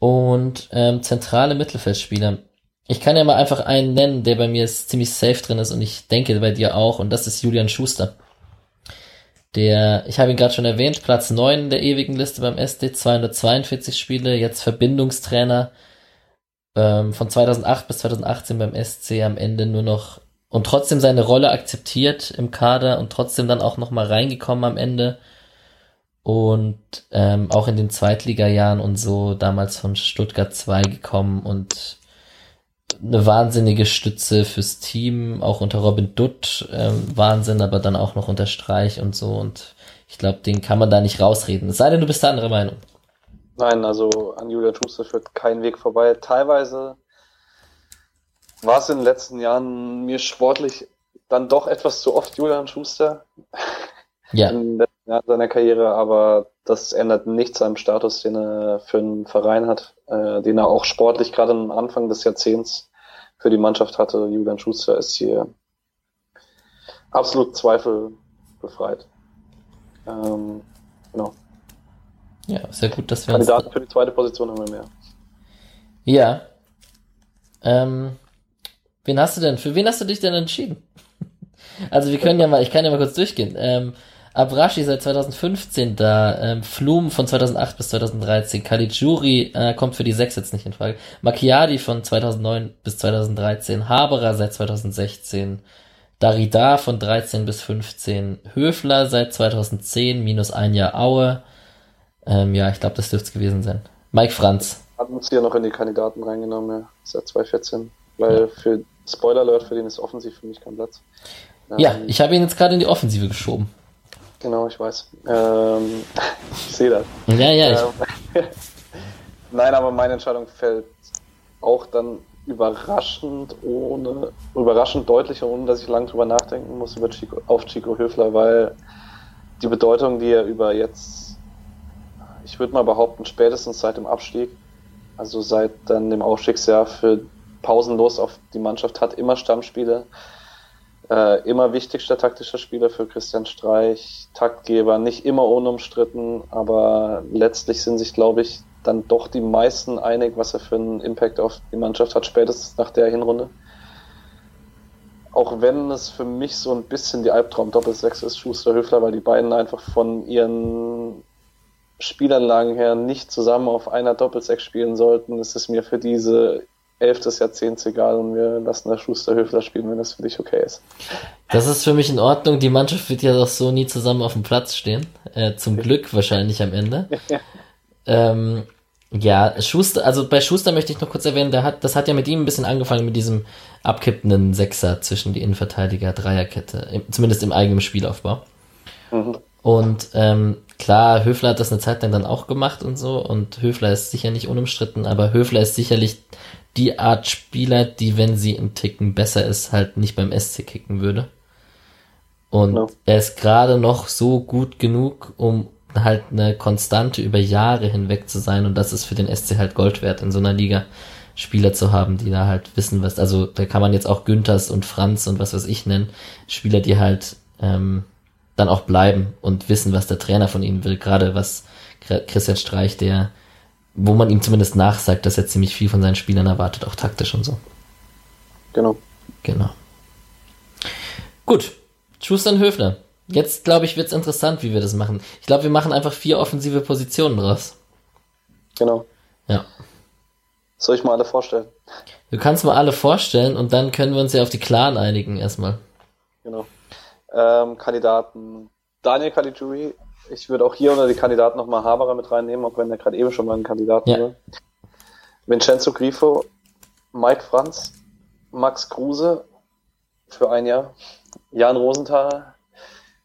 Und ähm, zentrale Mittelfeldspieler. Ich kann ja mal einfach einen nennen, der bei mir ist ziemlich safe drin ist und ich denke bei dir auch, und das ist Julian Schuster. Der, ich habe ihn gerade schon erwähnt, Platz 9 der ewigen Liste beim SD, 242 Spiele, jetzt Verbindungstrainer ähm, von 2008 bis 2018 beim SC am Ende nur noch und trotzdem seine Rolle akzeptiert im Kader und trotzdem dann auch nochmal reingekommen am Ende und ähm, auch in den Zweitliga-Jahren und so damals von Stuttgart 2 gekommen und eine wahnsinnige Stütze fürs Team, auch unter Robin Dutt, ähm, Wahnsinn, aber dann auch noch unter Streich und so und ich glaube, den kann man da nicht rausreden. Es sei denn, du bist der andere Meinung. Nein, also an Julian Schuster führt kein Weg vorbei. Teilweise war es in den letzten Jahren mir sportlich dann doch etwas zu oft Julian Schuster Ja, in den letzten Jahren seiner Karriere, aber das ändert nichts am Status, den er für einen Verein hat, äh, den er auch sportlich gerade am Anfang des Jahrzehnts für die Mannschaft hatte. Julian Schuster ist hier absolut zweifelbefreit. Ähm, genau. ja, sehr gut, dass wir uns Kandidaten für die zweite Position haben wir mehr. Ja. Ähm, wen hast du denn? Für wen hast du dich denn entschieden? [laughs] Also wir können ja mal, ich kann ja mal kurz durchgehen. Ähm, Abrashi seit 2015 da, ähm, Flum von 2008 bis 2013, Caligiuri äh, kommt für die 6 jetzt nicht in Frage, Macchiadi von 2009 bis 2013, Haberer seit 2016, Darida von 13 bis 15, Höfler seit 2010, minus ein Jahr Aue. Ähm, ja, ich glaube, das dürfte es gewesen sein. Mike Franz. Hat uns hier noch in die Kandidaten reingenommen, ja, seit 2014. Weil für Spoiler Alert, für den ist offensiv für mich kein Platz. Ja, Ähm, ich habe ihn jetzt gerade in die Offensive geschoben. Genau, ich weiß. Ähm, [laughs] ich sehe das. Ja, ja, ich, Ähm, [laughs] Nein, aber meine Entscheidung fällt auch dann überraschend ohne, überraschend deutlich, ohne dass ich lange drüber nachdenken muss über Chico, auf Chico Höfler, weil die Bedeutung, die er über jetzt, ich würde mal behaupten, spätestens seit dem Abstieg, also seit dann dem Aufstiegsjahr für pausenlos auf die Mannschaft hat, immer Stammspiele, äh, immer wichtigster taktischer Spieler für Christian Streich, Taktgeber, nicht immer unumstritten, aber letztlich sind sich, glaube ich, dann doch die meisten einig, was er für einen Impact auf die Mannschaft hat, spätestens nach der Hinrunde. Auch wenn es für mich so ein bisschen die Albtraum-Doppelsechs ist, Schuster Höfler, weil die beiden einfach von ihren Spielanlagen her nicht zusammen auf einer Doppelsechs spielen sollten, ist es mir für diese Elf des Jahrzehnts egal und wir lassen da Schuster Höfler spielen, wenn das für dich okay ist. das ist für mich in Ordnung. Die Mannschaft wird ja doch so nie zusammen auf dem Platz stehen. Äh, zum Glück wahrscheinlich am Ende. [laughs] ähm, ja, Schuster, also bei Schuster möchte ich noch kurz erwähnen, der hat, das hat ja mit ihm ein bisschen angefangen mit diesem abkippenden Sechser zwischen die Innenverteidiger, Dreierkette, im, zumindest im eigenen Spielaufbau. Mhm. Und ähm, klar, Höfler hat das eine Zeit lang dann auch gemacht und so. Und Höfler ist sicher nicht unumstritten, aber Höfler ist sicherlich die Art Spieler, die, wenn sie einen Ticken besser ist, halt nicht beim SC kicken würde. Und Ja. er ist gerade noch so gut genug, um halt eine Konstante über Jahre hinweg zu sein. Und das ist für den SC halt Gold wert in so einer Liga. Spieler zu haben, die da halt wissen, was, also da kann man jetzt auch Günthers und Franz und was weiß ich nennen, Spieler, die halt ähm, dann auch bleiben und wissen, was der Trainer von ihnen will, gerade was Christian Streich, der, wo man ihm zumindest nachsagt, dass er ziemlich viel von seinen Spielern erwartet, auch taktisch und so. Genau. Genau. Gut, Schuster und Höfner. Jetzt, glaube ich, wird's interessant, wie wir das machen. Ich glaube, wir machen einfach vier offensive Positionen draus. Genau. Ja. Soll ich mal alle vorstellen? Du kannst mal alle vorstellen und dann können wir uns ja auf die Klaren einigen erstmal. Genau. Ähm, Kandidaten Daniel Caligiuri. Ich würde auch hier unter die Kandidaten nochmal Haberer mit reinnehmen, auch wenn er gerade eben schon mal einen Kandidaten ja. war. Vincenzo Grifo, Mike Franz, Max Kruse für ein Jahr, Jan Rosenthal,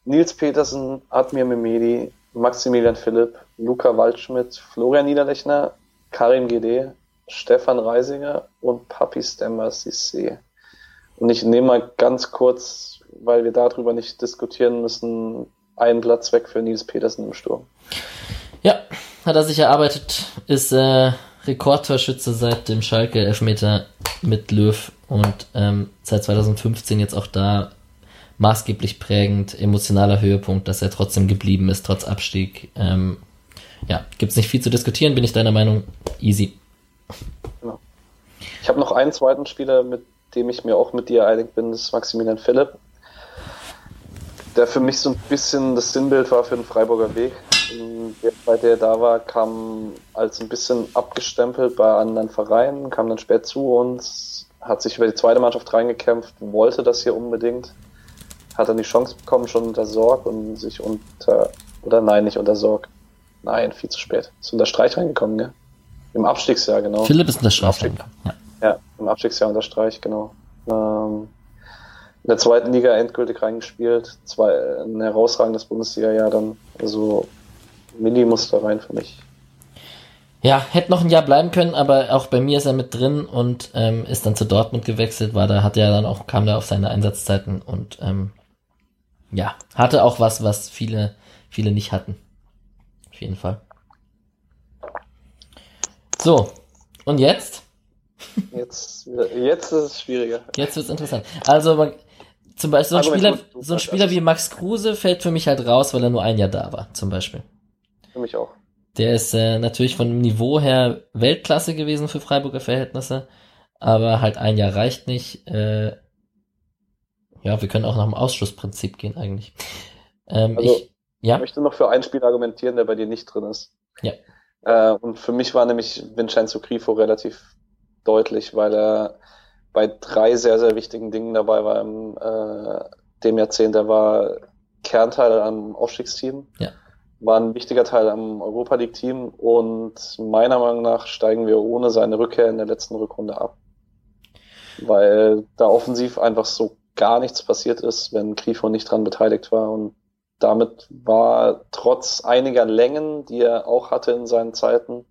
Nils Petersen, Admir Memedi, Maximilian Philipp, Luca Waldschmidt, Florian Niederlechner, Karim GD, Stefan Reisinger und Papi Stemmer Sissé. Und ich nehme mal ganz kurz, weil wir darüber nicht diskutieren müssen, einen Platz weg für Nils Petersen im Sturm. Ja, hat er sich erarbeitet, ist äh, Rekordtorschütze seit dem Schalke Elfmeter mit Löw und ähm, seit 2015 jetzt auch da maßgeblich prägend, emotionaler Höhepunkt, dass er trotzdem geblieben ist, trotz Abstieg. Ähm, ja, gibt's nicht viel zu diskutieren, bin ich deiner Meinung. Easy. Genau. Ich habe noch einen zweiten Spieler, mit dem ich mir auch mit dir einig bin, das ist Maximilian Philipp, der für mich so ein bisschen das Sinnbild war für den Freiburger Weg. Bei der da war, kam als ein bisschen abgestempelt bei anderen Vereinen, kam dann spät zu uns, hat sich über die zweite Mannschaft reingekämpft, wollte das hier unbedingt, hat dann die Chance bekommen, schon unter Sorg und sich unter, oder nein, nicht unter Sorg, nein, viel zu spät, ist unter Streich reingekommen, ne? Im Abstiegsjahr, genau. Philipp ist unter Streich ja. Ja, im Abstiegsjahr unter Streich, genau. Ähm, in der zweiten Liga endgültig reingespielt, zwei, ein herausragendes Bundesliga-Jahr dann, also Mini-Muster rein für mich. Ja, hätte noch ein Jahr bleiben können, aber auch bei mir ist er mit drin und ähm, ist dann zu Dortmund gewechselt, war da, hat er dann auch, kam da auf seine Einsatzzeiten und ähm, ja, hatte auch was, was viele, viele nicht hatten. Auf jeden Fall. So, und jetzt? Jetzt, jetzt ist es schwieriger. Jetzt wird es interessant. Also, man, zum Beispiel so ein Spieler, so ein Spieler wie Max Kruse fällt für mich halt raus, weil er nur ein Jahr da war, zum Beispiel. Für mich auch. Der ist äh, natürlich von Niveau her Weltklasse gewesen für Freiburger Verhältnisse, aber halt ein Jahr reicht nicht. Äh, ja, wir können auch nach dem Ausschlussprinzip gehen eigentlich. Ähm, also, ich, ja? ich möchte noch für ein Spiel argumentieren, der bei dir nicht drin ist. Ja. Äh, und für mich war nämlich Vincenzo Grifo relativ deutlich, weil er bei drei sehr, sehr wichtigen Dingen dabei war im äh, dem Jahrzehnt. Er war Kernteil am Aufstiegsteam, ja. war ein wichtiger Teil am Europa League Team und meiner Meinung nach steigen wir ohne seine Rückkehr in der letzten Rückrunde ab. Weil da offensiv einfach so gar nichts passiert ist, wenn Grifo nicht dran beteiligt war und damit war trotz einiger Längen, die er auch hatte in seinen Zeiten,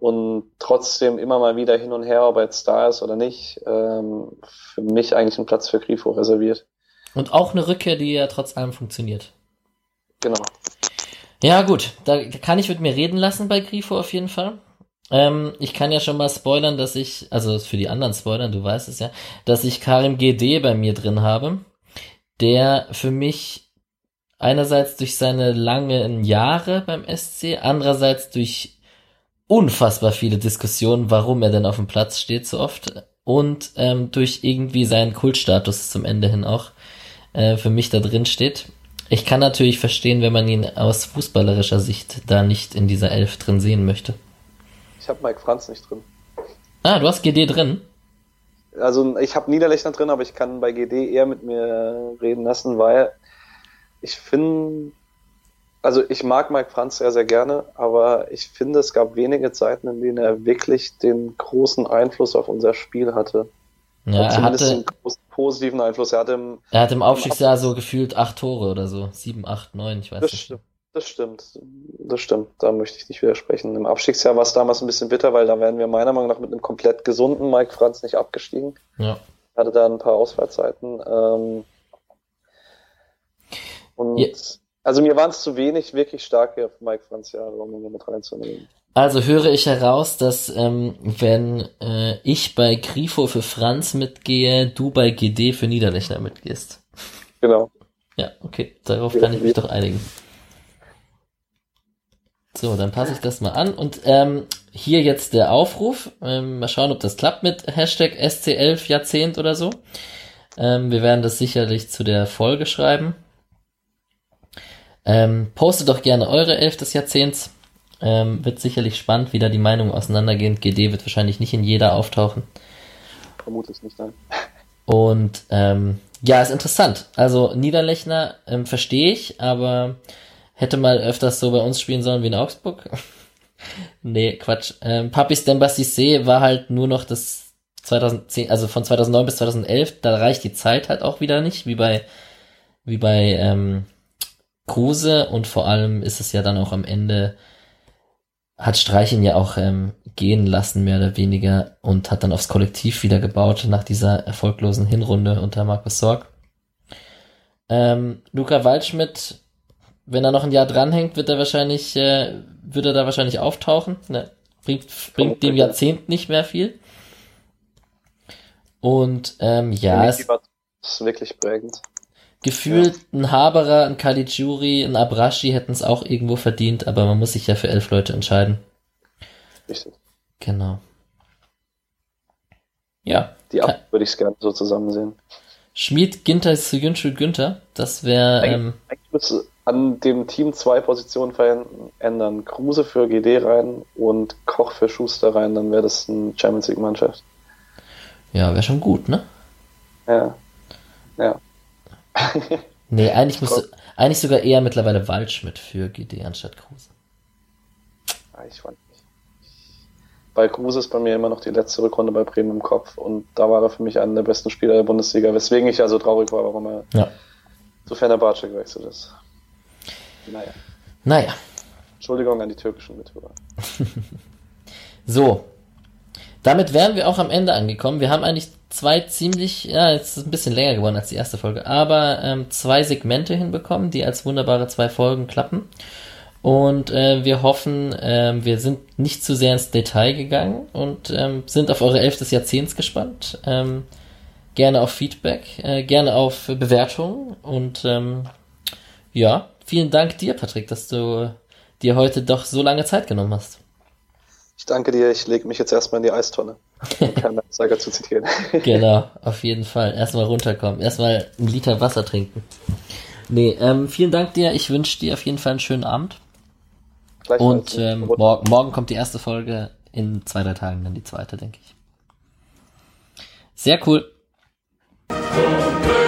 und trotzdem immer mal wieder hin und her, ob er jetzt da ist oder nicht, ähm, für mich eigentlich ein Platz für Grifo reserviert. Und auch eine Rückkehr, die ja trotz allem funktioniert. Genau. Ja, gut, da kann ich mit mir reden lassen bei Grifo auf jeden Fall. Ähm, ich kann ja schon mal spoilern, dass ich, also für die anderen spoilern, du weißt es ja, dass ich Karim GD bei mir drin habe, der für mich einerseits durch seine langen Jahre beim SC, andererseits durch unfassbar viele Diskussionen, warum er denn auf dem Platz steht so oft und ähm, durch irgendwie seinen Kultstatus zum Ende hin auch äh, für mich da drin steht. Ich kann natürlich verstehen, wenn man ihn aus fußballerischer Sicht da nicht in dieser Elf drin sehen möchte. Ich habe Mike Franz nicht drin. Ah, du hast GD drin? Also ich habe Niederlechner drin, aber ich kann bei GD eher mit mir reden lassen, weil ich finde, also ich mag Mike Franz sehr, sehr gerne, aber ich finde, es gab wenige Zeiten, in denen er wirklich den großen Einfluss auf unser Spiel hatte. Ja, er hatte einen großen positiven Einfluss. Er hat im, er hat im Aufstiegsjahr so gefühlt acht Tore oder so. Sieben, acht, neun, ich weiß das nicht. Stimmt. Das stimmt, das stimmt, da möchte ich nicht widersprechen. Im Abstiegsjahr war es damals ein bisschen bitter, weil da wären wir meiner Meinung nach mit einem komplett gesunden Mike Franz nicht abgestiegen. Ja. Hatte da ein paar Ausfallzeiten. Ähm, und Jetzt. Also mir waren es zu wenig wirklich starke Mike Franz Jahre, um ihn mit reinzunehmen. Also höre ich heraus, dass ähm, wenn äh, ich bei Grifo für Franz mitgehe, du bei GD für Niederlechner mitgehst. Genau. Ja, okay, darauf kann ich mich doch einigen. So, dann passe ich das mal an und ähm, hier jetzt der Aufruf. Ähm, mal schauen, ob das klappt mit Hashtag SC11 Jahrzehnt oder so. Ähm, wir werden das sicherlich zu der Folge schreiben. Ähm, postet doch gerne eure Elf des Jahrzehnts. Ähm, wird sicherlich spannend, wie da die Meinungen auseinandergehen. GD wird wahrscheinlich nicht in jeder auftauchen. Vermutlich nicht, nein. Und ähm, ja, ist interessant. Also Niederlechner ähm, verstehe ich, aber hätte mal öfters so bei uns spielen sollen wie in Augsburg. [laughs] nee, Quatsch. Ähm, Papis Dembassi war halt nur noch das 2010, also von 2009 bis 2011, da reicht die Zeit halt auch wieder nicht, wie bei, wie bei ähm, Kruse und vor allem ist es ja dann auch am Ende hat Streich ihn ja auch ähm, gehen lassen, mehr oder weniger, und hat dann aufs Kollektiv wieder gebaut nach dieser erfolglosen Hinrunde unter Markus Sorg. Ähm, Luca Waldschmidt, wenn er noch ein Jahr dranhängt, wird er wahrscheinlich, äh, wird er da wahrscheinlich auftauchen. Ne? Bringt, bringt dem Jahrzehnt nicht mehr viel. Und ähm, ja, es ist wirklich prägend. Gefühlt ja. ein Haberer, ein Caligiuri, ein Abrashi hätten es auch irgendwo verdient, aber man muss sich ja für elf Leute entscheiden. Richtig. Genau. Ja. Die Ab würde ich gerne so zusammen sehen. Schmied, Ginter, Sujunchu, Günther. Das wäre. Ähm, eigentlich müsste an dem Team zwei Positionen verändern. Kruse für GD rein und Koch für Schuster rein, dann wäre das ein Champions League Mannschaft. Ja, wäre schon gut, ne? Ja. Ja. [laughs] nee, eigentlich müsste, eigentlich sogar eher mittlerweile Waldschmidt für GD anstatt Kruse. Ah, ich weiß nicht. Bei Kruse ist bei mir immer noch die letzte Rückrunde bei Bremen im Kopf und da war er für mich einer der besten Spieler der Bundesliga, weswegen ich ja so traurig war, warum er ja. zu Fenerbahce gewechselt ist. Naja. Naja. Entschuldigung an die türkischen Mithörer. [laughs] so. Damit wären wir auch am Ende angekommen. Wir haben eigentlich zwei ziemlich, ja, jetzt ist es ein bisschen länger geworden als die erste Folge, aber ähm, zwei Segmente hinbekommen, die als wunderbare zwei Folgen klappen. Und äh, wir hoffen, äh, wir sind nicht zu sehr ins Detail gegangen und ähm, sind auf eure Elf des Jahrzehnts gespannt. Ähm, gerne auf Feedback, äh, gerne auf Bewertungen und ähm, ja, vielen Dank dir, Patrick, dass du dir heute doch so lange Zeit genommen hast. Ich danke dir, ich lege mich jetzt erstmal in die Eistonne. Um keinen Zeiger zu zitieren. [laughs] genau, auf jeden Fall. Erstmal runterkommen. Erstmal einen Liter Wasser trinken. Nee, ähm, vielen Dank dir. Ich wünsche dir auf jeden Fall einen schönen Abend. Und ähm, morgen, morgen kommt die erste Folge, in zwei, drei Tagen dann die zweite, denke ich. Sehr cool. Okay.